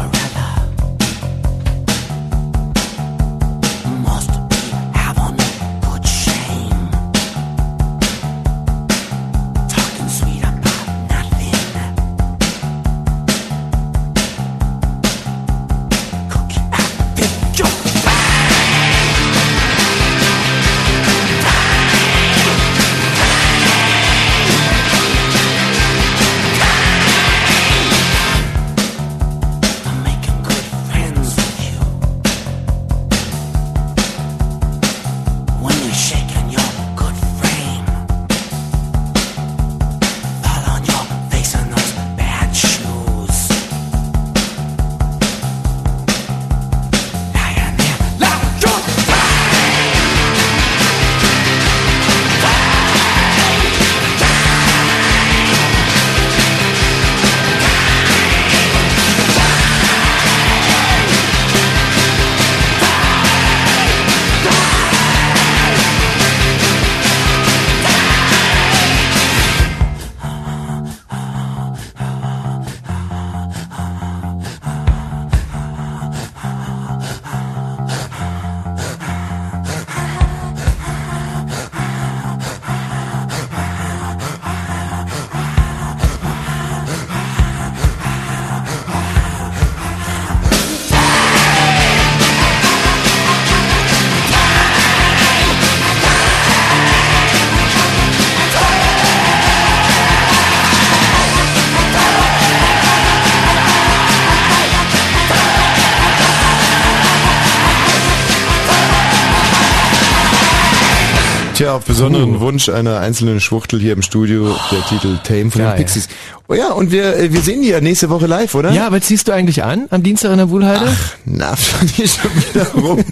Besonderen Wunsch einer einzelnen Schwuchtel hier im Studio der Titel Tame von Geil. den Pixies. Oh ja, und wir, äh, wir sehen die ja nächste Woche live, oder? Ja, was ziehst du eigentlich an am Dienstag in der Wuhlheide? Na, die schon wieder rum.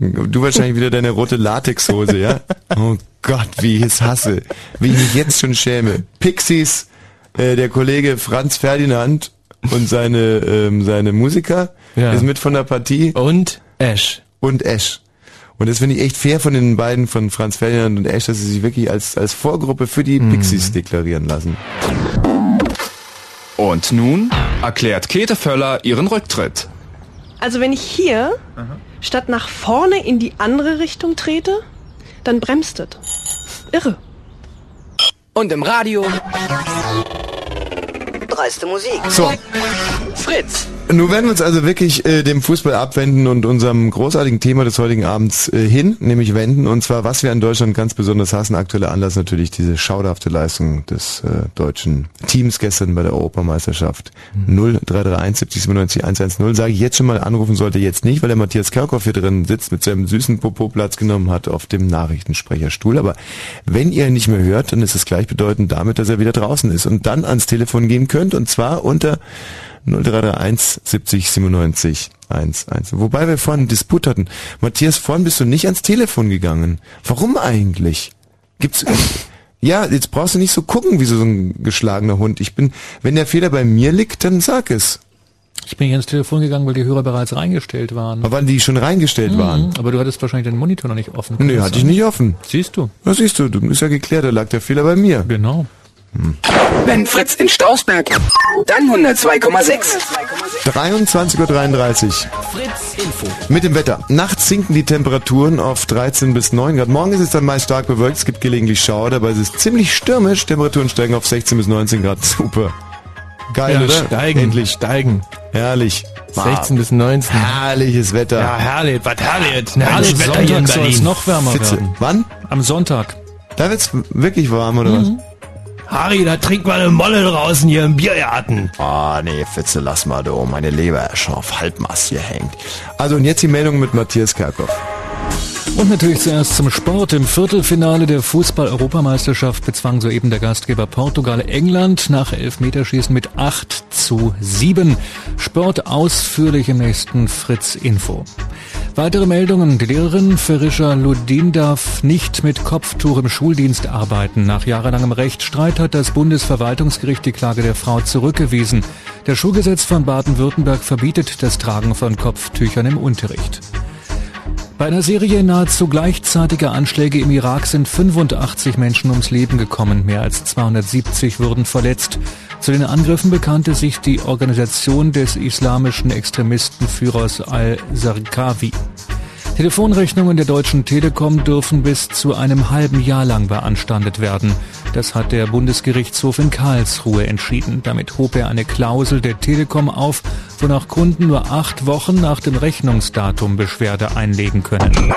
Du wahrscheinlich wieder deine rote Latexhose, ja? Oh Gott, wie ich es hasse. Wie ich mich jetzt schon schäme. Pixies, äh, der Kollege Franz Ferdinand und seine, ähm, seine Musiker Ja. ist mit von der Partie. Und Ash. und Esch. Und das finde ich echt fair von den beiden, von Franz Ferdinand und Esch, dass sie sich wirklich als, als Vorgruppe für die Pixies deklarieren lassen. Und nun erklärt Käthe Völler ihren Rücktritt. Also wenn ich hier statt nach vorne in die andere Richtung trete, dann bremst es. Irre. Und im Radio. Dreiste Musik. So. Fritz. Nun werden wir uns also wirklich äh, dem Fußball abwenden und unserem großartigen Thema des heutigen Abends äh, hin, nämlich wenden. Und zwar, was wir in Deutschland ganz besonders hassen. Aktueller Anlass natürlich diese schauderhafte Leistung des äh, deutschen Teams gestern bei der Europameisterschaft. 0331 70 97 110. Sage ich jetzt schon mal, anrufen sollte jetzt nicht, weil der Matthias Kerkhoff hier drin sitzt, mit seinem süßen Popo Platz genommen hat auf dem Nachrichtensprecherstuhl. Aber wenn ihr ihn nicht mehr hört, dann ist es gleichbedeutend damit, dass er wieder draußen ist und dann ans Telefon gehen könnt und zwar unter 0331 70 97 11. Wobei wir vorhin einen Disput hatten. Matthias, vorhin bist du nicht ans Telefon gegangen. Warum eigentlich? Gibt's Ja, jetzt brauchst du nicht so gucken wie so ein geschlagener Hund. Ich bin, wenn der Fehler bei mir liegt, dann sag es. Ich bin nicht ans Telefon gegangen, weil die Hörer bereits reingestellt waren. Aber weil die schon reingestellt waren. Mhm, aber du hattest wahrscheinlich den Monitor noch nicht offen. Nee, hatte ich nicht offen. Siehst du. Was siehst du? Du ist ja geklärt, da lag der Fehler bei mir. Genau. Wenn Fritz in Strausberg, dann 102,6. 23.33 Uhr. Fritz Info. Mit dem Wetter. Nachts sinken die Temperaturen auf 13 bis 9 Grad. Morgen ist es dann meist stark bewölkt. Es gibt gelegentlich Schauer, aber es ist ziemlich stürmisch. Temperaturen steigen auf 16 bis 19 Grad. Super. Geil, Ja, oder? steigen, Endlich. steigen. Herrlich. 16 bis 19. Herrliches Wetter. Ja, herrlich, was herrlich. Ein herrliches Wetter hier in Sonntag soll es Berlin. noch wärmer Fitze. werden. Wann? Am Sonntag. Da wird's wirklich warm, oder was? Harry, da trinkt man eine Molle draußen hier im Biergarten. Ah, nee, Fitze, lass mal du. Meine Leber ist schon auf Halbmast hier hängt. Also, und jetzt die Meldung mit Matthias Kerkhoff. Und natürlich zuerst zum Sport. Im Viertelfinale der Fußball-Europameisterschaft bezwang soeben der Gastgeber Portugal England nach Elfmeterschießen mit 8 zu 7. Sport ausführlich im nächsten Fritz-Info. Weitere Meldungen. Die Lehrerin Ferisha Ludin darf nicht mit Kopftuch im Schuldienst arbeiten. Nach jahrelangem Rechtsstreit hat das Bundesverwaltungsgericht die Klage der Frau zurückgewiesen. Der Schulgesetz von Baden-Württemberg verbietet das Tragen von Kopftüchern im Unterricht. Bei einer Serie nahezu gleichzeitiger Anschläge im Irak sind 85 Menschen ums Leben gekommen, mehr als 270 wurden verletzt. Zu den Angriffen bekannte sich die Organisation des islamischen Extremistenführers al-Zarqawi. Telefonrechnungen der Deutschen Telekom dürfen bis zu einem halben Jahr lang beanstandet werden. Das hat der Bundesgerichtshof in Karlsruhe entschieden. Damit hob er eine Klausel der Telekom auf, wonach Kunden nur acht Wochen nach dem Rechnungsdatum Beschwerde einlegen können.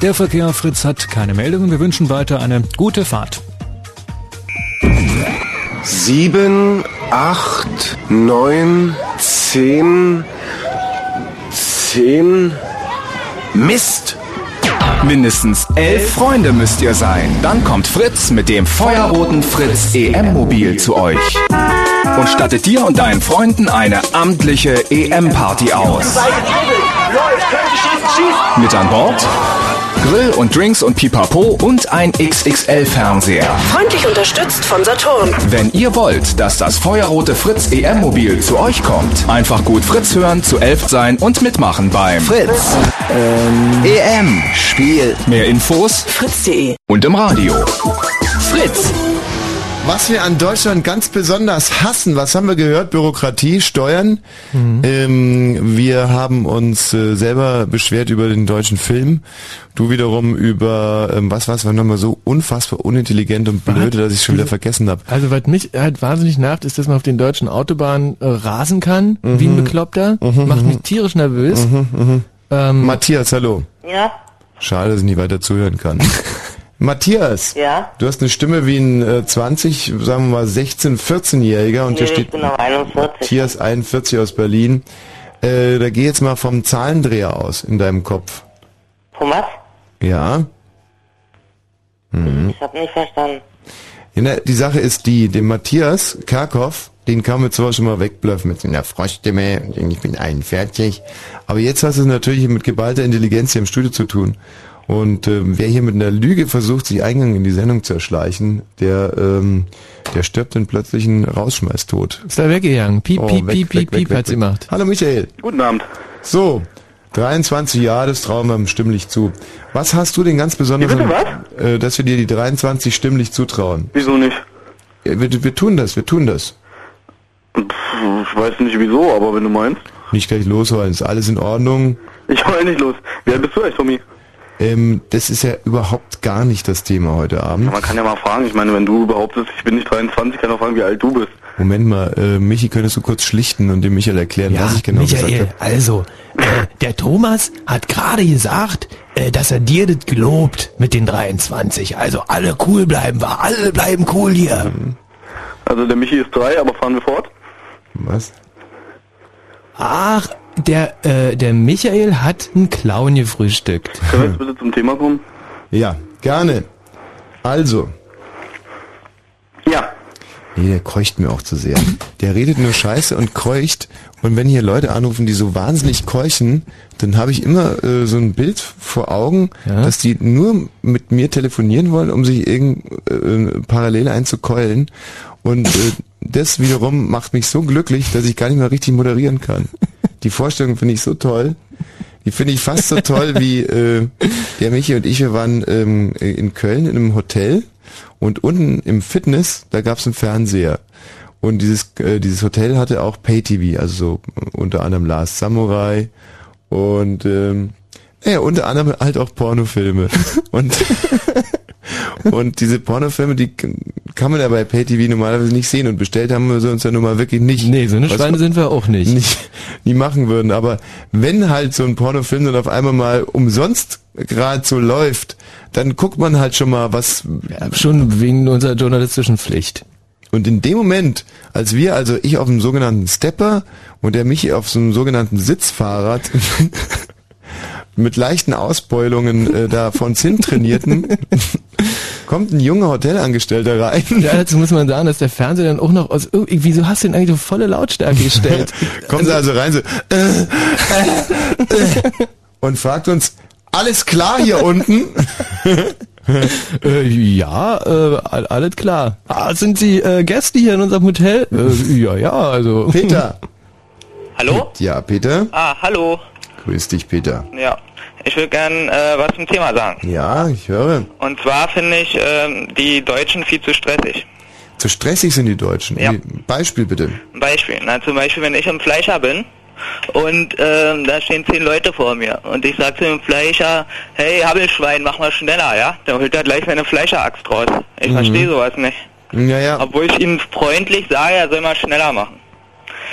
Der Verkehr Fritz hat keine Meldungen. Wir wünschen weiter eine gute Fahrt. Sieben, acht, neun, zehn, zehn. Mist! Mindestens elf Freunde müsst ihr sein. Dann kommt Fritz mit dem feuerroten Fritz EM-Mobil zu euch. Und stattet dir und deinen Freunden eine amtliche EM-Party aus. Mit an Bord Grill und Drinks und Pipapo und ein XXL-Fernseher. Freundlich unterstützt von Saturn. Wenn ihr wollt, dass das feuerrote Fritz EM-Mobil zu euch kommt, einfach gut Fritz hören, zu elf sein und mitmachen beim Fritz. Ähm, EM. Spiel. Mehr Infos Fritz.de. und im Radio. Fritz. Was wir an Deutschland ganz besonders hassen, was haben wir gehört? Bürokratie, Steuern. Ähm, wir haben uns äh, selber beschwert über den deutschen Film. Du wiederum über, ähm, was was war nochmal so unfassbar unintelligent und blöde, dass ich schon wieder vergessen habe. Also was mich halt wahnsinnig nervt, ist, dass man auf den deutschen Autobahnen äh, rasen kann, wie ein Bekloppter. Macht mich tierisch nervös. Ähm, Matthias, hallo. Ja? Schade, dass ich nicht weiter zuhören kann. Matthias, Ja? du hast eine Stimme wie ein äh, 20, sagen wir mal 16, 14-Jähriger und Nee, hier steht bin aber 41. Matthias 41 aus Berlin. Äh, da geh jetzt mal vom Zahlendreher aus in deinem Kopf. Was? Ja. Mhm. Ich hab nicht verstanden. Ja, die Sache ist die, dem Matthias Karkow, den kann man zwar schon mal wegbluffen mit seiner Froschstimme, und ich bin 41, aber jetzt hast du es natürlich mit geballter Intelligenz hier im Studio zu tun. Und ähm, wer hier mit einer Lüge versucht, sich Eingang in die Sendung zu erschleichen, der, ähm, der stirbt den plötzlichen Rausschmeißtod. Ist da weggegangen. Piep, Oh, piep, weg, piep, weg, piep, weg, piep, hat sie gemacht. Hallo Michael. Guten Abend. So, 23 Jahre, das trauen wir stimmlich zu. Was hast du denn ganz besonders, äh, dass wir dir die 23 stimmlich zutrauen? Wieso nicht? Ja, wir, wir tun das, wir tun das. Ich weiß nicht wieso, aber wenn du meinst. Nicht gleich losholen, ist alles in Ordnung. Ich heul nicht los. Wer bist du eigentlich, Tommy? Ähm, das ist ja überhaupt gar nicht das Thema heute Abend. Man kann ja mal fragen. Ich meine, wenn du behauptest, ich bin nicht 23, kann auch fragen, wie alt du bist. Moment mal, äh, Michi, könntest du kurz schlichten und dem Michael erklären, was ich genau gesagt Michael, habe? also, äh, der Thomas hat gerade gesagt, äh, dass er dir das gelobt mit den 23. Also alle cool bleiben wir, alle bleiben cool hier. Also der Michi ist drei, aber fahren wir fort. Was? Ach, der, äh, der Michael hat einen Clown gefrühstückt. Können wir jetzt bitte zum Thema kommen? Ja, gerne. Also. Ja. Nee, der keucht mir auch zu sehr. Der redet nur Scheiße und keucht. Und wenn hier Leute anrufen, die so wahnsinnig keuchen, dann habe ich immer äh, so ein Bild vor Augen, dass die nur mit mir telefonieren wollen, um sich irgend äh, parallel einzukeulen. Und äh, das wiederum macht mich so glücklich, dass ich gar nicht mehr richtig moderieren kann. Die Vorstellung finde ich so toll. Die finde ich fast so toll wie äh, der Michi und ich, wir waren ähm, in Köln in einem Hotel und unten im Fitness, da gab's einen Fernseher. Und dieses, äh, dieses Hotel hatte auch Pay-TV, also so unter anderem Last Samurai und ähm, ja, unter anderem halt auch Pornofilme. Und, und diese Pornofilme, die kann man ja bei Pay-TV normalerweise nicht sehen und bestellt haben wir sie uns ja nun mal wirklich nicht. Nee, so eine Schweine sind wir auch nicht. nicht. Nie machen würden. Aber wenn halt so ein Pornofilm dann auf einmal mal umsonst gerade so läuft, dann guckt man halt schon mal, was... schon wegen unserer journalistischen Pflicht. Und in dem Moment, als wir, also ich auf dem sogenannten Stepper und der Michi auf so einem sogenannten Sitzfahrrad mit leichten Ausbeulungen äh, da von hin trainierten, kommt ein junger Hotelangestellter rein. Ja, dazu muss man sagen, dass der Fernseher dann auch noch aus irgendwie, wieso hast du den eigentlich auf volle Lautstärke gestellt? Kommt er also rein so äh, äh, äh, und fragt uns, alles klar hier unten? äh, ja, äh, all- alles klar. Ah, sind Sie äh, Gäste hier in unserem Hotel? Äh, ja, ja, also. Peter. Hallo? Ja, Peter. Ah, hallo. Grüß dich, Peter. Ja. Ich würde gern äh, was zum Thema sagen. Ja, ich höre. Und zwar finde ich ähm, die Deutschen viel zu stressig. Zu stressig sind die Deutschen. Ja. Beispiel bitte. Ein Beispiel. Na, zum Beispiel, wenn ich im Fleischer bin und ähm, da stehen zehn Leute vor mir und ich sage zu dem Fleischer, hey, Habelschwein, mach mal schneller, ja? Dann holt er gleich seine Fleischeraxt raus. Ich Mhm. verstehe sowas nicht. Ja, ja. Obwohl ich ihm freundlich sage, er soll mal schneller machen.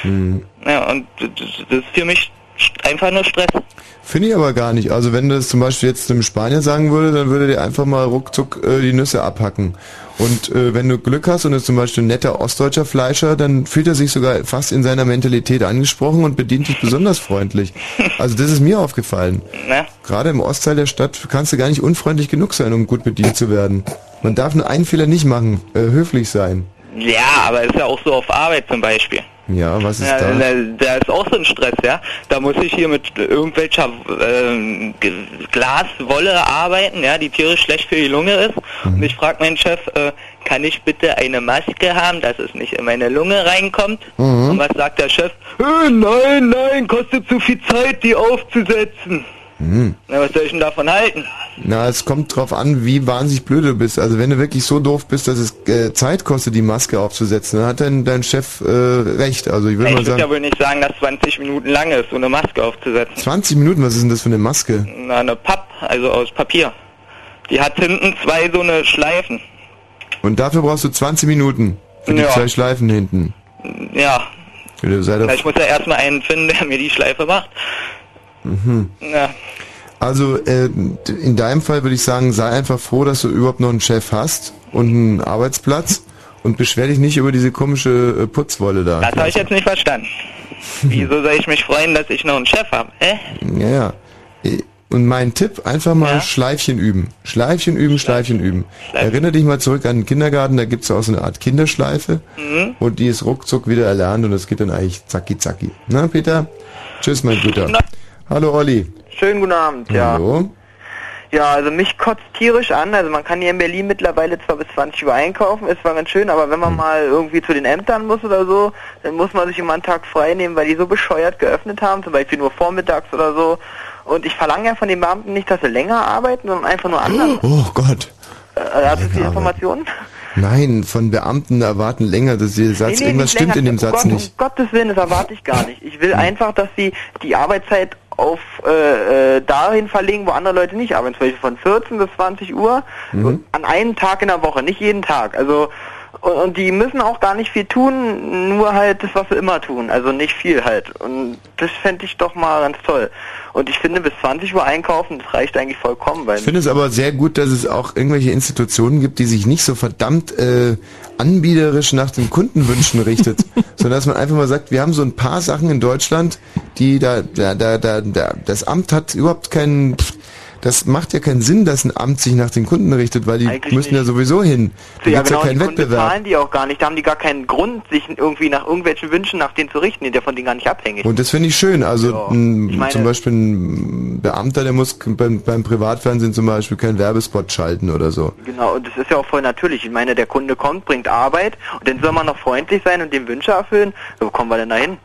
Hm. Ja, und das, ist für mich einfach nur Stress. Finde ich aber gar nicht. Also wenn das zum Beispiel jetzt einem Spanier sagen würde, dann würde der einfach mal ruckzuck äh, die Nüsse abhacken. Und äh, wenn du Glück hast und ist zum Beispiel ein netter ostdeutscher Fleischer, dann fühlt er sich sogar fast in seiner Mentalität angesprochen und bedient dich besonders freundlich. Also das ist mir aufgefallen. Ne? Gerade im Ostteil der Stadt kannst du gar nicht unfreundlich genug sein, um gut bedient zu werden. Man darf nur einen Fehler nicht machen, äh, höflich sein. Ja, aber ist ja auch so auf Arbeit zum Beispiel. Ja, was ist Ja, da? ist auch so ein Stress, ja. Da muss ich hier mit irgendwelcher ähm, Glaswolle arbeiten, ja, die tierisch schlecht für die Lunge ist. Mhm. Und ich frage meinen Chef, äh, kann ich bitte eine Maske haben, dass es nicht in meine Lunge reinkommt? Mhm. Und was sagt der Chef? Äh, nein, nein, kostet zu viel Zeit, die aufzusetzen. Hm. Na, was soll ich denn davon halten? Na, es kommt drauf an, wie wahnsinnig blöd du bist. Also wenn du wirklich so doof bist, dass es äh, Zeit kostet, die Maske aufzusetzen, dann hat dein, dein Chef äh, recht. Also ich würde ich mal würde sagen, ja wohl nicht sagen, dass 20 Minuten lang ist, so eine Maske aufzusetzen. 20 Minuten, was ist denn das für eine Maske? Na, eine Papp, also aus Papier. Die hat hinten zwei so eine Schleifen. Und dafür brauchst du 20 Minuten für die Ja. zwei Schleifen hinten. Ja. Doch, ich muss ja erstmal einen finden, der mir die Schleife macht. mhm. Ja. Also äh, in deinem Fall würde ich sagen, sei einfach froh, dass du überhaupt noch einen Chef hast und einen Arbeitsplatz und beschwer dich nicht über diese komische äh, Putzwolle da. Das habe ich jetzt nicht verstanden. Wieso soll ich mich freuen, dass ich noch einen Chef habe? Hä? Ja, ja. Äh, Und mein Tipp, einfach mal Schleifchen üben. Schleifchen üben, Schleifchen üben. Erinnere dich mal zurück an den Kindergarten, da gibt's auch so eine Art Kinderschleife. Mhm. Und die ist ruckzuck wieder erlernt und es geht dann eigentlich zacki zacki. Na, Peter? Tschüss, mein Guter. Hallo, Olli. Schönen guten Abend, ja. Hallo. Ja, also mich kotzt tierisch an. Also man kann hier in Berlin mittlerweile zwar bis 20 Uhr einkaufen, ist zwar ganz schön, aber wenn man Hm. mal irgendwie zu den Ämtern muss oder so, dann muss man sich immer einen Tag frei nehmen, weil die so bescheuert geöffnet haben, zum Beispiel nur vormittags oder so. Und ich verlange ja von den Beamten nicht, dass sie länger arbeiten, sondern einfach nur anders. Oh Gott. Äh, hast du die Informationen? Nein, von Beamten erwarten länger, dass ihr Satz, Nee, nee, irgendwas stimmt länger. in dem um Satz Gott, nicht. Um Gottes Willen, das erwarte ich gar nicht. Ich Hm. will einfach, dass sie die Arbeitszeit auf äh, äh, dahin verlegen, wo andere Leute nicht arbeiten. Zum Beispiel von 14 bis 20 Uhr Mhm. an einem Tag in der Woche, nicht jeden Tag. Also und, und die müssen auch gar nicht viel tun, nur halt das, was sie immer tun. Also nicht viel halt. Und das fände ich doch mal ganz toll. Und ich finde, bis 20 Uhr einkaufen, das reicht eigentlich vollkommen. Weil Ich finde es aber sehr gut, dass es auch irgendwelche Institutionen gibt, die sich nicht so verdammt äh, anbiederisch nach den Kundenwünschen richtet, sondern dass man einfach mal sagt, wir haben so ein paar Sachen in Deutschland, die da, da, da, da, da das Amt hat überhaupt keinen, das macht ja keinen Sinn, dass ein Amt sich nach den Kunden richtet, weil die Eigentlich müssen ja nicht. sowieso hin. Da ja, genau, ja keinen die Kunden Wettbewerb. bezahlen die auch gar nicht. Da haben die gar keinen Grund, sich irgendwie nach irgendwelchen Wünschen nach denen zu richten. Die sind ja von denen gar nicht abhängig. Und das finde ich schön. Also Ja. ein, Ich meine- zum Beispiel ein Beamter, der muss beim, beim Privatfernsehen zum Beispiel keinen Werbespot schalten oder so. Genau, und das ist ja auch voll natürlich. Ich meine, der Kunde kommt, bringt Arbeit und dann soll man noch freundlich sein und dem Wünsche erfüllen. Wo kommen wir denn da hin?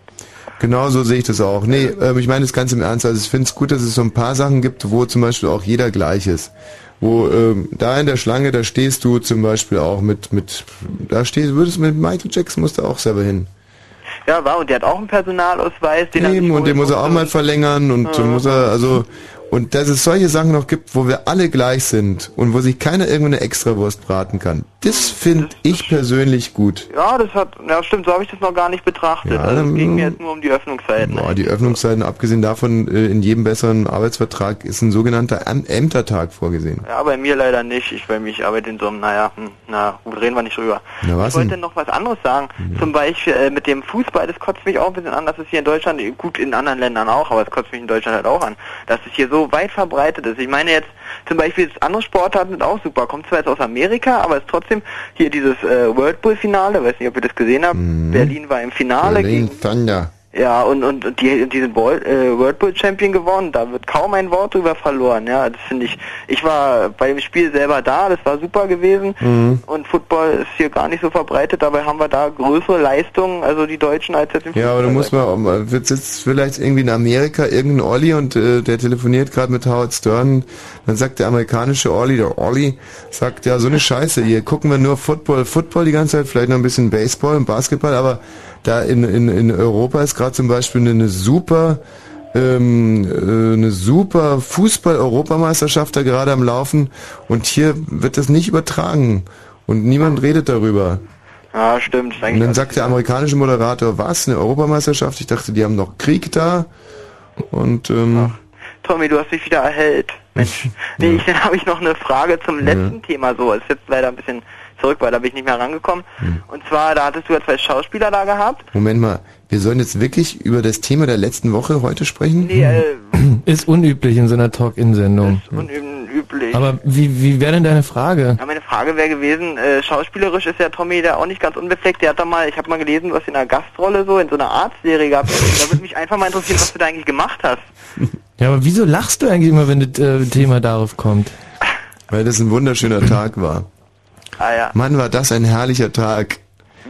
Genau so sehe ich das auch. Nee, ähm, ich meine das ganz im Ernst. Also ich finde es gut, dass es so ein paar Sachen gibt, wo zum Beispiel auch jeder gleich ist. Wo ähm, da in der Schlange, da stehst du zum Beispiel auch mit, mit da stehst, würdest mit Michael Jackson musst du auch selber hin. Ja, war und der hat auch einen Personalausweis, den er Eben, und den muss er auch mal verlängern und Ja. muss er, also, und dass es solche Sachen noch gibt, wo wir alle gleich sind und wo sich keiner irgendwo eine Extrawurst braten kann. Das finde ich persönlich gut. Ja, das hat, ja stimmt, so habe ich das noch gar nicht betrachtet. Ja, also, es ging mir jetzt nur um die Öffnungszeiten. Boah, die Öffnungszeiten, abgesehen davon, äh, in jedem besseren Arbeitsvertrag ist ein sogenannter Äm- Ämtertag vorgesehen. Ja, bei mir leider nicht. Ich bei mir, ich arbeite in so einem, naja, hm, na, gut, reden wir nicht drüber. Na, was ich wollte denn? noch was anderes sagen. Zum Beispiel äh, mit dem Fußball, das kotzt mich auch ein bisschen an, dass es hier in Deutschland, gut in anderen Ländern auch, aber es kotzt mich in Deutschland halt auch an, dass es hier so weit verbreitet ist. Ich meine jetzt, zum Beispiel das andere Sportarten sind auch super. Kommt zwar jetzt aus Amerika, aber es ist trotzdem hier dieses äh, World Bull Finale, weiß nicht, ob ihr das gesehen habt. Berlin war im Finale Berlin gegen Thunder. Ja, und, und, und die, diesen Ball, äh, World Bowl Champion gewonnen, da wird kaum ein Wort drüber verloren, ja, das finde ich, ich war bei dem Spiel selber da, das war super gewesen. Mhm. und Football ist hier gar nicht so verbreitet, dabei haben wir da größere Leistungen, also die Deutschen als jetzt im Ja, aber du musst mal, mal- wird sitzt vielleicht irgendwie in Amerika irgendein Olli und äh, der telefoniert gerade mit Howard Stern, dann sagt der amerikanische Olli, der Olli, sagt, ja, so eine Scheiße, hier gucken wir nur Football, Football die ganze Zeit, vielleicht noch ein bisschen Baseball und Basketball, aber da in, in, in Europa ist gerade zum Beispiel eine super ähm, äh, eine super Fußball-Europameisterschaft da gerade am Laufen und hier wird das nicht übertragen und niemand redet darüber. Ja, stimmt. Und dann sagt der amerikanische Moderator, was, eine Europameisterschaft? Ich dachte, die haben noch Krieg da. Und ähm, Tommy, du hast dich wieder erhellt. Mensch. Nee, ich, dann habe ich noch eine Frage zum letzten Thema so. Es ist jetzt leider ein bisschen zurück, weil da bin ich nicht mehr rangekommen. Hm. Und zwar, da hattest du ja zwei Schauspieler da gehabt. Moment mal, wir sollen jetzt wirklich über das Thema der letzten Woche heute sprechen? Nee, äh, Ist unüblich in so einer Talk-In-Sendung. unüblich. Aber wie, wie wäre denn deine Frage? Ja, meine Frage wäre gewesen, äh, schauspielerisch ist ja Tommy da auch nicht ganz unbefleckt. Der hat da mal, ich habe mal gelesen, hast in einer Gastrolle so in so einer Arztserie gehabt. da würde mich einfach mal interessieren, was du da eigentlich gemacht hast. Ja, aber wieso lachst du eigentlich immer, wenn das äh, Thema darauf kommt? Weil das ein wunderschöner Tag war. Ah ja. Mann, war das ein herrlicher Tag.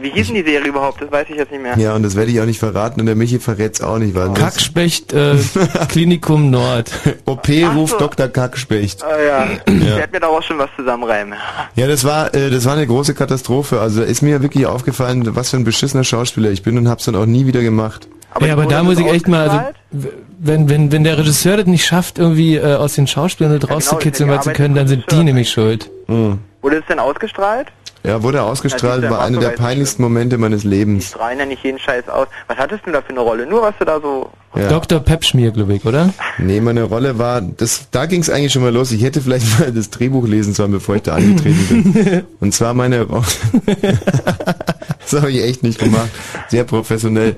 Wie hieß denn die Serie überhaupt? Das weiß ich jetzt nicht mehr. Ja, und das werde ich auch nicht verraten und der Michi verrät's auch nicht, weil Kackspecht, äh, Klinikum Nord. OP ruft Dr. Kackspecht. Ah ja. Ja. Ich werde mir da auch schon was zusammenreimen. Ja, das war, äh, das war eine große Katastrophe. Also da ist mir wirklich aufgefallen, was für ein beschissener Schauspieler ich bin und hab's dann auch nie wieder gemacht. ja, aber da muss ich echt mal, also, wenn, wenn, wenn der Regisseur das nicht schafft, irgendwie äh, aus den Schauspielern genau, rauszukitzeln, ja sie können, dann sind die nämlich schuld. Wurde es denn ausgestrahlt? Ja, wurde ausgestrahlt, war einer der peinlichsten Momente meines Lebens. Strahlen ja nicht jeden Scheiß aus. Was hattest du da für eine Rolle? Nur was du da so... Ja. Dr. Pepschmier, glaube ich, oder? Nee, meine Rolle war, das, da ging es eigentlich schon mal los. Ich hätte vielleicht mal das Drehbuch lesen sollen, bevor ich da angetreten bin. Und zwar meine Rolle. das habe ich echt nicht gemacht. Sehr professionell.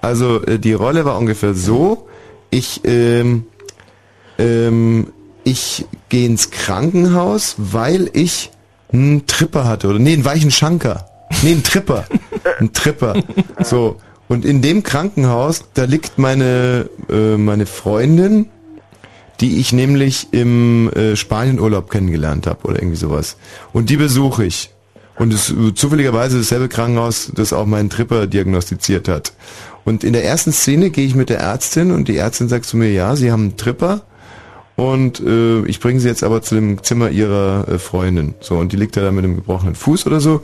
Also äh, die Rolle war ungefähr so. Ich, ähm, ähm, ich gehe ins Krankenhaus, weil ich einen Tripper hatte. Oder nee, einen weichen Schanker. Nee, einen Tripper. Ein Tripper. So. Und in dem Krankenhaus, da liegt meine, äh, meine Freundin, die ich nämlich im äh, Spanienurlaub kennengelernt habe oder irgendwie sowas. Und die besuche ich. Und es äh, zufälligerweise dasselbe Krankenhaus, das auch meinen Tripper diagnostiziert hat. Und in der ersten Szene gehe ich mit der Ärztin und die Ärztin sagt zu mir, ja, Sie haben einen Tripper und äh, ich bringe sie jetzt aber zu dem Zimmer ihrer äh, Freundin. So, und die liegt da dann mit einem gebrochenen Fuß oder so.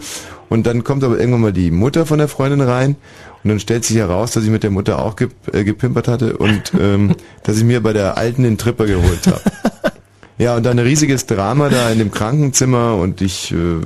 Und dann kommt aber irgendwann mal die Mutter von der Freundin rein und dann stellt sich heraus, dass ich mit der Mutter auch gep äh, gepimpert hatte und ähm, dass ich mir bei der Alten den Tripper geholt habe. Ja, und dann ein riesiges Drama da in dem Krankenzimmer und ich, äh,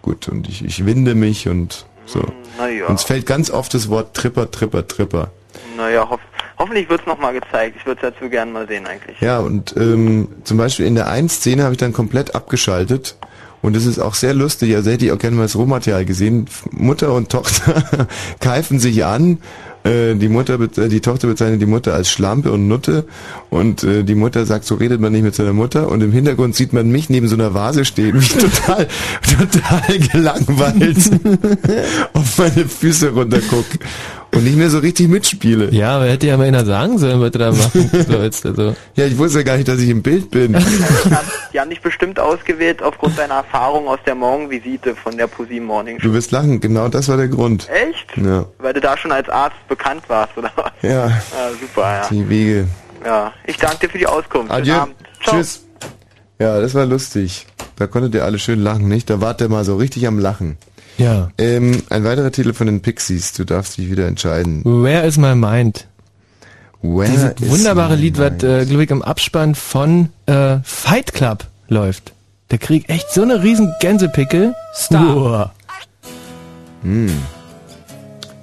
gut, und ich, ich winde mich und so. Naja. Und es fällt ganz oft das Wort Tripper, Tripper, Tripper. Naja, hoff hoffentlich wird's noch mal gezeigt. Ich würde es dazu gern mal sehen eigentlich. Ja, und ähm, zum Beispiel in der einen Szene habe ich dann komplett abgeschaltet. Und es ist auch sehr lustig, also hätte ich auch gerne mal das Rohmaterial gesehen. Mutter und Tochter keifen sich an. Äh, Die Mutter, äh, die Tochter bezeichnet die Mutter als Schlampe und Nutte und äh, die Mutter sagt, so redet man nicht mit seiner Mutter und im Hintergrund sieht man mich neben so einer Vase stehen, wie ich total, total gelangweilt auf meine Füße runterguck und nicht mehr so richtig mitspiele. Ja, aber hätte ja mal einer sagen sollen, was du da machen sollst. Also. Ja, ich wusste ja gar nicht, dass ich im Bild bin. Die haben dich bestimmt ausgewählt aufgrund deiner Erfahrung aus der Morgenvisite von der ProSieben Morning Show. Du wirst lachen, genau das war der Grund. Echt? Ja. Weil du da schon als Arzt bekannt warst, oder was? Ja. Ah, super, ja. Die Wege. Ja, ich danke dir für die Auskunft. Adieu. Tschüss. Ja, das war lustig. Da konntet ihr alle schön lachen, nicht? Da wart ihr mal so richtig am Lachen. Ja. Ähm, ein weiterer Titel von den Pixies. Du darfst dich wieder entscheiden. Where is my mind? Where Dieses is wunderbare my Lied, was, äh, glaube ich, im Abspann von äh, Fight Club läuft. Der kriegt echt so eine riesen Gänsepickel. Star. Uah. Hm.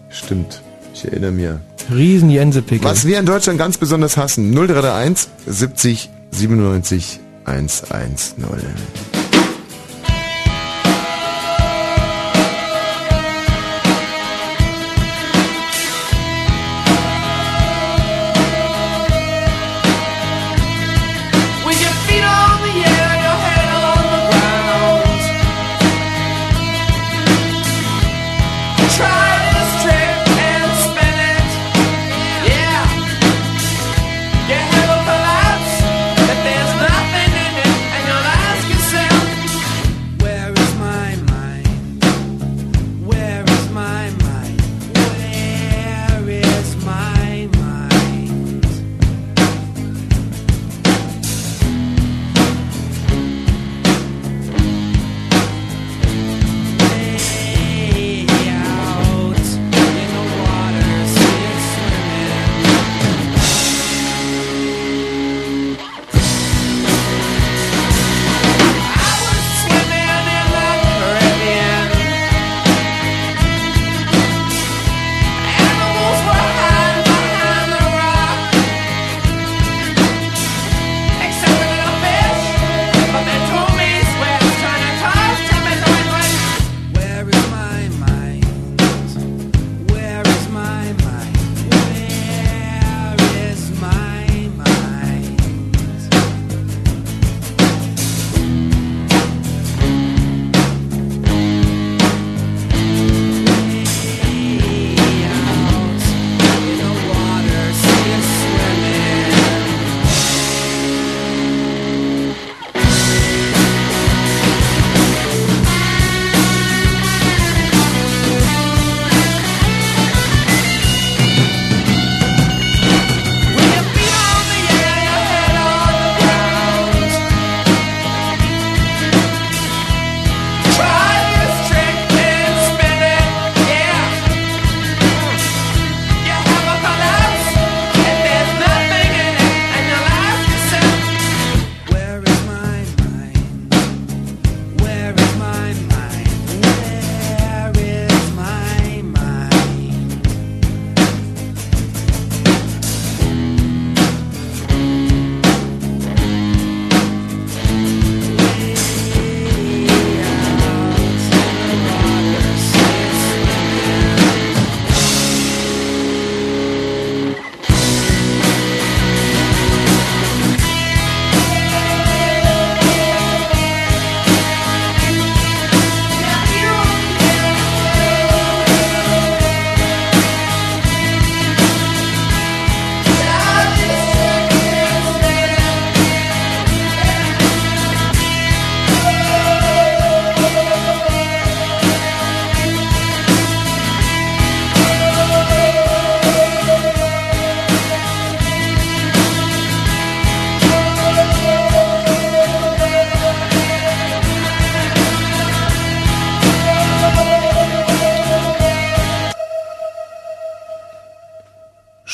Stimmt. Ich erinnere mich. Riesen Gänsepickel. Was wir in Deutschland ganz besonders hassen. 0331 70 97 110.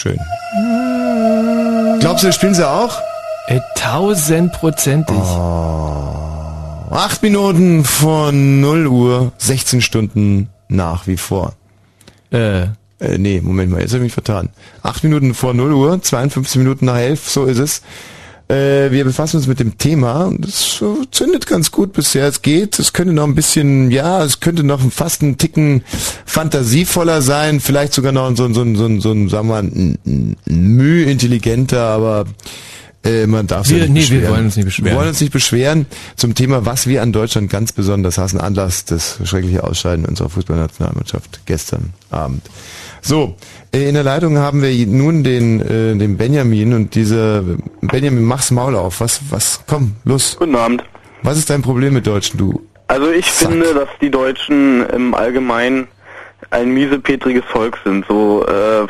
Schön. Glaubst du, spielen sie auch? Ey, tausendprozentig. Oh. Acht Minuten vor 0 Uhr, 16 Stunden nach wie vor. Äh. Äh, nee, Moment mal, jetzt habe ich mich vertan. Acht Minuten vor 0 Uhr, 52 Minuten nach 11, so ist es. Äh, wir befassen uns mit dem Thema und es äh, zündet ganz gut bisher. Es geht, es könnte noch ein bisschen, ja, es könnte noch fast ein Ticken fantasievoller sein, vielleicht sogar noch so, ein- so, ein- so, ein- so, ein, sagen wir mal, Mühe intelligenter, aber äh, man darf sich Wir- ja nicht nee, wir beschweren. wollen uns nicht beschweren. Wir wollen uns nicht beschweren zum Thema, was wir an Deutschland ganz besonders hassen, Anlass das schreckliche Ausscheiden unserer Fußballnationalmannschaft gestern Abend. So, äh, in der Leitung haben wir nun den, äh, den Benjamin und dieser Benjamin, mach's Maul auf. Was, was, komm, los. Guten Abend. Was ist dein Problem mit Deutschen, du? Also ich finde, dass die Deutschen im Allgemeinen ein miesepetriges Volk sind. So, äh,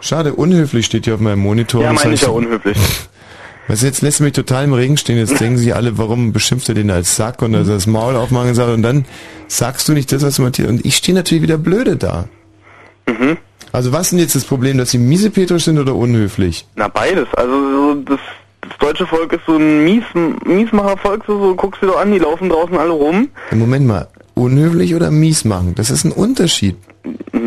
Schade, unhöflich steht hier auf meinem Monitor. ja, meine ich ja unhöflich. Du, jetzt lässt mich total im Regen stehen. Jetzt denken sich alle, warum beschimpft er den als Sack und er das Maul aufmachen und dann sagst du nicht das, was du Matthias. Und ich stehe natürlich wieder blöde da. Mhm. Also was ist denn jetzt das Problem, dass sie miesepetrisch sind oder unhöflich? Na beides. Also so das, das deutsche Volk ist so ein Mies, Miesmacher-Volk. So, so guckst du doch an, die laufen draußen alle rum. Im Moment mal, unhöflich oder mies machen? Das ist ein Unterschied.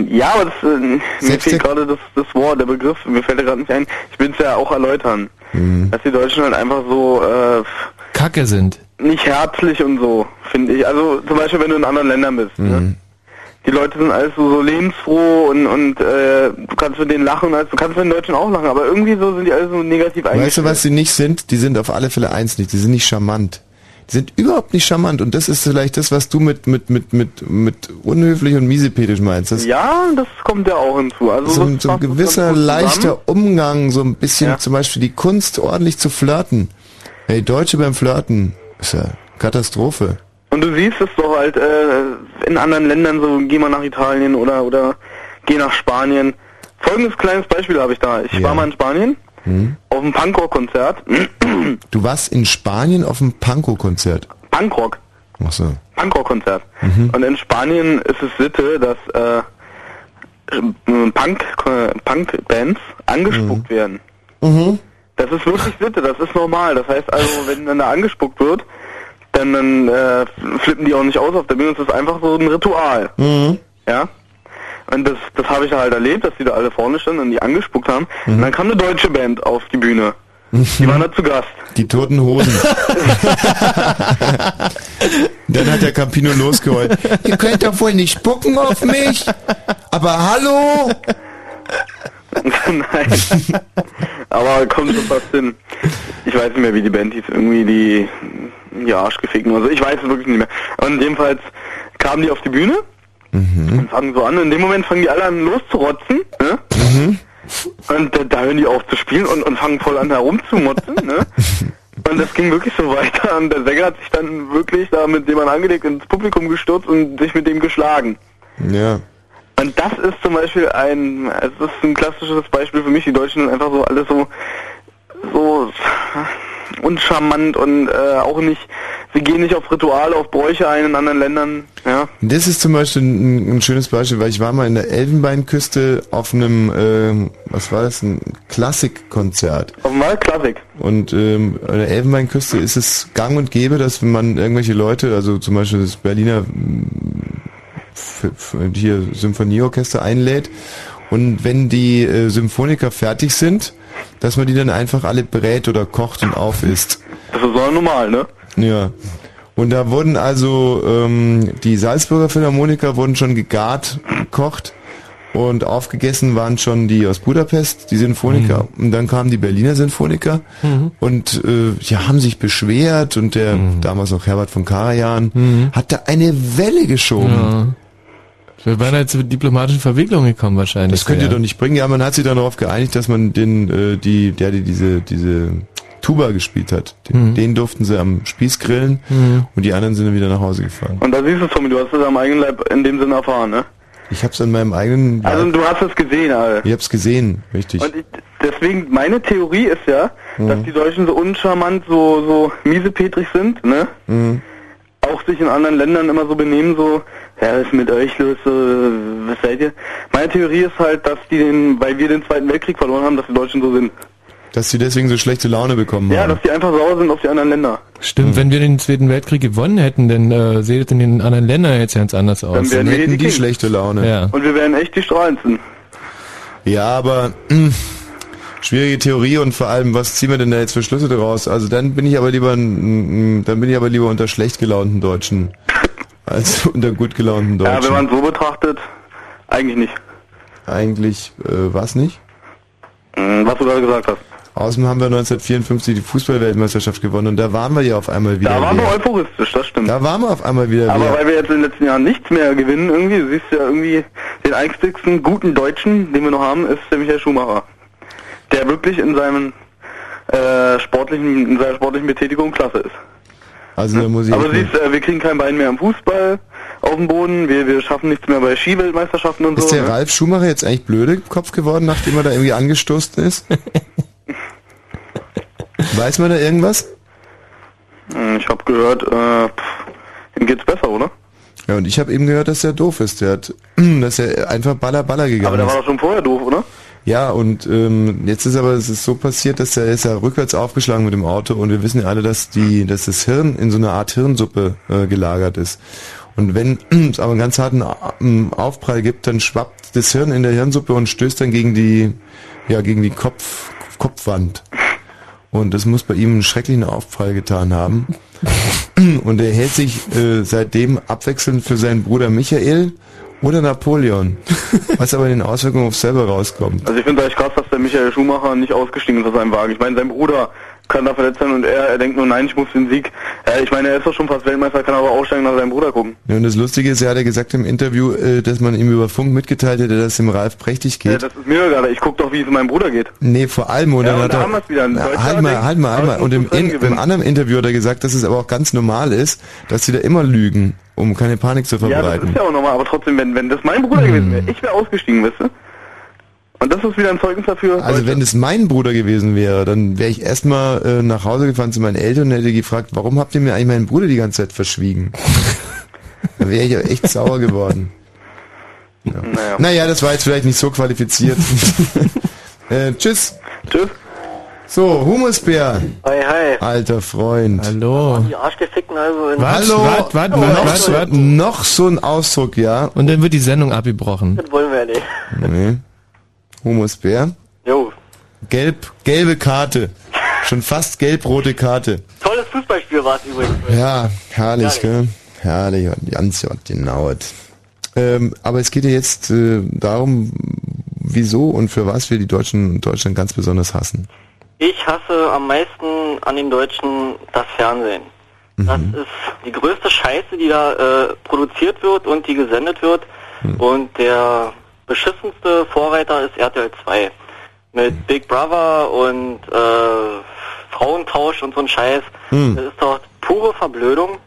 Ja, aber das, äh, mir fehlt gerade das, das Wort, der Begriff. Mir fällt er gerade nicht ein. Ich will es ja auch erläutern. Mhm. Dass die Deutschen halt einfach so äh, Kacke sind. nicht herzlich und so, finde ich. Also zum Beispiel, wenn du in anderen Ländern bist. Mhm. Ne? Die Leute sind alles so, so lebensfroh und, und äh, du kannst mit denen lachen, also du kannst mit den Deutschen auch lachen, aber irgendwie so sind die alle so negativ Weißt du, eingestellt. was sie nicht sind? Die sind auf alle Fälle eins nicht. Die sind nicht charmant. Die sind überhaupt nicht charmant. Und das ist vielleicht das, was du mit, mit, mit, mit, mit unhöflich und miesepetisch meinst. Das Ja, das kommt ja auch hinzu. Also so, ein, so ein gewisser leichter Umgang, so ein bisschen zum Beispiel die Kunst, ordentlich zu flirten. Hey, Deutsche beim Flirten, ist ja Katastrophe. Und du siehst es doch halt äh, in anderen Ländern, so geh mal nach Italien oder oder geh nach Spanien. Folgendes kleines Beispiel habe ich da. Ich war mal in Spanien Hm? auf einem Punkrock-Konzert. Du warst in Spanien auf einem Panko-Konzert. Punkrock. Ach so. Punkrock-Konzert. Mhm. Und in Spanien ist es Sitte, dass äh, Punk, Punk-Bands angespuckt werden. Mhm. Das ist wirklich Sitte, das ist normal. Das heißt also, wenn dann da angespuckt wird, dann, dann äh, flippen die auch nicht aus auf der Bühne. Das ist einfach so ein Ritual. Mhm. Ja. Und das, das habe ich halt erlebt, dass die da alle vorne standen und die angespuckt haben. Und dann kam eine deutsche Band auf die Bühne. Die waren da zu Gast. Die toten Hosen. Dann hat der Campino losgeheult. Ihr könnt doch wohl nicht spucken auf mich. Aber hallo? Nein. Aber kommt schon fast hin. Ich weiß nicht mehr, wie die Band hieß. Irgendwie die, die Arschgefickten oder so. Ich weiß es wirklich nicht mehr. Und jedenfalls kamen die auf die Bühne und fangen so an. In dem Moment fangen die alle an loszurotzen. Ne? Und da, da hören die auf zu spielen und, und fangen voll an herumzumotzen. Ne? Und das ging wirklich so weiter. Und der Sänger hat sich dann wirklich da mit jemandem angelegt ins Publikum gestürzt und sich mit dem geschlagen. Ja. Und das ist zum Beispiel ein, es ist ein klassisches Beispiel für mich. Die Deutschen sind einfach so alles so, so uncharmant und äh, auch nicht, sie gehen nicht auf Rituale, auf Bräuche ein in anderen Ländern. Ja. Das ist zum Beispiel ein, ein schönes Beispiel, weil ich war mal in der Elfenbeinküste auf einem, ähm, was war das, ein Klassikkonzert. Auf einmal Klassik. Und ähm, an der Elfenbeinküste ist es gang und gäbe, dass wenn man irgendwelche Leute, also zum Beispiel das Berliner hier Symphonieorchester einlädt und wenn die äh, Symphoniker fertig sind, dass man die dann einfach alle brät oder kocht und aufisst. Das ist so normal, ne? Ja. Und da wurden also ähm, die Salzburger Philharmoniker wurden schon gegart, gekocht und aufgegessen waren schon die aus Budapest, die Sinfoniker. Und dann kamen die Berliner Sinfoniker Mhm. und äh, ja, haben sich beschwert und der damals noch Herbert von Karajan Mhm. hat da eine Welle geschoben. Ja. Wir waren halt zu diplomatischen Verwicklungen gekommen wahrscheinlich. Das könnt ihr ja. doch nicht bringen. Ja, man hat sich dann darauf geeinigt, dass man den, äh, die, der, die diese, diese Tuba gespielt hat, den, Mhm. den durften sie am Spieß grillen Mhm. und die anderen sind dann wieder nach Hause gefahren. Und da siehst du, Tommy, du hast es am eigenen Leib in dem Sinne erfahren, ne? Ich hab's an meinem eigenen. Also du hast es gesehen, Alter. ich hab's gesehen, richtig. Und ich, deswegen, meine Theorie ist ja, Mhm. dass die Deutschen so uncharmant, so, so miesepetrig sind, ne? Mhm. Auch sich in anderen Ländern immer so benehmen, so, ja, was ist mit euch los, so, was seid ihr? Meine Theorie ist halt, dass die den, weil wir den Zweiten Weltkrieg verloren haben, dass die Deutschen so sind. Dass sie deswegen so schlechte Laune bekommen Ja, haben. dass die einfach sauer sind auf die anderen Länder. Stimmt, wenn wir den Zweiten Weltkrieg gewonnen hätten, dann äh, sähe das in den anderen Ländern jetzt ganz anders aus. Dann wären wir die Kings. schlechte Laune. Ja. Und wir wären echt die strahlendsten. Ja, aber mh, schwierige Theorie und vor allem, was ziehen wir denn da jetzt für Schlüsse daraus? Also dann bin ich aber lieber, dann bin ich aber lieber unter schlecht gelaunten Deutschen als unter gut gelaunten Ja, wenn Deutschen. man so betrachtet, eigentlich nicht. Eigentlich äh, was nicht? Mhm, Was du gerade gesagt hast. Außerdem haben wir 1954 die Fußballweltmeisterschaft gewonnen und da waren wir ja auf einmal wieder. Da waren wir euphoristisch, das stimmt. Da waren wir auf einmal wieder. Aber wer. weil wir jetzt in den letzten Jahren nichts mehr gewinnen, irgendwie, du siehst ja irgendwie, den einzigsten guten Deutschen, den wir noch haben, ist der Michael Schumacher. Der wirklich in seinem äh, sportlichen, in seiner sportlichen Betätigung klasse ist. Also da muss ich Aber siehst, äh, wir kriegen kein Bein mehr im Fußball auf dem Boden, wir, wir schaffen nichts mehr bei Skiweltmeisterschaften und Ist so. der ne? Ralf Schumacher jetzt eigentlich blöde im Kopf geworden, nachdem er da irgendwie angestoßen ist? Weiß man da irgendwas? Hm, Ich habe gehört, äh, pff, ihm geht's besser, oder? Ja, und ich habe eben gehört, dass er doof ist. Der hat, dass er einfach baller baller gegangen Aber der ist. war doch schon vorher doof, oder? Ja, und ähm, jetzt ist aber es ist so passiert, dass er ist ja rückwärts aufgeschlagen mit dem Auto und wir wissen ja alle, dass die, dass das Hirn in so einer Art Hirnsuppe äh, gelagert ist. Und wenn es aber einen ganz harten ähm, Aufprall gibt, dann schwappt das Hirn in der Hirnsuppe und stößt dann gegen die, ja, gegen die Kopf, Kopfwand. Und das muss bei ihm einen schrecklichen Aufprall getan haben. Und er hält sich äh, seitdem abwechselnd für seinen Bruder Michael oder Napoleon. Was aber in den Auswirkungen auf selber rauskommt. Also ich finde es echt krass, dass der Michael Schumacher nicht ausgestiegen ist aus seinem Wagen. Ich meine, sein Bruder kann da verletzt sein und er, er denkt nur, nein, ich muss den Sieg. Äh, ich meine, er ist doch schon fast Weltmeister, kann aber aussteigen nach seinem Bruder gucken. Ja, und das Lustige ist, er hat ja gesagt im Interview, äh, dass man ihm über Funk mitgeteilt hätte, dass es dem Ralf prächtig Ja, geht. das ist mir egal, ich guck doch, wie es meinem Bruder geht. Nee, vor allem, und Ja, dann und hat er, wieder. Ja, Deutscher halt mal, halt mal, halt mal. Und im, in, im anderen Interview hat er gesagt, dass es aber auch ganz normal ist, dass sie da immer lügen, um keine Panik zu Ja, das verbreiten. ist ja auch normal, aber trotzdem, wenn, wenn das mein Bruder gewesen wäre, ich wäre ausgestiegen, weißt du? Und das ist wieder ein Zeugnis dafür. Also wenn es mein Bruder gewesen wäre, dann wäre ich erstmal äh, nach Hause gefahren zu meinen Eltern und hätte gefragt, warum habt ihr mir eigentlich meinen Bruder die ganze Zeit verschwiegen? dann wäre ich ja echt sauer geworden. Ja. Naja. Naja, das war jetzt vielleicht nicht so qualifiziert. äh, tschüss. Tschüss. So, Humusbär. Hi, hi. Alter Freund. Hallo. Die Arschgefickten also in Hallo. Wart, wart, noch, wart, so, wart. noch so ein Ausdruck, ja. Und dann wird die Sendung abgebrochen. Das wollen wir ja nicht. Nee. Humusbär. Jo. Gelb, gelbe Karte. Schon fast gelb-rote Karte. Tolles Fußballspiel war es übrigens. Ja, herrlich, Herrlich. gell? Herrlich, und ganz genau. Ähm, aber es geht ja jetzt äh, darum, wieso und für was wir die Deutschen Deutschland ganz besonders hassen. Ich hasse am meisten an den Deutschen das Fernsehen. Das ist die größte Scheiße, die da äh, produziert wird und die gesendet wird. Und der beschissenste Vorreiter ist RTL 2. Mit Big Brother und äh, Frauentausch und so ein Scheiß. Hm. Das ist doch pure Verblödung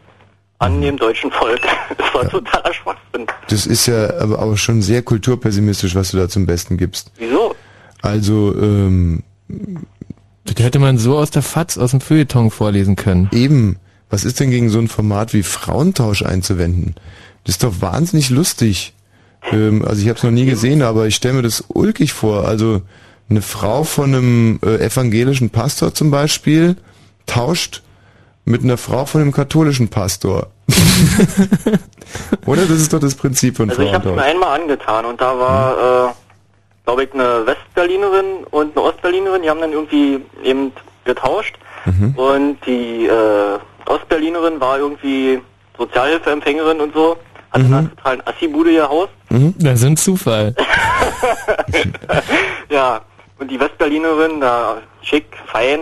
an dem deutschen Volk. Das war totaler Schwachsinn. Das ist ja aber auch schon sehr kulturpessimistisch, was du da zum Besten gibst. Wieso? Also, ähm, Das hätte man so aus der Fatz, aus dem Feuilleton vorlesen können. Eben. Was ist denn gegen so ein Format wie Frauentausch einzuwenden? Das ist doch wahnsinnig lustig. Ähm, also ich habe es noch nie gesehen, aber ich stelle mir das ulkig vor. Also eine Frau von einem äh, evangelischen Pastor zum Beispiel tauscht mit einer Frau von einem katholischen Pastor. Oder? Das ist doch das Prinzip von Also ich habe es mir einmal angetan und da war, äh, glaube ich, eine Westberlinerin und eine Ostberlinerin, die haben dann irgendwie eben getauscht Mhm. und die äh, Ostberlinerin war irgendwie Sozialhilfeempfängerin und so, hatte Mhm. eine totalen Assi-Bude ihr Haus. Mhm. Das ist ein Zufall. Ja, und die Westberlinerin, da schick, fein,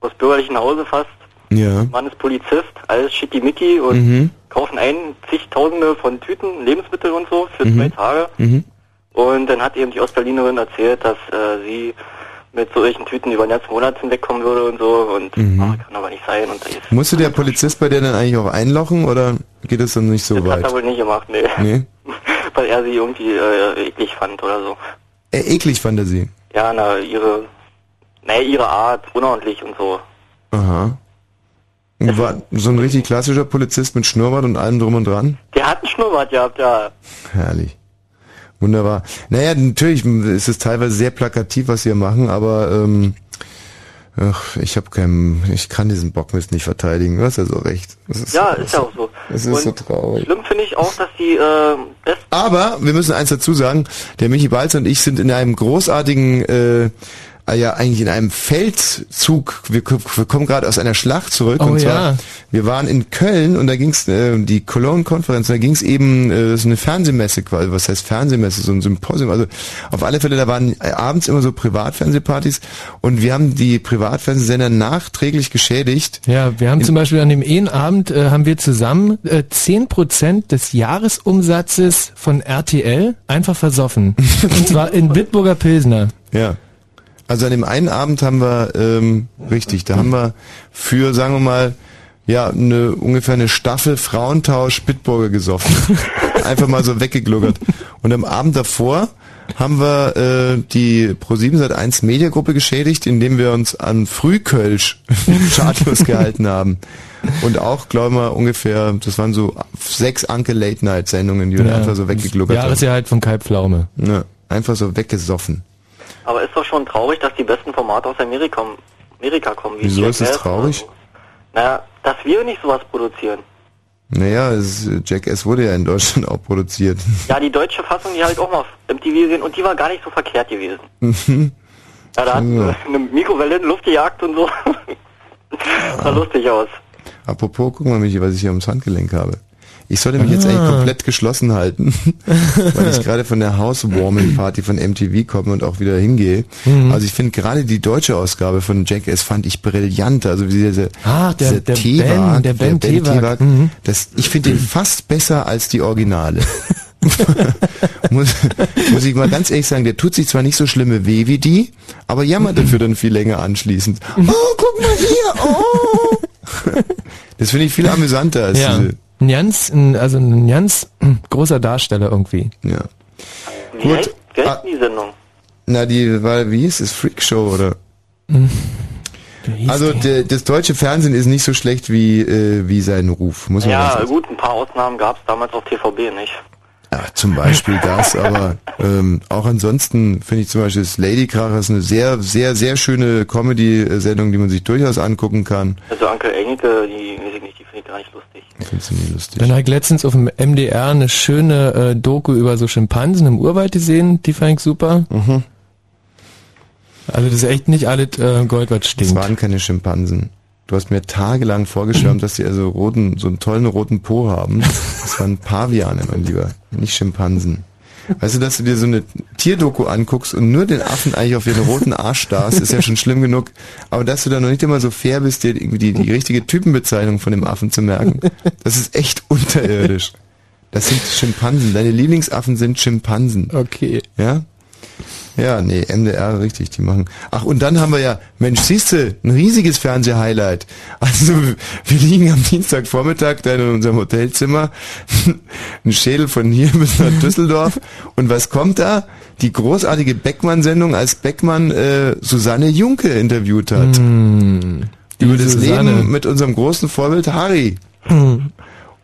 aus bürgerlichen Hause fast, Ja. Mann ist Polizist, alles schickimicki und Mhm. kaufen ein zigtausende von Tüten, Lebensmittel und so für Mhm. zwei Tage. Mhm. Und dann hat eben die Ostberlinerin erzählt, dass äh, sie mit solchen Tüten über den ganzen Monat hinwegkommen würde und so. Und Mhm. ah, kann aber nicht sein. Und das Musste der Polizist bei der dann eigentlich auch einlochen oder geht es dann nicht so hat weit? er wohl nicht gemacht, nee. Nee? Weil er sie irgendwie äh, eklig fand oder so. Äh, eklig fand er sie. Ja, na, ihre, naja, ihre Art, unordentlich und so. Aha. War so ein richtig klassischer Polizist mit Schnurrbart und allem drum und dran? Der hat einen Schnurrbart gehabt, ja. Herrlich. Wunderbar. Naja, natürlich ist es teilweise sehr plakativ, was wir machen, aber ähm, ach, ich habe keinen, ich kann diesen Bockmist nicht verteidigen. Du hast ja so recht. Ist, Ja, ist ja auch so. Es ist so traurig. Schlimm finde ich auch, dass die äh, best Aber wir müssen eins dazu sagen, der Michi Balzer und ich sind in einem großartigen, äh, ja eigentlich in einem Feldzug, wir, wir kommen gerade aus einer Schlacht zurück Oh und zwar, ja. wir waren in Köln und da ging's äh, die Cologne-Konferenz, da ging's eben äh, so eine Fernsehmesse quasi, was heißt Fernsehmesse, so ein Symposium, also auf alle Fälle, da waren äh, abends immer so Privatfernsehpartys und wir haben die Privatfernsehsender nachträglich geschädigt. Ja, wir haben zum Beispiel an dem einen Abend äh, haben wir zusammen äh, 10% des Jahresumsatzes von RTL einfach versoffen. Und zwar in Bitburger Pilsner. Ja. Also an dem einen Abend haben wir, ähm, richtig, da haben wir für, sagen wir mal, ja, eine, ungefähr eine Staffel Frauentausch Bitburger gesoffen. Einfach mal so weggegluckert. Und am Abend davor haben wir äh, die Pro7 seit 1 Mediagruppe geschädigt, indem wir uns an Frühkölsch schadlos gehalten haben. Und auch, glaube ich mal, ungefähr, das waren so sechs Anke Late Night Sendungen, die wir Ja. einfach so weggegluckert haben. Jahresjahr halt von Kai Pflaume. Ja, einfach so weggesoffen. Aber ist doch schon traurig, dass die besten Formate aus Amerika, Amerika kommen. Wie Wieso ist es traurig? Naja, dass wir nicht sowas produzieren. Naja, es, Jackass wurde ja in Deutschland auch produziert. Ja, die deutsche Fassung, die ich auch mal auf MTV gesehen und die war gar nicht so verkehrt gewesen. Mhm. Ja, da hat Ja. eine Mikrowelle in Luft gejagt und so. sah lustig aus. Apropos, guck mal, Michi, was ich hier ums Handgelenk habe. Ich sollte mich jetzt Ah. eigentlich komplett geschlossen halten, weil ich gerade von der Housewarming Party von MTV komme und auch wieder hingehe. Mhm. Also ich finde gerade die deutsche Ausgabe von Jackass fand ich brillant. Also wie diese, Ah, der- dieser der Tewak, Ben, der Ben Tewak. Mhm. das, ich finde den fast besser als die Originale. muss, muss ich mal ganz ehrlich sagen, der tut sich zwar nicht so schlimme weh wie die, aber jammert dafür dann viel länger anschließend. Oh, guck mal hier, oh! Das finde ich viel amüsanter als Ja. diese. Ein ganz, ein, also ein ganz hm, großer Darsteller irgendwie. Ja. Wie Gut. heißt, wie heißt die Sendung? Na, die war, wie hieß es? Freakshow oder? hieß Also der, das deutsche Fernsehen ist nicht so schlecht wie, äh, wie sein Ruf, muss man Ja, sagen. gut, ein paar Ausnahmen gab es damals auf TVB nicht. Ja, zum Beispiel das, aber ähm, auch ansonsten finde ich zum Beispiel das Lady Kracher ist eine sehr, sehr, sehr schöne Comedy-Sendung, die man sich durchaus angucken kann. Also Anke Engelke, die weiß ich nicht, die finde ich gar nicht lustig. Findest du nie lustig? Dann habe ich letztens auf dem MDR eine schöne äh, Doku über so Schimpansen im Urwald gesehen, die fand ich super. Mhm. Also das ist echt nicht alles äh, Gold, was Das stinkt. waren keine Schimpansen. Du hast mir tagelang vorgeschwärmt, dass die also roten, so einen tollen roten Po haben. Das waren Paviane, mein Lieber, nicht Schimpansen. Weißt du, dass du dir so eine Tierdoku anguckst und nur den Affen eigentlich auf ihren roten Arsch starrst, ist ja schon schlimm genug. Aber dass du da noch nicht immer so fair bist, dir irgendwie die, die richtige Typenbezeichnung von dem Affen zu merken, das ist echt unterirdisch. Das sind Schimpansen. Deine Lieblingsaffen sind Schimpansen. Okay. Ja? Ja, nee, MDR, richtig, die machen. Ach, und dann haben wir ja, Mensch, siehste, ein riesiges Fernsehhighlight. Also, wir liegen am Dienstagvormittag da in unserem Hotelzimmer, ein Schädel von hier bis nach Düsseldorf. Und was kommt da? Die großartige Beckmann-Sendung, als Beckmann äh, Susanne Junke interviewt hat. Über das Susanne. Leben mit unserem großen Vorbild Harry.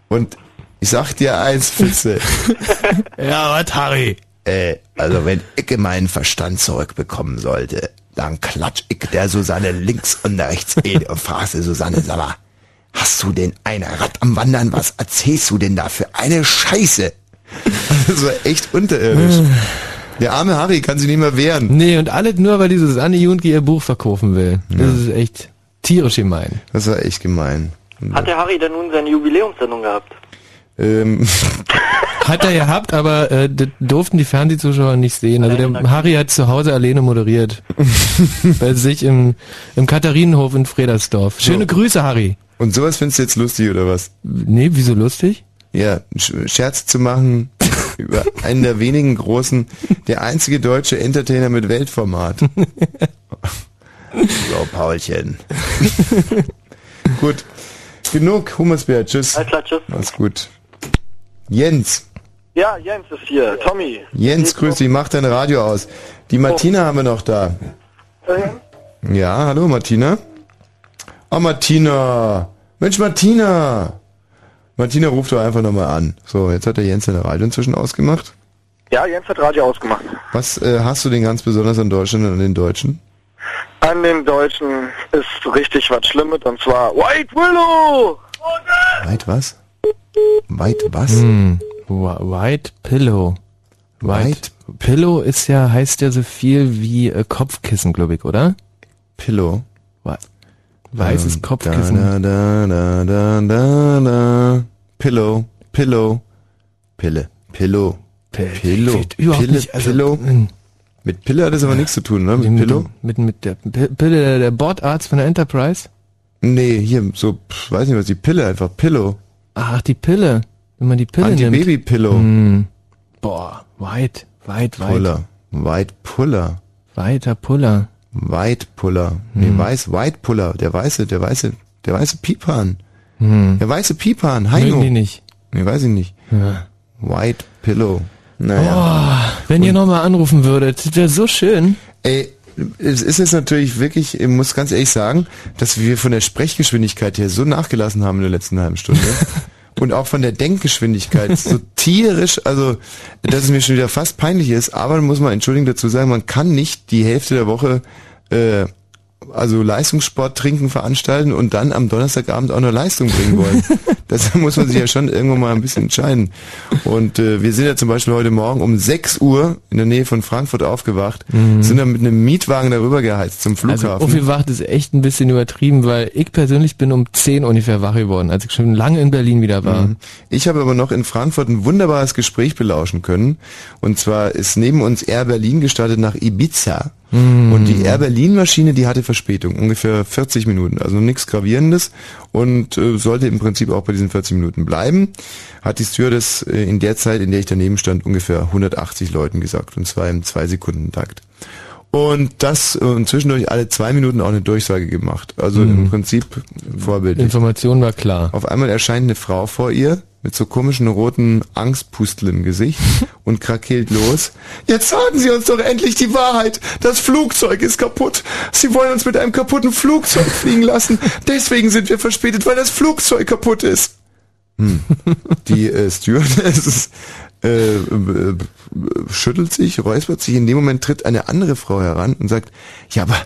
Und ich sag dir eins, Fitze. ja, was, Harry? Äh, also wenn ich meinen Verstand zurückbekommen sollte, dann klatsch ich der Susanne links und rechts eh und frag sie Susanne, sag mal, hast du denn ein Rad am Wandern? Was erzählst du denn da für eine Scheiße? Das war echt unterirdisch. Der arme Harry kann sich nicht mehr wehren. Nee, und alles nur, weil diese Anne Junke ihr Buch verkaufen will. Das ist echt tierisch gemein. Das war echt gemein. Hat der Harry denn nun seine Jubiläumssendung gehabt? Ähm, Hat er gehabt, aber äh, das durften die Fernsehzuschauer nicht sehen. Also der Harry hat zu Hause alleine moderiert. Bei sich im, im Katharinenhof in Fredersdorf. Schöne So. Grüße, Harry. Und sowas findest du jetzt lustig oder was? Nee, wieso lustig? Ja, Sch- Scherz zu machen über einen der wenigen großen, der einzige deutsche Entertainer mit Weltformat. so, Paulchen. gut. Genug, Hummersbär, tschüss. Alles klar, tschüss. Mach's gut. Jens. Ja, Jens ist hier. Tommy. Jens, grüß dich, mach dein Radio aus. Die Martina haben wir noch da. Ja, hallo Martina. Oh Martina. Mensch, Martina! Martina ruft doch einfach nochmal an. So, jetzt hat der Jens seine Radio inzwischen ausgemacht. Ja, Jens hat Radio ausgemacht. Was äh, hast du denn ganz besonders an Deutschland und an den Deutschen? An den Deutschen ist richtig was Schlimmes und zwar White Willow! Weit was? Weit was? Hm. Wh- White Pillow. White, Pillow ist ja, heißt ja so viel wie äh, Kopfkissen, glaube ich, oder? Pillow. Wei- Weißes Ähm, Kopfkissen. Da, da, da, da, da, da. Pillow, Pillow, Pille, Pillow, Pillow, überhaupt Pille, also, Pillow. Mit Pille hat das aber nichts zu tun, ne? Mit Mit, Pillow? mit, mit der Pille, der, der Bordarzt von der Enterprise? Nee, hier, so, pf, weiß nicht was, die Pille einfach, Pillow. Ach, die Pille. Wenn man die Pille nimmt. Anti-Baby-Pillow. Hm. Boah, White, White, White. Puller. White Puller. Weiter Puller. White Puller. Nee, Hm. weiß, White Puller. Der weiße, der weiße, der weiße Pipan. Hm. Der weiße Pipan, Heino. Mögen die nicht. Nee, weiß ich nicht. Ja. White Pillow. Naja. Oh, wenn ihr nochmal anrufen würdet, das wäre so schön. Ey, es ist jetzt natürlich wirklich, ich muss ganz ehrlich sagen, dass wir von der Sprechgeschwindigkeit her so nachgelassen haben in der letzten halben Stunde. Und auch von der Denkgeschwindigkeit so tierisch, also dass es mir schon wieder fast peinlich ist, aber muss man entschuldigen dazu sagen, man kann nicht die Hälfte der Woche äh, also Leistungssport trinken veranstalten und dann am Donnerstagabend auch noch Leistung bringen wollen. das muss man sich ja schon irgendwann mal ein bisschen entscheiden. Und äh, wir sind ja zum Beispiel heute Morgen um 6 Uhr in der Nähe von Frankfurt aufgewacht, Mhm. sind dann mit einem Mietwagen darüber geheizt zum Also Flughafen. aufgewacht ist echt ein bisschen übertrieben, weil ich persönlich bin um 10 ungefähr wach geworden, als ich schon lange in Berlin wieder war. Mhm. Ich habe aber noch in Frankfurt ein wunderbares Gespräch belauschen können. Und zwar ist neben uns Air Berlin gestartet nach Ibiza. Mhm. Und die Air Berlin Maschine, die hatte Verspätung, ungefähr 40 Minuten, also nichts Gravierendes und äh, sollte im Prinzip auch bei diesen 40 Minuten bleiben. Hat die Stewardess äh, in der Zeit, in der ich daneben stand, ungefähr 180 Leuten gesagt und zwar im 2-Sekunden-Takt. Und das und zwischendurch alle zwei Minuten auch eine Durchsage gemacht. Also Mhm. im Prinzip vorbildlich. Information war klar. Auf einmal erscheint eine Frau vor ihr mit so komischen roten Angstpusteln im Gesicht und krakeelt los. Jetzt sagen Sie uns doch endlich die Wahrheit. Das Flugzeug ist kaputt. Sie wollen uns mit einem kaputten Flugzeug fliegen lassen. Deswegen sind wir verspätet, weil das Flugzeug kaputt ist. Hm. Die äh, Stewardess äh, äh, schüttelt sich, räuspert sich. In dem Moment tritt eine andere Frau heran und sagt, ja, aber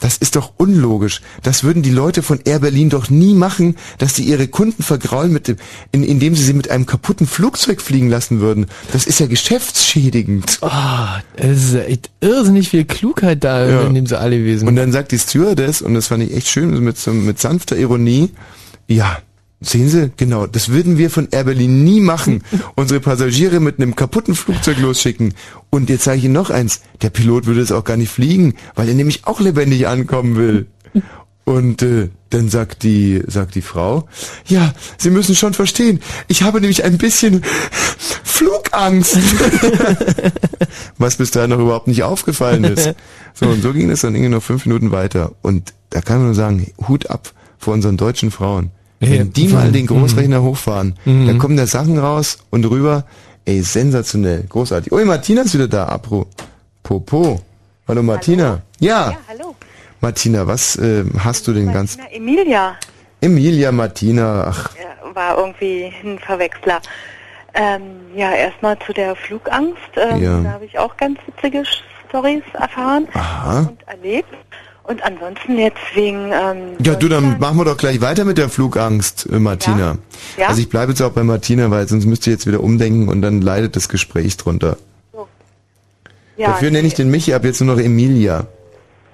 das ist doch unlogisch. Das würden die Leute von Air Berlin doch nie machen, dass sie ihre Kunden vergraulen, mit dem, in, indem sie sie mit einem kaputten Flugzeug fliegen lassen würden. Das ist ja geschäftsschädigend. Ah, es ist echt irrsinnig viel Klugheit da Ja. in dem sie alle gewesen. Und dann sagt die Stewardess, und das fand ich echt schön, mit, mit sanfter Ironie, ja, sehen Sie, genau, das würden wir von Air Berlin nie machen. Unsere Passagiere mit einem kaputten Flugzeug losschicken. Und jetzt sage ich Ihnen noch eins, der Pilot würde es auch gar nicht fliegen, weil er nämlich auch lebendig ankommen will. Und äh, dann sagt die, sagt die Frau, ja, Sie müssen schon verstehen, ich habe nämlich ein bisschen Flugangst. Was bis dahin noch überhaupt nicht aufgefallen ist. So, und so ging es dann irgendwie noch fünf Minuten weiter. Und da kann man nur sagen, Hut ab vor unseren deutschen Frauen. Wenn Ja, die mal den Großrechner hochfahren, Mhm. dann kommen da Sachen raus und rüber. Ey, sensationell, großartig. Ui, Martina ist wieder da, Apro. Popo. Hallo Martina. Ja. hallo. Martina, was äh, hast du den ganzen... Na, Emilia Emilia, Martina, ach, ja, war irgendwie ein Verwechsler. Ähm, ja, erstmal zu der Flugangst. Ähm, Ja. Da habe ich auch ganz witzige Stories erfahren aha. und erlebt. Und ansonsten jetzt wegen... Ähm, Ja, du, dann machen wir doch gleich weiter mit der Flugangst, äh, Martina. Ja? Also ich bleibe jetzt auch bei Martina, weil sonst müsst ihr jetzt wieder umdenken und dann leidet das Gespräch drunter. ja, Dafür nenne ich den Michi ab jetzt nur noch Emilia.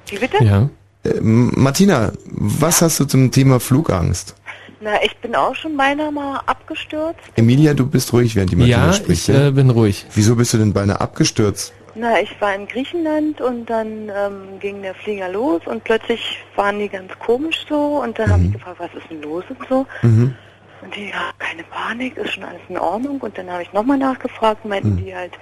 Wie bitte? Ja. Äh, Martina, was hast du zum Thema Flugangst? Na, ich bin auch schon beinahe mal abgestürzt. Emilia, du bist ruhig, während die Martina Ja, spricht. ich äh, bin ruhig. Wieso bist du denn beinahe abgestürzt? Na, ich war in Griechenland und dann ähm, ging der Flieger los und plötzlich waren die ganz komisch so und dann habe ich gefragt, was ist denn los und so. Mhm. Und die, ja, keine Panik, ist schon alles in Ordnung. Und dann habe ich nochmal nachgefragt, meinten die halt,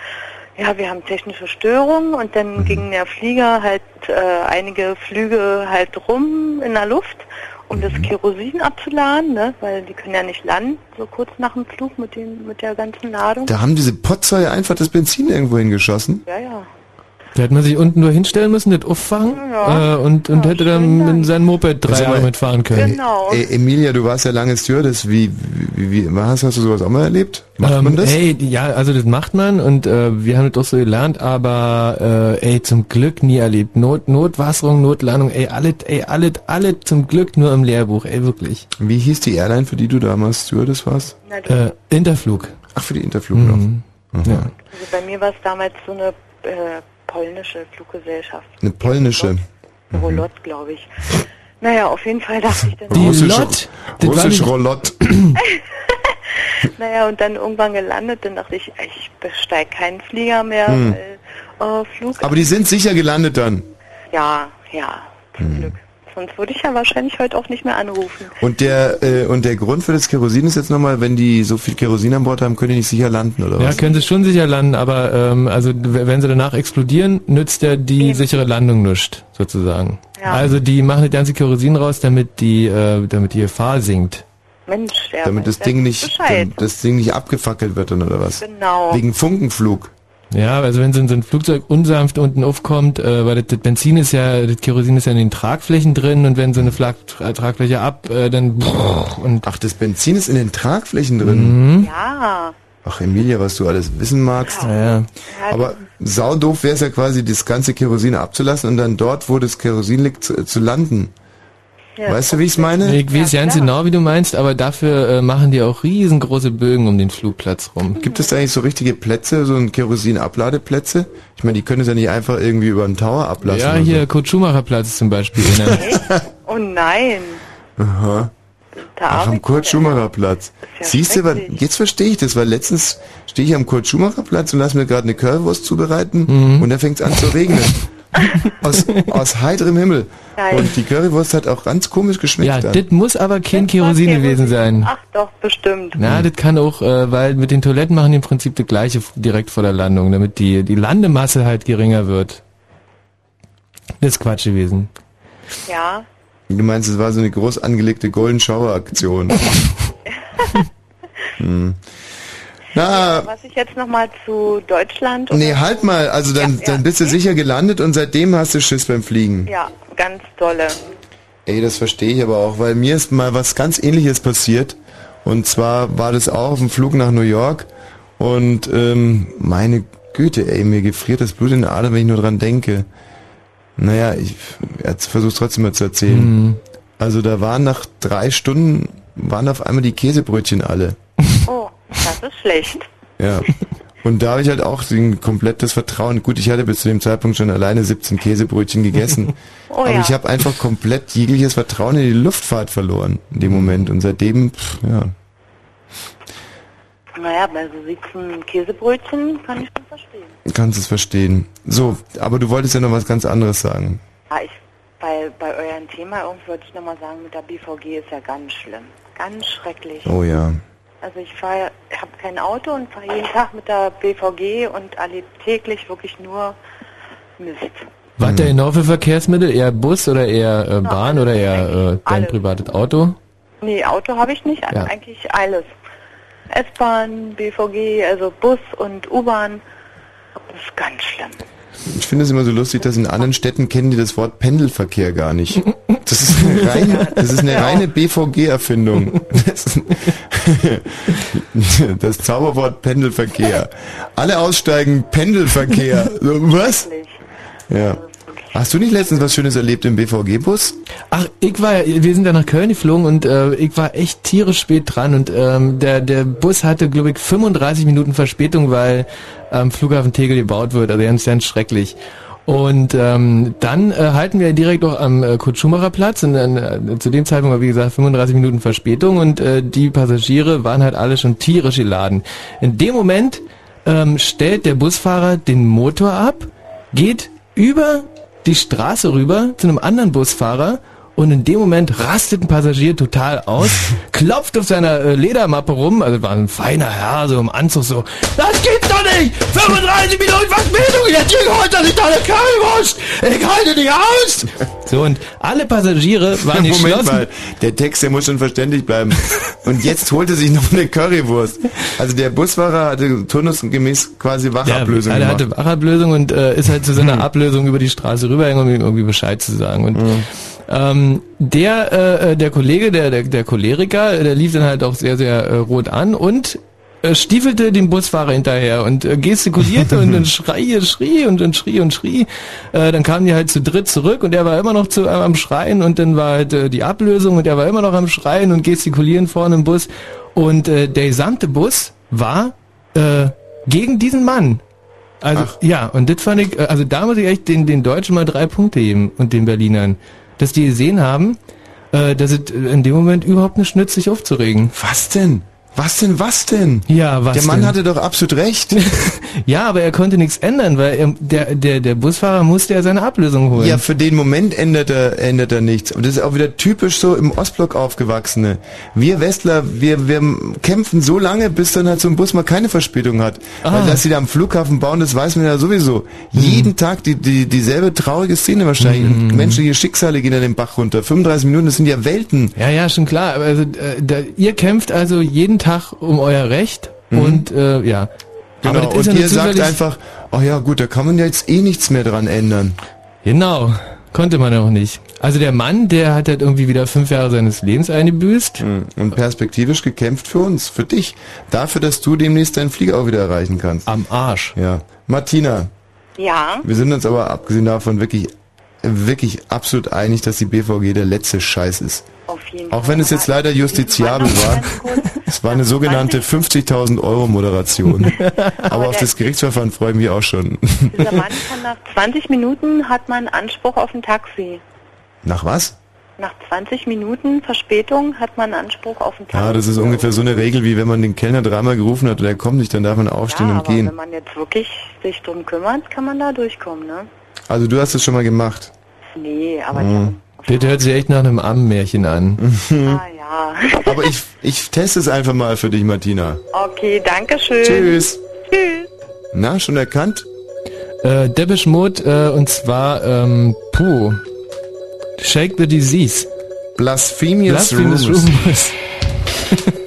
ja, wir haben technische Störungen und dann ging der Flieger halt äh, einige Flüge halt rum in der Luft, um das Kerosin abzuladen, ne? weil die können ja nicht landen, so kurz nach dem Flug mit, den, mit der ganzen Ladung. Da haben diese Potzeuge einfach das Benzin irgendwo hingeschossen. Ja, ja. Da hätte man sich unten nur hinstellen müssen, das auffangen Ja. äh, und, und hätte dann mit seinem Moped drei mal, Jahre mitfahren können. Genau. Ey, Emilia, du warst ja lange Stewardess. Wie, wie, wie, hast, hast du sowas auch mal erlebt? Macht ähm, man das? Ey, ja, also das macht man und äh, wir haben das auch so gelernt, aber äh, ey, zum Glück nie erlebt. Not, Notwasserung, Notlandung, ey, alles, ey, alles, alles zum Glück nur im Lehrbuch, ey, wirklich. Wie hieß die Airline, für die du damals Stewardess warst? Äh, Interflug. Ach, für die Interflug Mhm. noch. Ja. Also bei mir war es damals so eine äh, polnische Fluggesellschaft. Eine polnische. Rolot, glaube ich. Naja, auf jeden Fall dachte ich dann... Die Russisch- Lot? Russisch Rolott. naja, und dann irgendwann gelandet, dann dachte ich, ich besteige keinen Flieger mehr, Hm. weil äh, Flug... Aber die sind sicher gelandet dann. Ja, ja, zum Glück. Sonst würde ich ja wahrscheinlich heute auch nicht mehr anrufen. Und der äh, und der Grund für das Kerosin ist jetzt nochmal, wenn die so viel Kerosin an Bord haben, können die nicht sicher landen, oder Ja, was? können sie schon sicher landen, aber ähm, also wenn sie danach explodieren, nützt ja die sichere Landung nichts, sozusagen. Ja. Also die machen das ganze Kerosin raus, damit die, äh, damit die Gefahr sinkt. Mensch, ja, Damit das Ding ja nicht, Bescheid. das Ding nicht abgefackelt wird oder was? Genau. Wegen Funkenflug. Ja, also wenn so ein, so ein Flugzeug unsanft unten aufkommt, äh, weil das, das Benzin ist ja, das Kerosin ist ja in den Tragflächen drin und wenn so eine Flag, Tra- Tragfläche ab, äh, dann und Ach, das Benzin ist in den Tragflächen drin. Mhm. Ja. Ach, Emilia, was du alles wissen magst. Ja, ja. Aber saudoof wäre es ja quasi, das ganze Kerosin abzulassen und dann dort, wo das Kerosin liegt, zu, zu landen. Weißt du, wie ich es meine? Ich weiß ganz genau, wie du meinst, aber dafür äh, machen die auch riesengroße Bögen um den Flugplatz rum. Gibt es da eigentlich so richtige Plätze, so ein Kerosin-Abladeplätze? Ich meine, die können es ja nicht einfach irgendwie über den Tower ablassen. Ja, oder hier Kurt Schumacher Platz zum Beispiel. Ne? Oh nein. So. Aha. Ach, am arbeitet Kurt Schumacher Platz. ja Siehst du, jetzt verstehe ich das, weil letztens stehe ich am Kurt Schumacher Platz und lass mir gerade eine Currywurst zubereiten Mhm. und da fängt es an zu regnen. aus, aus heiterem Himmel. Geil. Und die Currywurst hat auch ganz komisch geschmeckt. Ja, das muss aber kein Kerosin gewesen sein. Ach doch, bestimmt. Na, das kann auch, äh, weil mit den Toiletten machen die im Prinzip das gleiche direkt vor der Landung, damit die, die Landemasse halt geringer wird. Das ist Quatsch gewesen. Ja. Du meinst, es war so eine groß angelegte Golden Shower Aktion. hm. Na, Was ich jetzt nochmal zu Deutschland... oder- nee, halt mal. Also dann, dann bist du sicher gelandet und seitdem hast du Schiss beim Fliegen. Ja, ganz dolle. Ey, das verstehe ich aber auch, weil mir ist mal was ganz ähnliches passiert. Und zwar war das auch auf dem Flug nach New York. Und ähm, meine Güte, ey, mir gefriert das Blut in der Ader, wenn ich nur dran denke. Naja, ich versuche es trotzdem mal zu erzählen. Mhm. Also da waren nach drei Stunden, waren auf einmal die Käsebrötchen alle. Das ist schlecht. Ja. Und da habe ich halt auch ein komplettes Vertrauen. Gut, ich hatte bis zu dem Zeitpunkt schon alleine 17 Käsebrötchen gegessen. Oh aber ja. ich habe einfach komplett jegliches Vertrauen in die Luftfahrt verloren in dem Moment. Und seitdem, pff, ja. Naja, bei so 17 Käsebrötchen kann ich schon verstehen. Kannst es verstehen. So, aber du wolltest ja noch was ganz anderes sagen. Ja, ich, bei, bei eurem Thema irgendwie wollte ich nochmal sagen, mit der BVG ist ja ganz schlimm. Ganz schrecklich. Oh ja. Also ich fahre, habe kein Auto und fahre jeden Tag mit der BVG und erlebe täglich wirklich nur Mist. Was hat der genau für Verkehrsmittel? Eher Bus oder eher äh, Bahn oder eher äh, dein alles. privates Auto? Nee, Auto habe ich nicht, Ja. eigentlich alles. S-Bahn, BVG, also Bus und U-Bahn. Das ist ganz schlimm. Ich finde es immer so lustig, dass in anderen Städten kennen die das Wort Pendelverkehr gar nicht. Das ist eine reine, das ist eine reine BVG-Erfindung. Das, das Zauberwort Pendelverkehr. Alle aussteigen, Pendelverkehr. So, Was? Ja. Hast du nicht letztens was Schönes erlebt im BVG-Bus? Ach, ich war, wir sind da nach Köln geflogen und äh, ich war echt tierisch spät dran und ähm, der der Bus hatte, glaube ich, 35 Minuten Verspätung, weil am Flughafen Tegel gebaut wird, also ganz, ganz schrecklich. Und ähm, dann äh, halten wir direkt auch am äh, Kurt Schumacher Platz und dann, äh, zu dem Zeitpunkt war wie gesagt 35 Minuten Verspätung und äh, die Passagiere waren halt alle schon tierisch geladen. In dem Moment ähm, stellt der Busfahrer den Motor ab, geht über die Straße rüber zu einem anderen Busfahrer Und in dem Moment rastet ein Passagier total aus, klopft auf seiner äh, Ledermappe rum, also war ein feiner Herr, so im Anzug so, das geht doch nicht! 35 Minuten Verspätung, jetzt holt er sich da eine Currywurst! Ich halte dich aus! So, und alle Passagiere waren Moment geschlossen. mal, der Text, der muss schon verständlich bleiben. Und jetzt holte sich noch eine Currywurst. Also der Busfahrer hatte turnusgemäß quasi Wachablösung ja, er hatte Wachablösung und äh, ist halt zu seiner Ablösung über die Straße rübergegangen, um ihm irgendwie Bescheid zu sagen. Und ähm, der äh, äh, der Kollege, der, der der Choleriker, äh, der lief dann halt auch sehr sehr äh, rot an und äh, stiefelte dem Busfahrer hinterher und äh, gestikulierte und dann schrie, schrie und dann schrie und schrie. Äh, dann kamen die halt zu dritt zurück und er war immer noch zu, äh, am Schreien und dann war halt äh, die Ablösung und er war immer noch am Schreien und gestikulieren vorne im Bus und äh, der gesamte Bus war äh, gegen diesen Mann. Also ja, und das fand ich, äh, also da muss ich echt den, den Deutschen mal drei Punkte geben und den Berlinern, dass die gesehen haben, äh, dass es in dem Moment überhaupt nicht nützt, sich aufzuregen. Was denn? Was denn, was denn? Ja, was Der Mann denn? hatte doch absolut recht. ja, aber er konnte nichts ändern, weil er, der, der, der Busfahrer musste ja seine Ablösung holen. Ja, für den Moment ändert er, ändert er nichts. Und das ist auch wieder typisch so im Ostblock aufgewachsene. Wir Westler, wir, wir kämpfen so lange, bis dann halt so ein Bus mal keine Verspätung hat. Ah. Weil dass sie da am Flughafen bauen, das weiß man ja sowieso. Jeden Tag die, die, dieselbe traurige Szene wahrscheinlich. Und menschliche Schicksale gehen dann den Bach runter. 35 Minuten, das sind ja Welten. Ja, ja, schon klar. Aber Also, äh, da, ihr kämpft also jeden Tag um euer Recht und äh, ja. Genau, ist und ja ihr sagt einfach, oh ja gut, da kann man ja jetzt eh nichts mehr dran ändern. Genau, konnte man auch nicht. Also der Mann, der hat halt irgendwie wieder fünf Jahre seines Lebens eingebüßt. Und perspektivisch gekämpft für uns, für dich. Dafür, dass du demnächst deinen Flieger auch wieder erreichen kannst. Am Arsch. Ja. Martina, Ja, wir sind uns aber abgesehen davon wirklich, wirklich absolut einig, dass die BVG der letzte Scheiß ist. Auf jeden Auch wenn es jetzt leider justiziabel war. Es war eine sogenannte 50.000 Euro Moderation. Aber auf das Gerichtsverfahren freue ich mich auch schon. Dieser Mann kann nach 20 Minuten hat man Anspruch auf ein Taxi. Nach was? Nach 20 Minuten Verspätung hat man Anspruch auf ein Taxi. Ja, das ist ungefähr so eine Regel, wie wenn man den Kellner dreimal gerufen hat und er kommt nicht, dann darf man aufstehen ja, und aber gehen. wenn man jetzt wirklich sich drum kümmert, kann man da durchkommen, ne? Also du hast es schon mal gemacht. Nee, aber Mhm. Das hört sich echt nach einem Ammenmärchen an. ja, ja. Aber ich, ich teste es einfach mal für dich, Martina. Okay, danke schön. Tschüss. Tschüss. Na, schon erkannt? Äh, Mode, äh, und zwar, ähm, puh, Shake the Disease. Blasphemous, Blasphemous Rumors. Rumors.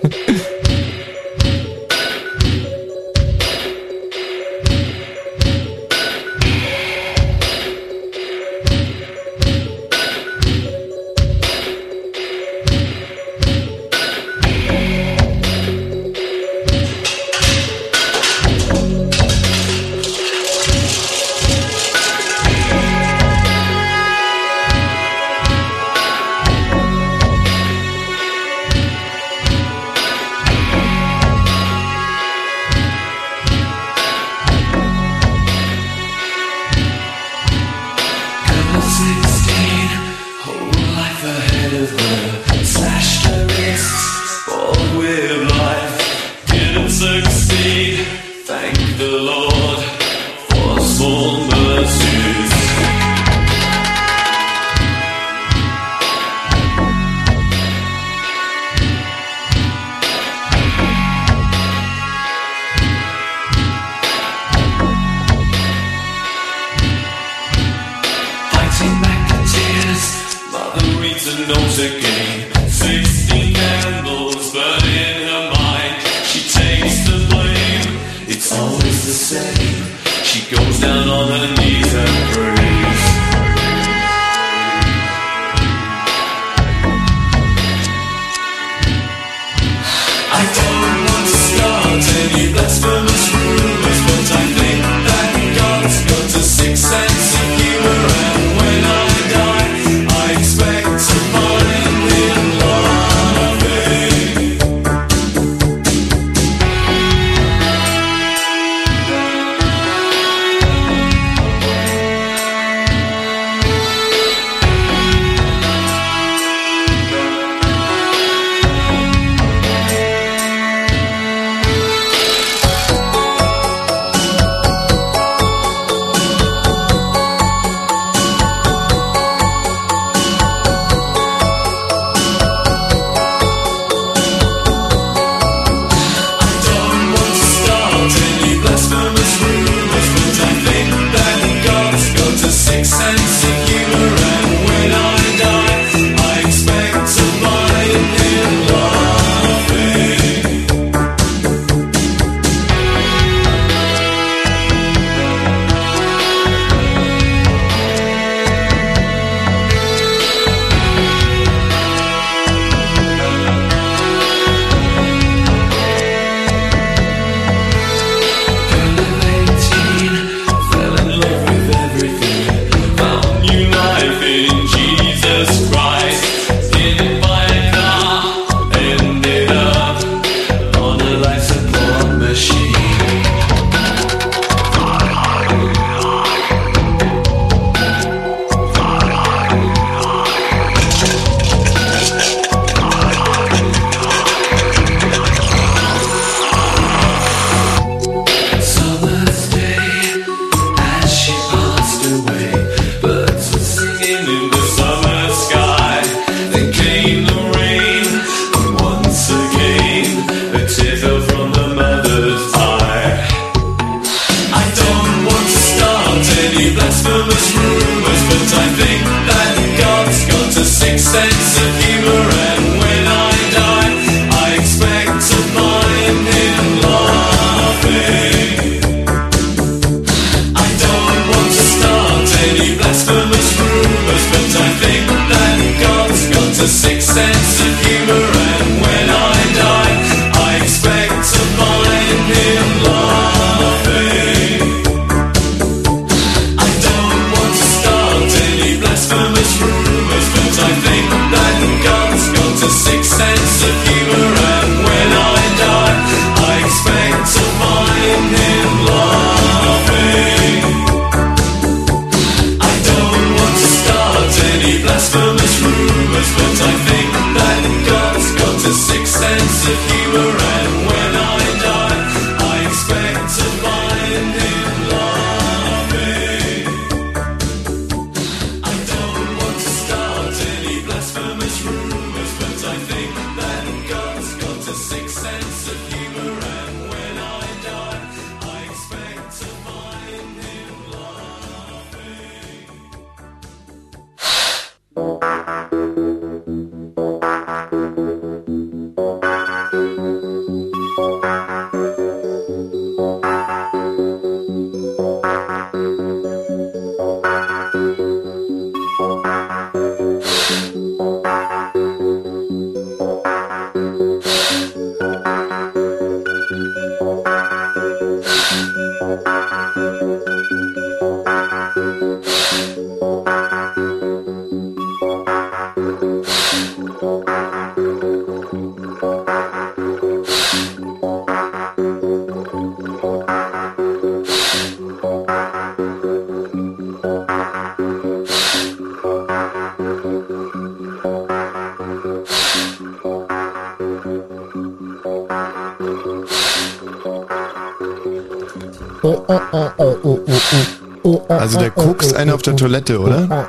der Toilette, oder?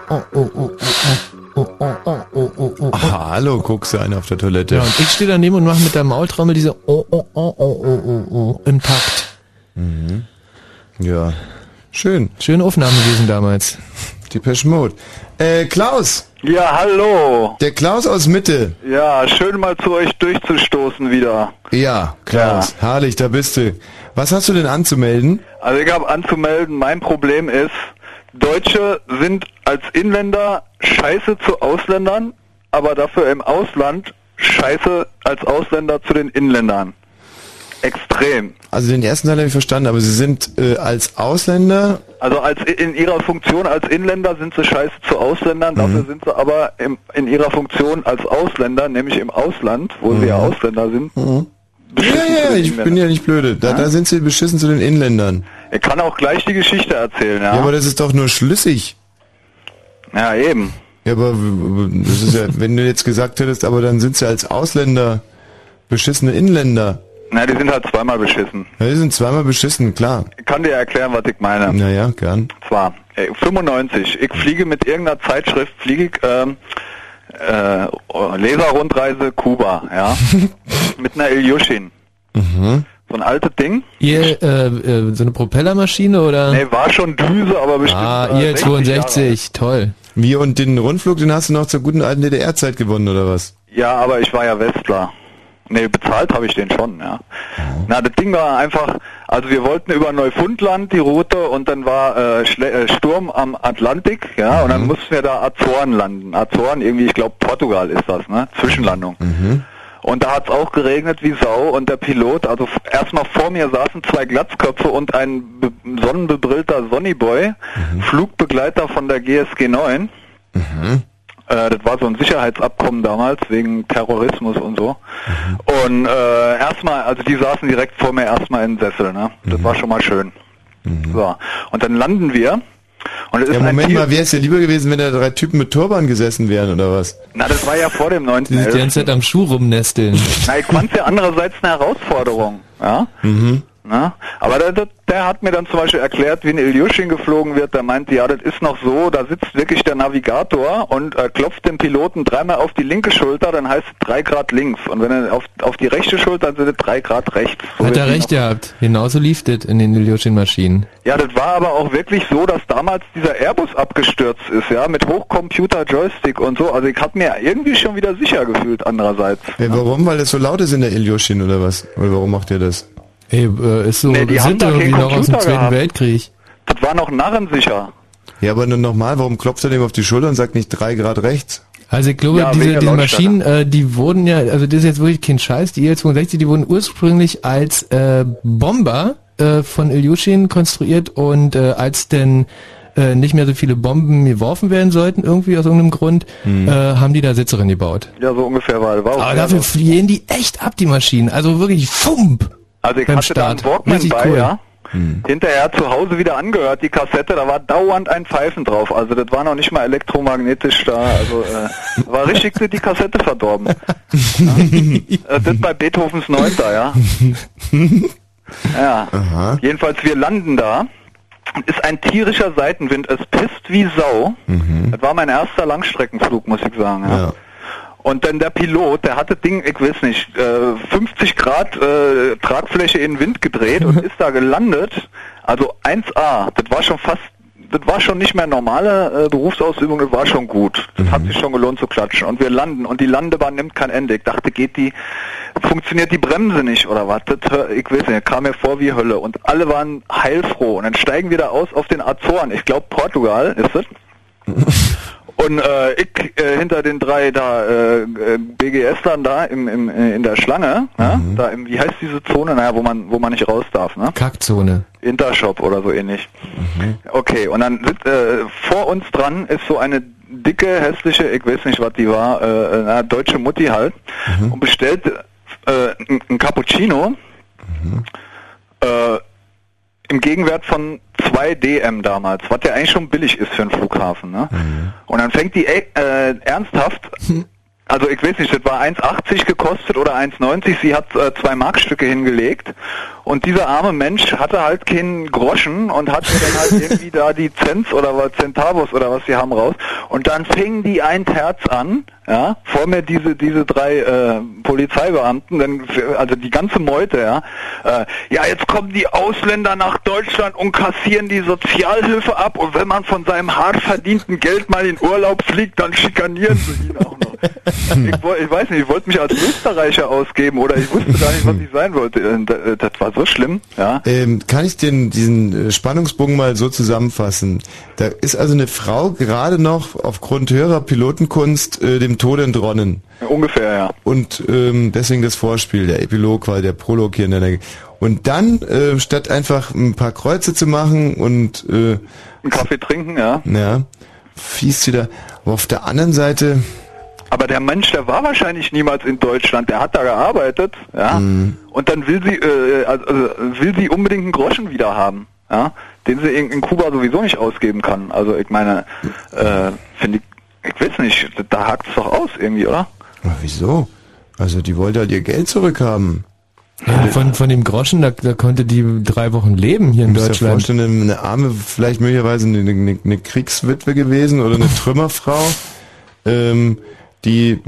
Ah, hallo, guckst du einen auf der Toilette. Ja, und ich stehe daneben und mache mit der Maultrommel diese oh, oh, oh, oh, oh, oh, oh, im Takt. Mhm. Ja, schön. Schöne Aufnahmen gewesen damals. Die Mode. Äh, Klaus. Ja, hallo. Der Klaus aus Mitte. Ja, schön mal zu euch durchzustoßen wieder. Ja, Klaus. Herrlich, da bist du. Was hast du denn anzumelden? Also ich habe anzumelden, mein Problem ist, Deutsche sind als Inländer scheiße zu Ausländern, aber dafür im Ausland scheiße als Ausländer zu den Inländern. Extrem. Also den ersten Teil habe ich verstanden, aber Sie sind äh, als Ausländer. Also als in ihrer Funktion als Inländer sind sie scheiße zu Ausländern, dafür sind sie aber im, in ihrer Funktion als Ausländer, nämlich im Ausland, wo sie ja Ausländer sind. Mhm. Ja, ja, ich bin ja nicht blöde. Da, da sind Sie beschissen zu den Inländern. Ich kann auch gleich die Geschichte erzählen, ja. Ja, aber das ist doch nur schlüssig. Ja, eben. Ja, aber das ist ja, wenn du jetzt gesagt hättest, aber dann sind sie als Ausländer beschissene Inländer. Na, die sind halt zweimal beschissen. Ja, die sind zweimal beschissen, klar. Ich kann dir erklären, was ich meine. Naja, gern. zwar äh, 95. Ich fliege mit irgendeiner Zeitschrift, fliege ich ähm, äh, Laserrundreise Kuba, ja, mit einer Ilyushin. Mhm. So ein altes Ding. Ihr, äh, äh, so eine Propellermaschine oder? Nee, war schon Düse, aber bestimmt. Ah, ihr 60 Jahre. 62, toll. Wie und den Rundflug, den hast du noch zur guten alten DDR-Zeit gewonnen, oder was? Ja, aber ich war ja Westler. Nee, bezahlt habe ich den schon, ja. Na, das Ding war einfach, also wir wollten über Neufundland die Route und dann war äh, Schle äh, Sturm am Atlantik, ja, und dann mussten wir da Azoren landen. Azoren irgendwie, ich glaube Portugal ist das, ne? Zwischenlandung. Und da hat's auch geregnet wie Sau und der Pilot, also erstmal vor mir saßen zwei Glatzköpfe und ein be sonnenbebrillter Sonnyboy, Flugbegleiter von der GSG 9. Äh, das war so ein Sicherheitsabkommen damals wegen Terrorismus und so. Und äh, erstmal, also die saßen direkt vor mir erstmal in den Sessel, ne? Das war schon mal schön. So. Und dann landen wir. Und es ist Ja, ein Moment mal, wäre es ja lieber gewesen, wenn da drei Typen mit Turban gesessen wären, oder was? Na, das war ja vor dem Die sich die 19. ganze Zeit am Schuh rumnesteln. Na, ich fand's ja andererseits eine Herausforderung, ja? Mhm. Na? Aber der, der, der hat mir dann zum Beispiel erklärt, wie ein Ilyushin geflogen wird. Der meinte, ja, das ist noch so, da sitzt wirklich der Navigator und äh, klopft dem Piloten dreimal auf die linke Schulter, dann heißt es drei Grad links. Und wenn er auf, auf die rechte Schulter, dann sind es drei Grad rechts. So Hat er recht gehabt. Genauso lief das in den Ilyushin-Maschinen. Ja, das war aber auch wirklich so, dass damals dieser Airbus abgestürzt ist, ja, mit Hochcomputer-Joystick und so. Also ich hab mir irgendwie schon wieder sicher gefühlt andererseits. Ja, warum? Weil das so laut ist in der Ilyushin, oder was? Oder warum macht ihr das? Ey, äh, ist so, Nee, die sind keinen noch aus dem Zweiten gehabt. Weltkrieg. Das war noch narrensicher. Ja, aber nur nochmal, warum klopft er dem auf die Schulter und sagt nicht drei Grad rechts? Also ich glaube, Ja, diese, diese. Maschinen, äh, die wurden ja, also das ist jetzt wirklich kein Scheiß, die Il-62, die wurden ursprünglich als äh, Bomber äh, von Ilyushin konstruiert und äh, als denn äh, nicht mehr so viele Bomben geworfen werden sollten, irgendwie aus irgendeinem Grund, Hm. äh, haben die da Sitze drin gebaut. Ja, so ungefähr war, war Aber dafür so. fliehen die echt ab, die Maschinen. Also wirklich fump. Also ich beim hatte da einen Start. Walkman Richtig bei, cool. ja. Hinterher zu Hause wieder angehört, die Kassette, da war dauernd ein Pfeifen drauf. Also das war noch nicht mal elektromagnetisch da. Also äh, war richtig die Kassette verdorben. ja. äh, das bei Beethovens Neunter, ja. Ja. Jedenfalls wir landen da. Ist ein tierischer Seitenwind, es pisst wie Sau. Das war mein erster Langstreckenflug, muss ich sagen. Ja. Und dann der Pilot, der hatte Ding, ich weiß nicht, äh, 50 Grad äh, Tragfläche in den Wind gedreht und ist da gelandet. Also 1A, das war schon fast, das war schon nicht mehr normale äh, Berufsausübung, das war schon gut. Das hat sich schon gelohnt zu klatschen. Und wir landen und die Landebahn nimmt kein Ende. Ich dachte, geht die, funktioniert die Bremse nicht oder was? Das, ich weiß nicht, kam mir vor wie Hölle. Und alle waren heilfroh. Und dann steigen wir da aus auf den Azoren. Ich glaube Portugal ist es. Und äh, ich äh, hinter den drei da äh, äh, BGS-Lern da im, im, äh, in der Schlange, ja, da im, wie heißt diese Zone, naja, wo man wo man nicht raus darf, ne? Kackzone. Intershop oder so ähnlich. Okay, und dann äh, vor uns dran ist so eine dicke, hässliche, ich weiß nicht, was die war, äh, na, deutsche Mutti halt, und bestellt äh, ein, ein Cappuccino äh, im Gegenwert von 2 DM damals, was ja eigentlich schon billig ist für einen Flughafen. Ne? Und dann fängt die äh, ernsthaft, also ich weiß nicht, das war 1,80 gekostet oder 1,90, sie hat äh, zwei Markstücke hingelegt Und dieser arme Mensch hatte halt keinen Groschen und hatte dann halt irgendwie da die Cents oder was, Centavos oder was sie haben raus. Und dann fingen die ein Herz an, ja, vor mir diese, diese drei äh, Polizeibeamten, dann, also die ganze Meute, ja. Äh, ja, jetzt kommen die Ausländer nach Deutschland und kassieren die Sozialhilfe ab und wenn man von seinem hart verdienten Geld mal in Urlaub fliegt, dann schikanieren sie ihn auch noch. Ich, ich weiß nicht, ich wollte mich als Österreicher ausgeben oder ich wusste gar nicht, was ich sein wollte. Äh, das war so schlimm, ja. Ähm, kann ich den, diesen äh, Spannungsbogen mal so zusammenfassen? Da ist also eine Frau gerade noch aufgrund höherer Pilotenkunst äh, dem Tode entronnen. Ungefähr, ja. Und ähm, deswegen das Vorspiel, der Epilog war der Prolog hier in der Und dann, äh, statt einfach ein paar Kreuze zu machen und äh, Einen Kaffee trinken, ja. ja, fies sie da. Aber auf der anderen Seite, Aber der Mensch, der war wahrscheinlich niemals in Deutschland, der hat da gearbeitet, ja. Mhm. Und dann will sie, äh, also, also will sie unbedingt einen Groschen wieder haben, ja, den sie in, in Kuba sowieso nicht ausgeben kann. Also ich meine, äh, finde ich, ich weiß nicht, da hakt es doch aus irgendwie, oder? na, wieso? Also die wollte halt ihr Geld zurückhaben. Ja, von, von dem Groschen, da, da konnte die drei Wochen leben hier in dir Deutschland. vorstellen, eine arme, vielleicht möglicherweise eine, eine, eine Kriegswitwe gewesen oder eine Trümmerfrau, ähm, die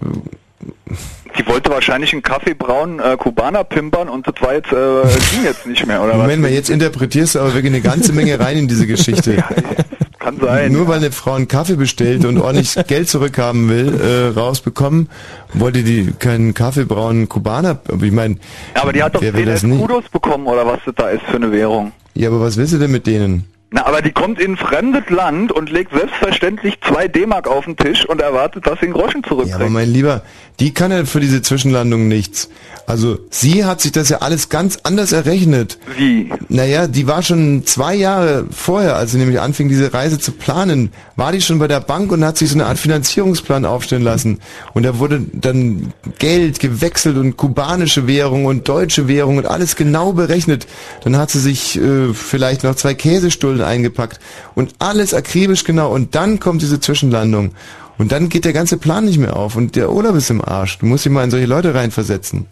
Die wollte wahrscheinlich einen Kaffee brauen äh, Kubaner pimpern und das war jetzt, äh, ging jetzt nicht mehr, oder Moment mal, jetzt interpretierst du aber wirklich eine ganze Menge rein in diese Geschichte. was? Kann sein. Nur weil eine Frau einen Kaffee bestellt und ordentlich Geld zurückhaben will, äh, rausbekommen, wollte die keinen Kaffee brauen Kubaner. Ich meine, Aber die hat doch wer will 10 das nicht? Kudos bekommen, oder was das da ist für eine Währung. Ja, aber was willst du denn mit denen? Na, aber die kommt in ein fremdes Land und legt selbstverständlich zwei D-Mark auf den Tisch und erwartet, dass sie einen Groschen Ja, zurückkriegt. aber mein Lieber, die kann ja für diese Zwischenlandung nichts. Also sie hat sich das ja alles ganz anders errechnet. Wie? Naja, die war schon zwei Jahre vorher, als sie nämlich anfing, diese Reise zu planen, war die schon bei der Bank und hat sich so eine Art Finanzierungsplan aufstellen lassen. Und da wurde dann Geld gewechselt und kubanische Währung und deutsche Währung und alles genau berechnet. Dann hat sie sich äh, vielleicht noch zwei Käsestullen eingepackt und alles akribisch genau. Und dann kommt diese Zwischenlandung. Und dann geht der ganze Plan nicht mehr auf und der Urlaub ist im Arsch. Du musst dich mal in solche Leute reinversetzen.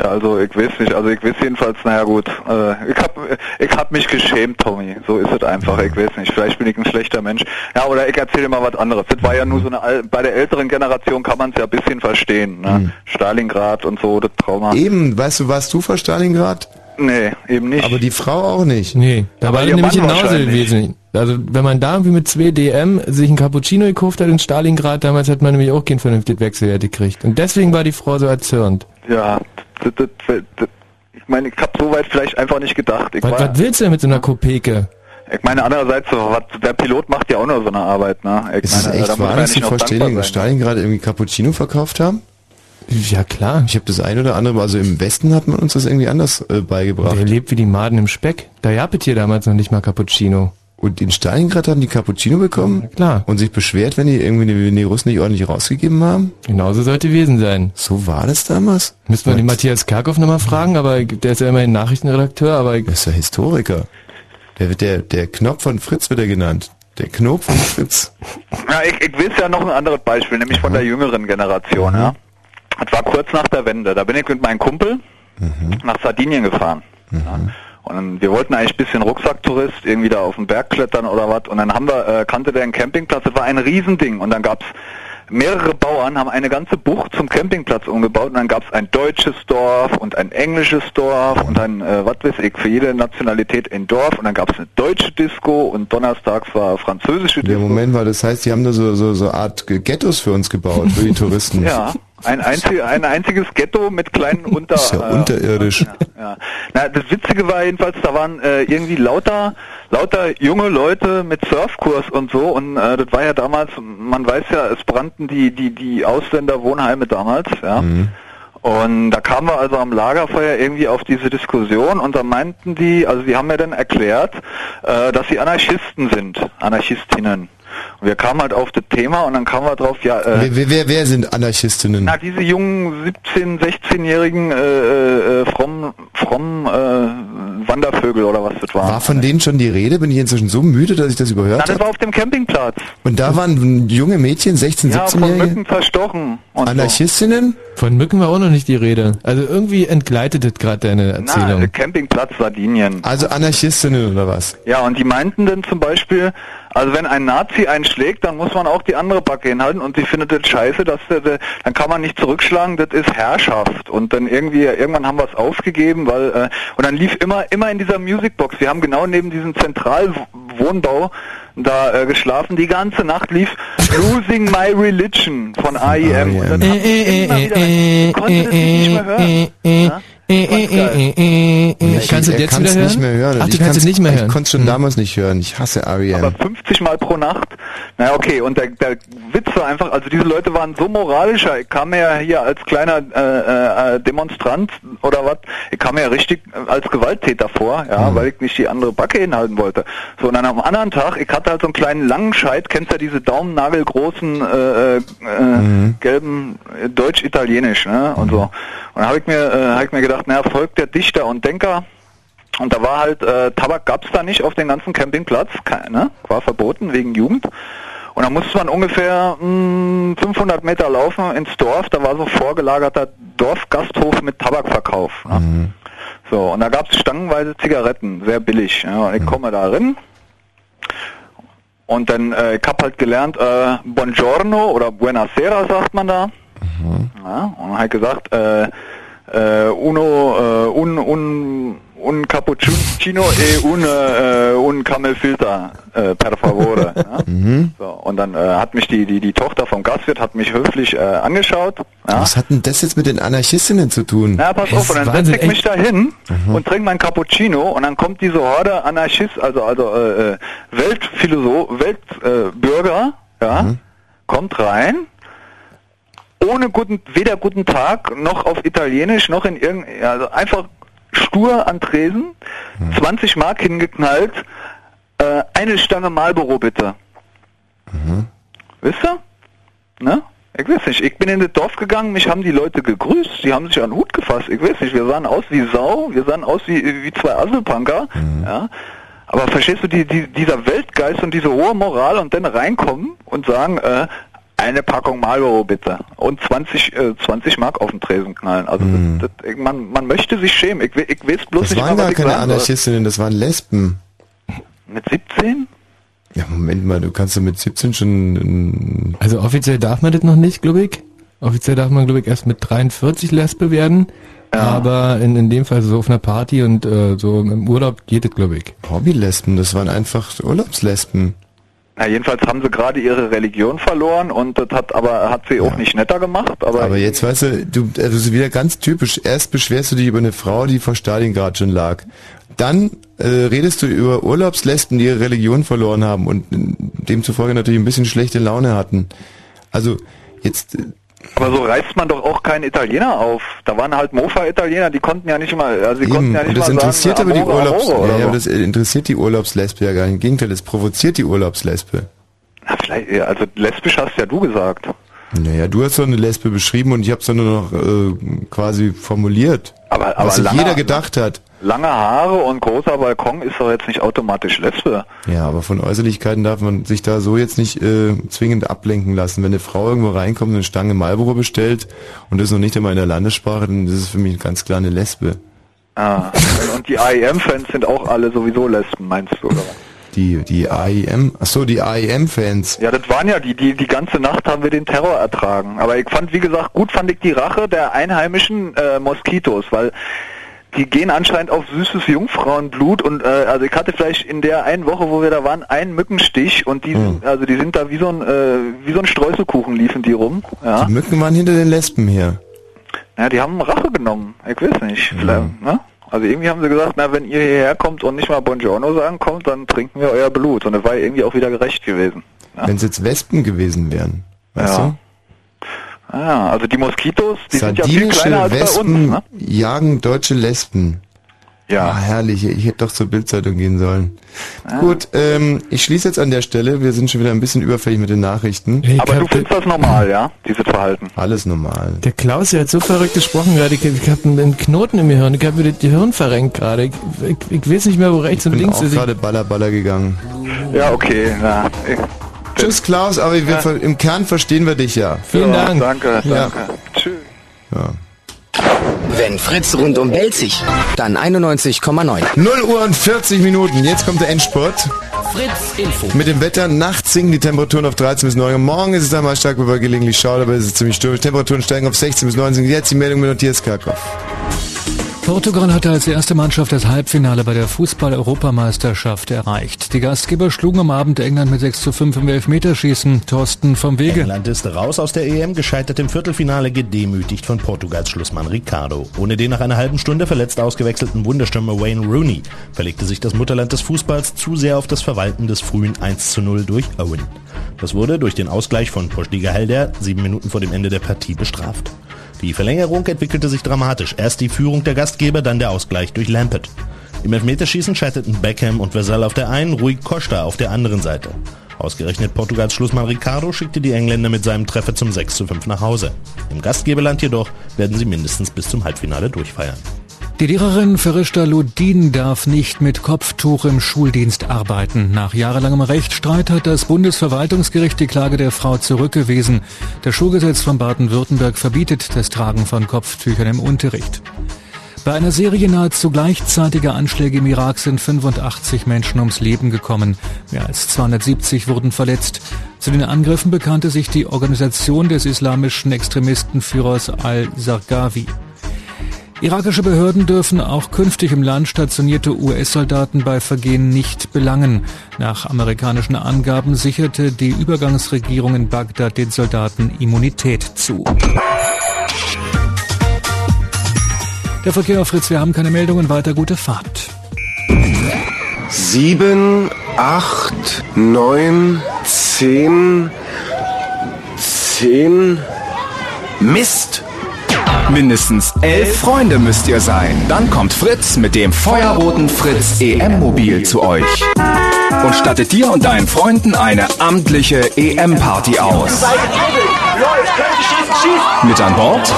Ja, also ich weiß nicht, also ich weiß jedenfalls, naja gut, äh, ich hab, ich hab mich geschämt, Tommy, so ist es einfach, ich weiß nicht, vielleicht bin ich ein schlechter Mensch. Ja, oder ich erzähle mal was anderes, das war ja nur so eine, bei der älteren Generation kann man es ja ein bisschen verstehen, ne? Stalingrad und so, das Trauma. Eben, weißt du, warst du vor Stalingrad? Nee, eben nicht. Aber die Frau auch nicht. Nee, da Aber war nämlich genauso gewesen. Also wenn man da irgendwie mit 2 DM sich einen Cappuccino gekauft hat in Stalingrad, damals hat man nämlich auch kein vernünftiges Wechselwert gekriegt. Und deswegen war die Frau so erzürnt. Ja, das, das, das, ich meine, ich habe soweit vielleicht einfach nicht gedacht. Ich, Was, war, was willst du denn mit so einer Kopeke? ich meine, andererseits, so, was, der Pilot macht ja auch nur so eine Arbeit, ne? Ich Ist es meine, da echt muss wahr, dass die noch vor. Stalingrad irgendwie Cappuccino verkauft haben? Ja klar. Ich habe das ein oder andere, also im Westen hat man uns das irgendwie anders äh, beigebracht. Der lebt wie die Maden im Speck. Da gab es hier damals noch nicht mal Cappuccino. Und in Stalingrad haben die Cappuccino bekommen? klar. Und sich beschwert, wenn die irgendwie wenn die Russen nicht ordentlich rausgegeben haben? Genauso sollte gewesen sein. So war das damals? Müssten wir den Matthias Kerkhoff nochmal fragen, aber der ist ja immerhin Nachrichtenredakteur, aber Er ist ja Historiker. Der wird der, der Knopf von Fritz wird er genannt. Der Knopf von Fritz. Ja, ich, ich will ja noch ein anderes Beispiel, nämlich von der jüngeren Generation. Ja. Das war kurz nach der Wende. Da bin ich mit meinem Kumpel nach Sardinien gefahren. Ja. Und wir wollten eigentlich ein bisschen Rucksacktourist, irgendwie da auf den Berg klettern oder was. Und dann haben wir, äh, kannte der einen Campingplatz, das war ein Riesending. Und dann gab's mehrere Bauern, haben eine ganze Bucht zum Campingplatz umgebaut. Und dann gab's ein deutsches Dorf und ein englisches Dorf und ein, äh, was weiß ich, für jede Nationalität ein Dorf. Und dann gab's eine deutsche Disco und donnerstags war französische Der Disco. Moment war, das heißt, die haben da so, so, so Art Ghettos für uns gebaut, für die Touristen. Ja, ein, einzig, ein einziges Ghetto mit kleinen Unter... Ist ja äh, unterirdisch. Ja. Na, das Witzige war jedenfalls, da waren äh, irgendwie lauter, lauter junge Leute mit Surfkurs und so und äh, das war ja damals, man weiß ja, es brannten die, die, die Ausländerwohnheime damals, ja. Und da kamen wir also am Lagerfeuer irgendwie auf diese Diskussion und da meinten die, also die haben mir dann erklärt, äh, dass sie Anarchisten sind, Anarchistinnen. Und wir kamen halt auf das Thema und dann kamen wir drauf, ja, äh, Wer, wer, wer, sind Anarchistinnen? na, diese jungen 17-, 16-jährigen äh, äh, fromm, fromm äh, Wandervögel oder was das war. War von denen schon die Rede? Bin ich inzwischen so müde, dass ich das Na, überhört das habe? war auf dem Campingplatz. Und da waren junge Mädchen, 16, Ja, von 17-Jährige? Mücken zerstochen. Und so. Anarchistinnen? Von Mücken war auch noch nicht die Rede. Also irgendwie entgleitet das gerade deine Erzählung. Na, äh, Campingplatz Sardinien. Also Anarchistinnen oder was? Ja, und die meinten dann zum Beispiel, also wenn ein Nazi einen schlägt, dann muss man auch die andere Backe hinhalten und sie findet das scheiße, dass der, der, dann kann man nicht zurückschlagen, das ist Herrschaft. Und dann irgendwie, irgendwann haben wir es aufgegeben, weil, äh, und dann lief immer, immer in dieser Musicbox, wir haben genau neben diesem Zentralwohnbau da äh, geschlafen, die ganze Nacht lief Losing My Religion von. Und dann wieder, ich konnte das nicht mehr hören. Ja? Ich, Kannst du er jetzt wieder nicht hören? mehr hören. Ach, du ich kannst es nicht mehr hören. Ich konnte es schon damals nicht hören. Ich hasse R.E.M. Aber 50 Mal pro Nacht. Na okay, und der, der Witz war einfach, also diese Leute waren so moralisch, ich kam ja hier als kleiner äh, äh, Demonstrant oder was, ich kam ja richtig äh, als Gewalttäter vor, ja, weil ich nicht die andere Backe hinhalten wollte. So, und dann am anderen Tag, ich hatte halt so einen kleinen langen Scheit, kennst ja diese daumennagelgroßen äh, äh, gelben äh, Deutsch-Italienisch, ne, und so. Und habe ich mir, äh, hab ich mir gedacht, naja, folgt der Dichter und Denker, und da war halt, äh, Tabak gab's da nicht auf dem ganzen Campingplatz, ne? war verboten wegen Jugend. Und dann musste man ungefähr mh, 500 Meter laufen ins Dorf, da war so vorgelagerter Dorfgasthof mit Tabakverkauf. Ne? So, und da gab's stangenweise Zigaretten, sehr billig. Ja? Und ich komme da rein und dann, äh, ich hab halt gelernt, äh, Buongiorno oder Buonasera sagt man da. Ja, und halt gesagt, äh, äh, uno, äh, un, un, un cappuccino e un, äh, un camel filter, äh, per favore. ja? so, und dann äh, hat mich die, die, die Tochter vom Gastwirt hat mich höflich äh, angeschaut. Ja? Was hat denn das jetzt mit den Anarchistinnen zu tun? Na, pass auf, und dann setze ich mich da hin und trinke mein Cappuccino und dann kommt diese Horde Anarchist, also also äh, äh, Weltphilosoph, Weltbürger, äh, ja, kommt rein, ohne guten, weder guten Tag noch auf Italienisch noch in irgend, ja, also einfach stur an Tresen, 20 Mark hingeknallt, äh, eine Stange Marlboro bitte. Wisst ihr? Ne? Ich weiß nicht, ich bin in das Dorf gegangen, mich haben die Leute gegrüßt, sie haben sich an den Hut gefasst, ich weiß nicht, wir sahen aus wie Sau, wir sahen aus wie, wie zwei Asselpunker, ja. Aber verstehst du, die, die, dieser Weltgeist und diese hohe Moral und dann reinkommen und sagen, äh, eine Packung Marlboro bitte und 20, äh, 20 Mark auf den Tresen knallen. Also das, das, ich- man, man möchte sich schämen. Ich, ich weiß bloß Das nicht waren mehr, gar keine. Anarchistinnen, das waren Lesben. Mit 17? Ja, Moment mal, du kannst doch mit 17 schon... Also offiziell darf man das noch nicht, glaube ich. Offiziell darf man, glaube ich, erst mit 43 Lesbe werden. Aber in, in dem Fall so auf einer Party und äh, so im Urlaub geht es, glaube ich. Hobbylesben, das waren einfach Urlaubslesben. Na, jedenfalls haben sie gerade ihre Religion verloren und das hat aber hat sie auch nicht netter gemacht. Aber, Aber jetzt weißt du, du, also wieder ganz typisch. Erst beschwerst du dich über eine Frau, die vor Stalingrad schon lag. Dann äh, redest du über Urlaubslesben, die ihre Religion verloren haben und äh, demzufolge natürlich ein bisschen schlechte Laune hatten. Also jetzt äh, aber so reißt man doch auch keinen Italiener auf. Da waren halt Mofa-Italiener, die konnten ja nicht mal, also die konnten eben, ja nicht und das mal interessiert sagen, aber die Urlaubs, Amore ja, ja, so. aber das interessiert die Urlaubslesbe ja gar nicht. Im Gegenteil, das provoziert die Urlaubslesbe. Na, vielleicht, also lesbisch hast ja du gesagt. Naja, du hast doch eine Lesbe beschrieben und ich habe es doch nur noch äh, quasi formuliert. Aber, aber was sich jeder gedacht hat. Lange Haare und großer Balkon ist doch jetzt nicht automatisch Lesbe. Ja, aber von Äußerlichkeiten darf man sich da so jetzt nicht äh, zwingend ablenken lassen. Wenn eine Frau irgendwo reinkommt und eine Stange Marlboro bestellt und das noch nicht einmal in der Landessprache, dann ist es für mich ganz klar eine Lesbe. Ah, und, die AEM-Fans sind auch alle sowieso Lesben, meinst du, oder? Die, die AIM, ach so, die AIM-Fans. Ja, das waren ja die, die, die ganze Nacht haben wir den Terror ertragen. Aber ich fand, wie gesagt, gut fand ich die Rache der einheimischen äh, Moskitos, weil die gehen anscheinend auf süßes Jungfrauenblut und äh, also ich hatte vielleicht in der einen Woche, wo wir da waren, einen Mückenstich und die sind, also die sind da wie so ein äh, wie so ein Streuselkuchen liefen die rum. Ja. Die Mücken waren hinter den Lesben her. Ja, die haben Rache genommen. Ich weiß nicht. Vielleicht, ne? Also irgendwie haben sie gesagt, na, wenn ihr hierher kommt und nicht mal Buongiorno sagen kommt, dann trinken wir euer Blut. Und das war irgendwie auch wieder gerecht gewesen. Wenn es jetzt Wespen gewesen wären. Weißt Ja. Ah, also die Moskitos, die du? sind ja viel kleiner Sardinische als bei uns. Wespen Ne? jagen deutsche Lesben. Ja. Ah, herrlich, ich hätte doch zur Bildzeitung gehen sollen. Gut, ähm, ich schließe jetzt an der Stelle. Wir sind schon wieder ein bisschen überfällig mit den Nachrichten. Aber du findest das normal, ja? Dieses Verhalten. Alles normal. Der Klaus, der hat so verrückt gesprochen gerade. Ich, ich habe einen Knoten im Hirn. Ich habe mir das Hirn verrenkt gerade. Ich, ich, ich weiß nicht mehr, wo rechts und bin links ist. Ich- gerade Baller Baller gegangen. Ja, okay, na. Ich, Tschüss Klaus, aber wir, Ja. im Kern verstehen wir dich ja. Vielen ja, Dank. Danke, Ja. danke. Tschüss. Ja. Wenn Fritz rundum Belzig, dann 91,9. 0 Uhr und 40 Minuten. Jetzt kommt der Endspurt. Fritz Info. Mit dem Wetter, nachts sinken die Temperaturen auf 13 bis 9 Uhr. Morgen ist es dann mal stark über gelegentlich Schauer, aber es ist ziemlich stürmisch. Temperaturen steigen auf 16 bis 19. Jetzt die Meldung mit Matthias Karkow. Portugal hatte als erste Mannschaft das Halbfinale bei der Fußball-Europameisterschaft erreicht. Die Gastgeber schlugen am Abend England mit 6 zu 5 im Elfmeterschießen. Thorsten vom Wege. England ist raus aus der EM, gescheitert im Viertelfinale, gedemütigt von Portugals Schlussmann Ricardo. Ohne den nach einer halben Stunde verletzt ausgewechselten Wunderstürmer Wayne Rooney verlegte sich das Mutterland des Fußballs zu sehr auf das Verwalten des frühen 1 zu 0 durch Owen. Das wurde durch den Ausgleich von Postiga Helder sieben Minuten vor dem Ende der Partie bestraft. Die Verlängerung entwickelte sich dramatisch. Erst die Führung der Gastgeber, dann der Ausgleich durch Lampert. Im Elfmeterschießen scheiterten Beckham und Vassell auf der einen, Rui Costa auf der anderen Seite. Ausgerechnet Portugals Schlussmann Ricardo schickte die Engländer mit seinem Treffer zum 6 zu 5 nach Hause. Im Gastgeberland jedoch werden sie mindestens bis zum Halbfinale durchfeiern. Die Lehrerin Ferishta Ludin darf nicht mit Kopftuch im Schuldienst arbeiten. Nach jahrelangem Rechtsstreit hat das Bundesverwaltungsgericht die Klage der Frau zurückgewiesen. Das Schulgesetz von Baden-Württemberg verbietet das Tragen von Kopftüchern im Unterricht. Bei einer Serie nahezu gleichzeitiger Anschläge im Irak sind 85 Menschen ums Leben gekommen. Mehr als 270 wurden verletzt. Zu den Angriffen bekannte sich die Organisation des islamischen Extremistenführers al-Zarqawi. Irakische Behörden dürfen auch künftig im Land stationierte US-Soldaten bei Vergehen nicht belangen. Nach amerikanischen Angaben sicherte die Übergangsregierung in Bagdad den Soldaten Immunität zu. Der Verkehr auf Fritz, wir haben keine Meldungen, weiter gute Fahrt. Sieben, acht, neun, zehn, zehn. Mist! Mindestens elf Freunde müsst ihr sein. Dann kommt Fritz mit dem feuerroten Fritz EM-Mobil zu euch. Und stattet dir und deinen Freunden eine amtliche EM-Party aus. Mit an Bord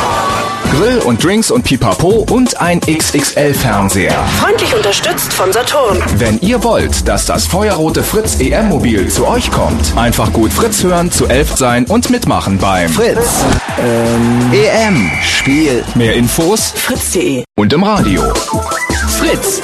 Grill und Drinks und Pipapo und ein XXL-Fernseher. Freundlich unterstützt von Saturn. Wenn ihr wollt, dass das feuerrote Fritz EM-Mobil zu euch kommt, einfach gut Fritz hören, zu elf sein und mitmachen beim Fritz. Ähm, EM. Spiel. Mehr Infos Fritz.de und im Radio. Fritz.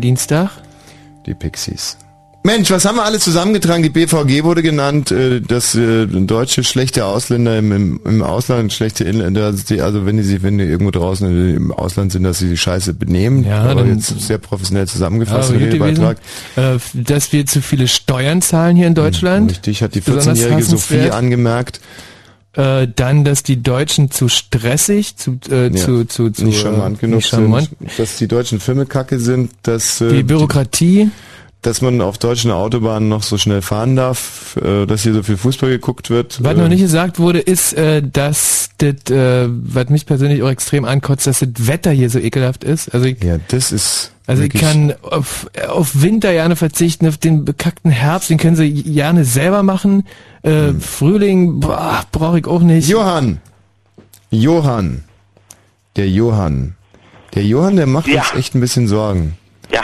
Am Dienstag? Die Pixies. Mensch, was haben wir alles zusammengetragen? Die BVG wurde genannt, äh, dass äh, deutsche schlechte Ausländer im, Ausland schlechte Inländer, also also wenn die sich, wenn die irgendwo draußen im Ausland sind, dass sie die Scheiße benehmen. Ja, aber dann- jetzt sehr professionell zusammengefasst gewesen, Redebeitrag. äh, dass wir zu viele Steuern zahlen hier in Deutschland. Richtig, hat die Besonders 14-jährige Sophie angemerkt. Äh, dann, dass die Deutschen zu stressig, zu, äh, Ja, zu, zu, zu nicht äh, charmant genug nicht charmant. sind, dass die deutschen Filme kacke sind, dass äh, Die Bürokratie, dass man auf deutschen Autobahnen noch so schnell fahren darf, äh, dass hier so viel Fußball geguckt wird. Was noch nicht gesagt wurde, ist, äh, dass das, äh, was mich persönlich auch extrem ankotzt, dass das Wetter hier so ekelhaft ist. Also ich, ja, das ist also ich kann auf, auf Winter gerne verzichten, auf den bekackten Herbst, den können sie gerne selber machen. Äh, Hm. Frühling, brauche ich auch nicht. Johann, Johann, der Johann, der Johann, der macht uns echt ein bisschen Sorgen. Ja.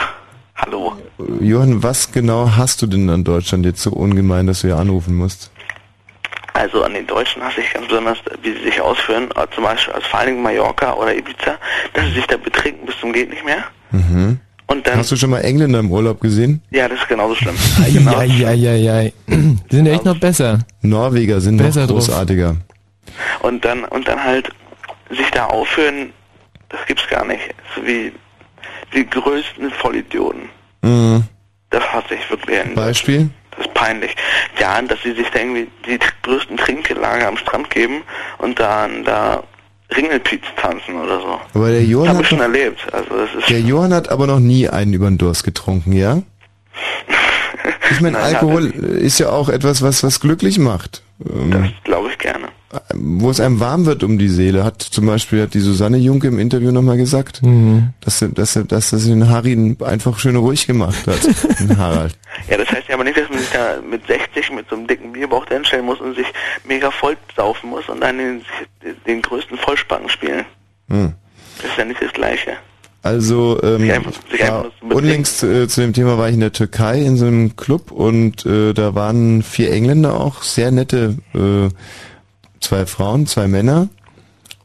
Johann, was genau hast du denn an Deutschland jetzt so ungemein, dass du hier anrufen musst? Also an den Deutschen hasse ich ganz besonders, wie sie sich ausführen, äh, zum Beispiel als vor allen Dingen Mallorca oder Ibiza, dass sie sich da betrinken bis zum geht nicht mehr. Mhm. Und dann, Hast du schon mal Engländer im Urlaub gesehen? ja, das ist genauso schlimm. Genau. Eieieiei. Die sind echt noch besser. Norweger sind Besser noch drauf. großartiger. Und dann und dann halt sich da aufführen, das gibt's gar nicht. So wie die größten Vollidioten. Mhm. Das hasse ich wirklich. Beispiel? Das ist peinlich. Ja, dass sie sich da irgendwie die größten Trinkgelage am Strand geben und dann da Ringelpiez tanzen oder so. Aber der Das Johann habe hat ich schon erlebt. Also das ist Der Johann hat aber noch nie einen über den Durst getrunken, ja? Ich meine, Alkohol ist ja auch etwas, was was glücklich macht. Ähm, glaube ich gerne. Wo es einem warm wird um die Seele, hat zum Beispiel hat die Susanne Junke im Interview nochmal gesagt, Mhm. dass sie, dass dass sie den Harry einfach schön ruhig gemacht hat, den Harald. Ja, das heißt ja aber nicht, dass man sich da mit 60 mit so einem dicken Bierbauch hinstellen muss und sich mega voll saufen muss und dann den, den größten Vollspacken spielen. Hm. Das ist ja nicht das Gleiche. Also ähm, unlängst äh, zu dem Thema war ich in der Türkei in so einem Club und äh, da waren vier Engländer auch, sehr nette, äh, zwei Frauen, zwei Männer,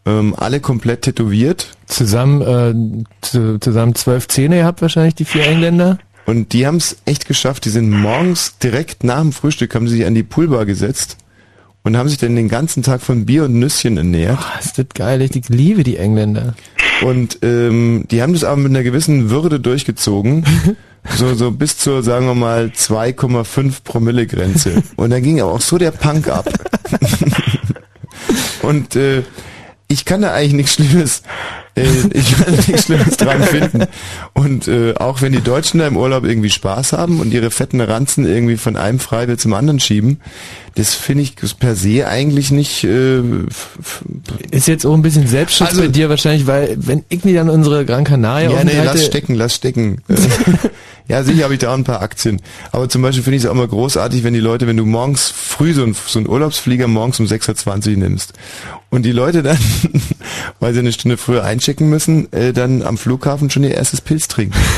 ähm, alle komplett tätowiert. Zusammen, äh, zu, zusammen zwölf Zähne gehabt wahrscheinlich, die vier Engländer. Und die haben es echt geschafft. Die sind morgens direkt nach dem Frühstück haben sie sich an die Poolbar gesetzt und haben sich dann den ganzen Tag von Bier und Nüsschen ernährt. Oh, ist das geil, ich liebe die Engländer. Und ähm, die haben das aber mit einer gewissen Würde durchgezogen. So, so bis zur, sagen wir mal, 2,5 Promille Grenze. Und dann ging aber auch so der Punk ab. Und äh, ich kann da eigentlich nichts Schlimmes, äh, ich kann nichts Schlimmes dran finden. Und äh, auch wenn die Deutschen da im Urlaub irgendwie Spaß haben und ihre fetten Ranzen irgendwie von einem Freiwill zum anderen schieben, das finde ich per se eigentlich nicht äh, Ist jetzt auch ein bisschen Selbstschutz Also- bei dir wahrscheinlich, weil wenn ich mir dann unsere Gran Canaria Ja, nee, lass stecken, lass stecken. Ja, sicher habe ich da auch ein paar Aktien. Aber zum Beispiel finde ich es auch immer großartig, wenn die Leute, wenn du morgens früh so, ein, so einen Urlaubsflieger morgens um 6.20 Uhr nimmst und die Leute dann, weil sie eine Stunde früher einchecken müssen, äh, dann am Flughafen schon ihr erstes Pilz trinken.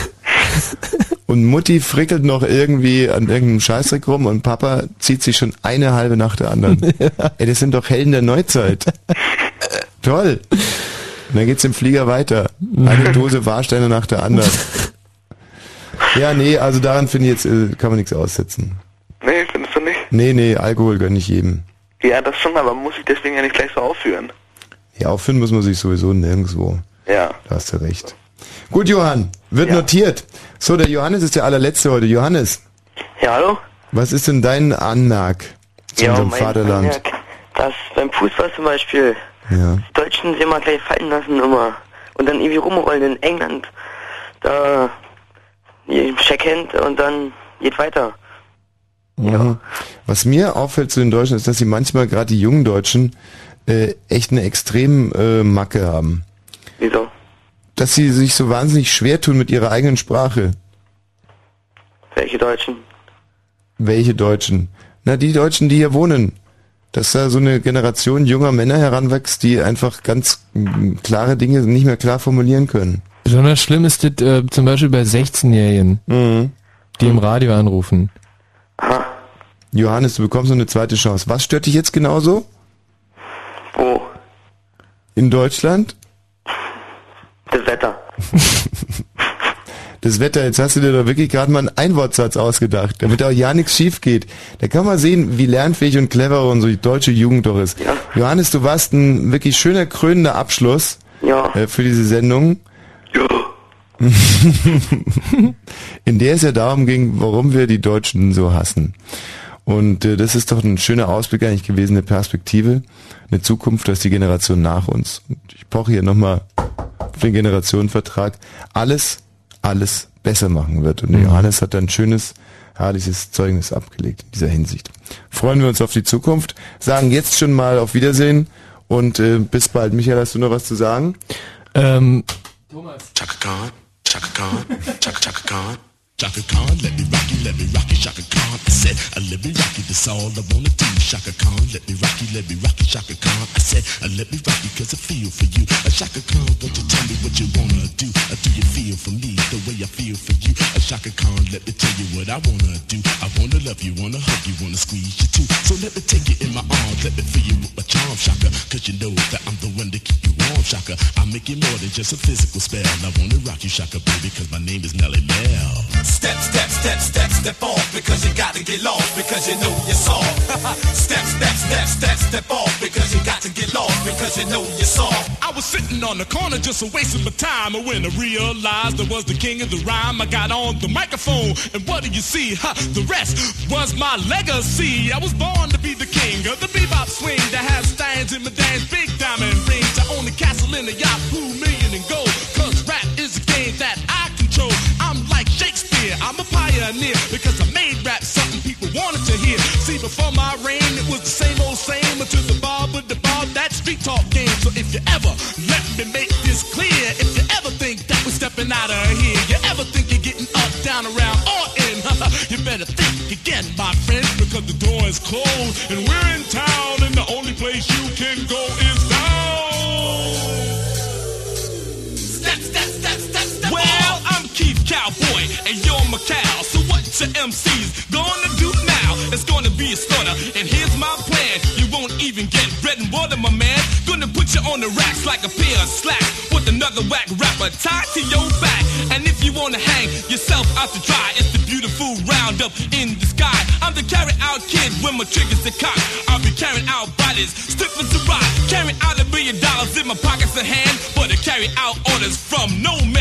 Und Mutti frickelt noch irgendwie an irgendeinem Scheißdreck rum und Papa zieht sich schon eine halbe nach der anderen. Ey, das sind doch Helden der Neuzeit. Toll. Und dann geht's im Flieger weiter. Eine Dose Warsteine nach der anderen. Ja, nee, also daran finde ich jetzt, äh, kann man nichts aussetzen. Nee, findest du nicht? Nee, nee, Alkohol gönn ich jedem. Ja, das schon, aber muss ich deswegen ja nicht gleich so aufführen. Ja, aufführen muss man sich sowieso nirgendwo. Ja. Da hast du recht. Gut, Johann, wird notiert. So, der Johannes ist der allerletzte heute. Johannes, Ja, hallo? was ist denn dein Anmerk zu ja, unserem Vaterland? Anmerk, dass beim Fußball zum Beispiel Ja. die Deutschen sich immer gleich fallen lassen immer und dann irgendwie rumrollen in England. Da Checkhand und dann geht weiter. Mhm. Was mir auffällt zu den Deutschen ist, dass sie manchmal gerade die jungen Deutschen äh, echt eine extrem äh, Macke haben. Wieso? Dass sie sich so wahnsinnig schwer tun mit ihrer eigenen Sprache. Welche Deutschen? Welche Deutschen? Na, die Deutschen, die hier wohnen. Dass da so eine Generation junger Männer heranwächst, die einfach ganz klare Dinge nicht mehr klar formulieren können. Besonders schlimm ist das äh, zum Beispiel bei 16-Jährigen, Mhm. die im Radio anrufen. Johannes, du bekommst noch eine zweite Chance. Was stört dich jetzt genauso? Wo? In Deutschland? Das Wetter. das Wetter, jetzt hast du dir doch wirklich gerade mal einen Einwortsatz ausgedacht, damit auch ja nichts schief geht. Da kann man sehen, wie lernfähig und clever unsere deutsche Jugend doch ist. Johannes, du warst ein wirklich schöner krönender Abschluss Ja. äh, für diese Sendung. in der es ja darum ging, warum wir die Deutschen so hassen. Und äh, das ist doch ein schöner Ausblick eigentlich gewesen, eine Perspektive, eine Zukunft, dass die Generation nach uns. Und ich poche hier nochmal auf den Generationenvertrag, alles, alles besser machen wird. Und der Johannes hat ein schönes, herrliches Zeugnis abgelegt in dieser Hinsicht. Freuen wir uns auf die Zukunft, sagen jetzt schon mal auf Wiedersehen und äh, bis bald. Michael, hast du noch was zu sagen? Ähm, Chaka Khan, Chaka Khan, Chaka Chaka Khan. Chaka Khan, let me rock you, let me rock you, Chaka Khan. I said, uh, let me rock you, that's all I wanna do. Chaka Khan, let me rock you, let me rock you, Chaka Khan. I said, uh, let me rock you, cause I feel for you. Uh, Chaka Khan, won't you tell me what you wanna do? Uh, do you feel for me the way I feel for you? Uh, Chaka Khan, let me tell you what I wanna do. I wanna love you, wanna hug you, wanna squeeze you too. So let me take you in my arms, let me fill you with my charm, Shaka. Cause you know that I'm the one to keep you warm, Shaka. I make you more than just a physical spell. I wanna rock you, Shaka, baby, cause my name is Melly Mel. Step, step, step, step, step off because you got to get lost because you know you're soft. step, step, step, step, step off because you got to get lost because you know you're soft. I was sitting on the corner just a wasting my time. When I realized I was the king of the rhyme I got on the microphone. And what do you see? Ha, the rest was my legacy. I was born to be the king of the bebop swing that has stands in my dance big diamond ring to own the castle in the Yahoo million and gold. Cause rap is a game that I I'm a pioneer because I made rap something people wanted to hear. See before my reign it was the same old same until the bar but the bar that street talk game. So if you ever let me make this clear if you ever think that we're stepping out of here you ever think you're getting up down around or in you better think again my friend because the door is closed and we're in town Cowboy and you're my cow so what your MCs gonna do now? It's gonna be a slaughter. And here's my plan. You won't even get bread and water my man. Gonna put you on the racks like a pair of slacks with another whack rapper tied to your back. And if you wanna hang yourself out to dry it's the beautiful roundup in the sky. I'm the carry out kid when my triggers the cock. I'll be carrying out bodies stiff as a rock carrying out a million dollars in my pockets of hand but I carry out orders from no man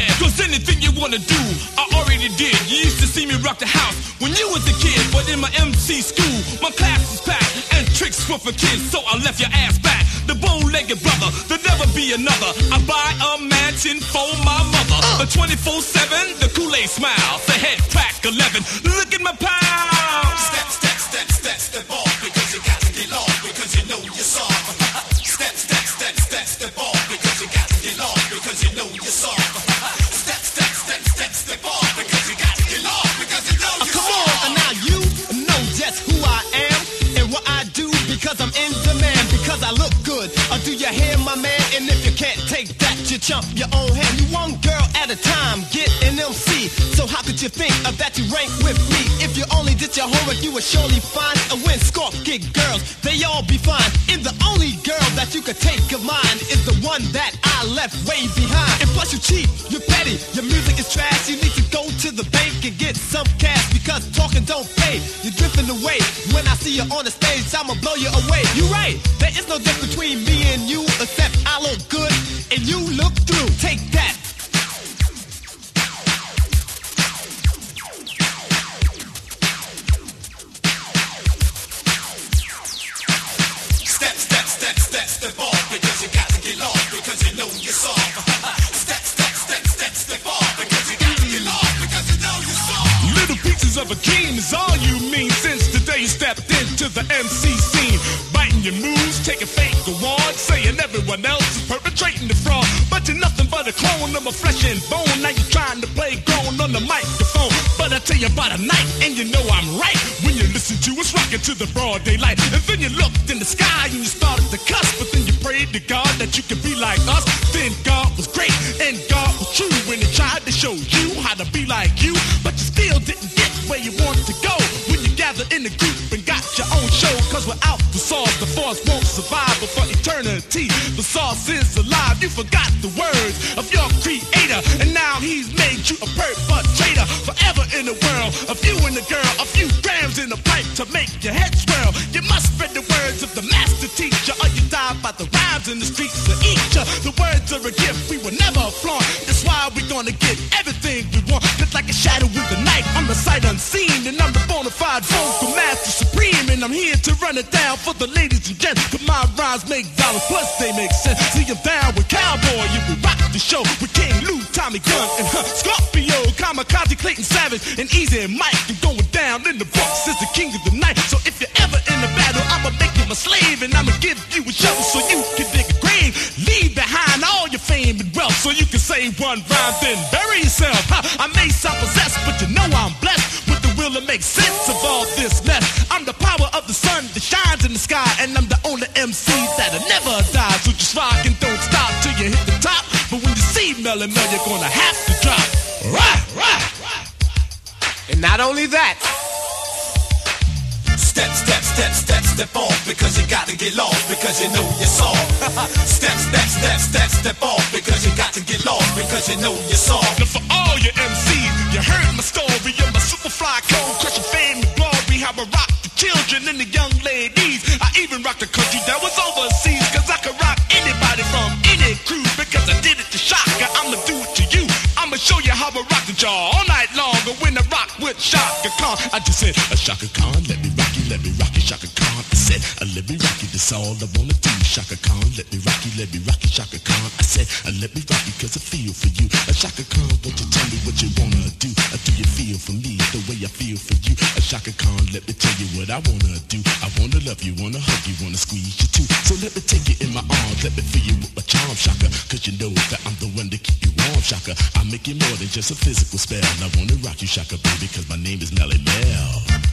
wanna do. I already did. You used to see me rock the house when you was a kid but in my MC school my class was packed and tricks were for kids so I left your ass back. The bow-legged brother there'll never be another. I buy a mansion for my mother. A 24-7 the Kool-Aid smile the head crack 11 look at my pound So how could you think of that you rank with me? If you only did your homework, you would surely find a win. Score kick girls, they all be fine. And the only girl that you could take of mine is the one that I left way behind. And plus you cheat, you're petty, your music is trash. You need to go to the bank and get some cash because talking don't pay. You're drifting away. When I see you on the stage, I'ma blow you away. You're right, there is no difference between me and you except I look good and you look through. Take Of a king is all you mean since the day you stepped into the MC scene. Biting your moves, taking fake awards, saying everyone else is perpetrating the fraud. But you're nothing but a clone of my flesh and bone. Now you're trying to play grown on the microphone. But I tell you about a night, and you know I'm right. When you listen to us rocking to the broad daylight. And then you looked in the sky and you started to cuss. But then you prayed to God that you could be like us. Then God was great and God was true when he tried to show you how to be like you. But you still didn't where you want to go. When you gather in the group and got your own show. Cause we're out to solve the force won't survive but for eternity. The sauce is alive. You forgot the words of your creator, and now he's made you a perpetrator. Forever in the world of you and the girl, a few grams in the pipe to make your head swirl. You must spread the words of the master teacher, or you die by the rhymes in the streets of each. Other. The words are a gift we will never flaunt. That's why we're gonna get everything we want. Just like a shadow in the night, I'm the sight unseen, and I'm the bona fide vocal master supreme, and I'm here to run it down for the ladies and gents. Cause my rhymes make dollars, plus they make sense. See, I'm down with Cowboy, you will rock the show with King Lou, Tommy Gun, and huh, Scorpio, Kamikaze, Clayton Savage, and Easy and Mike. And going down in the box is the king of the night. So if you're ever in a battle, I'ma make you my slave, and I'ma give you a shovel so you can dig a grave. Leave behind all your fame so you can say one rhyme, then bury yourself. Huh, I may sound possessed, but you know I'm blessed with the will to make sense of all this mess. I'm the power of the sun that shines in the sky, and I'm the only MC that'll never die. So just rock and don't stop till you hit the top. But when you see Melly Mel, you're gonna have to drop. Right, right. And not only that, Step, step, step, step, step off because you got to get lost because you know you're soft. step, step, step, step, step off because you got to get lost because you know you're soft. Now for all your MCs, you heard my story of my super fly code, crushing fame and glory. How I rock the children and the young ladies. I even rocked the country that was overseas, cause I could rock anybody from any crew because I did it to Shaka. I'ma do it to you. I'ma show you how I rock the jaw all night long. And when I rock with Shaka Khan, I just said, Shaka Khan, let me rock let me rock you, Shaka Khan. I said, uh, let me rock you, that's all I wanna do. Shaka Khan, let me rock you, let me rock you, Shaka Khan. I said, uh, let me rock you, cause I feel for you. Uh, Shaka Khan, won't you tell me what you wanna do? Uh, do you feel for me the way I feel for you? Uh, Shaka Khan, let me tell you what I wanna do. I wanna love you, wanna hug you, wanna squeeze you too. So let me take you in my arms, let me feel you with my charm, Shaka. Cause you know that I'm the one to keep you warm, Shaka. I make it more than just a physical spell. I wanna rock you, Shaka, baby, cause my name is Melly Mel.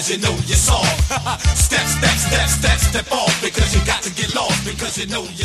because you know you're soft. step, step, step, step, step off because you got to get lost because you know you're.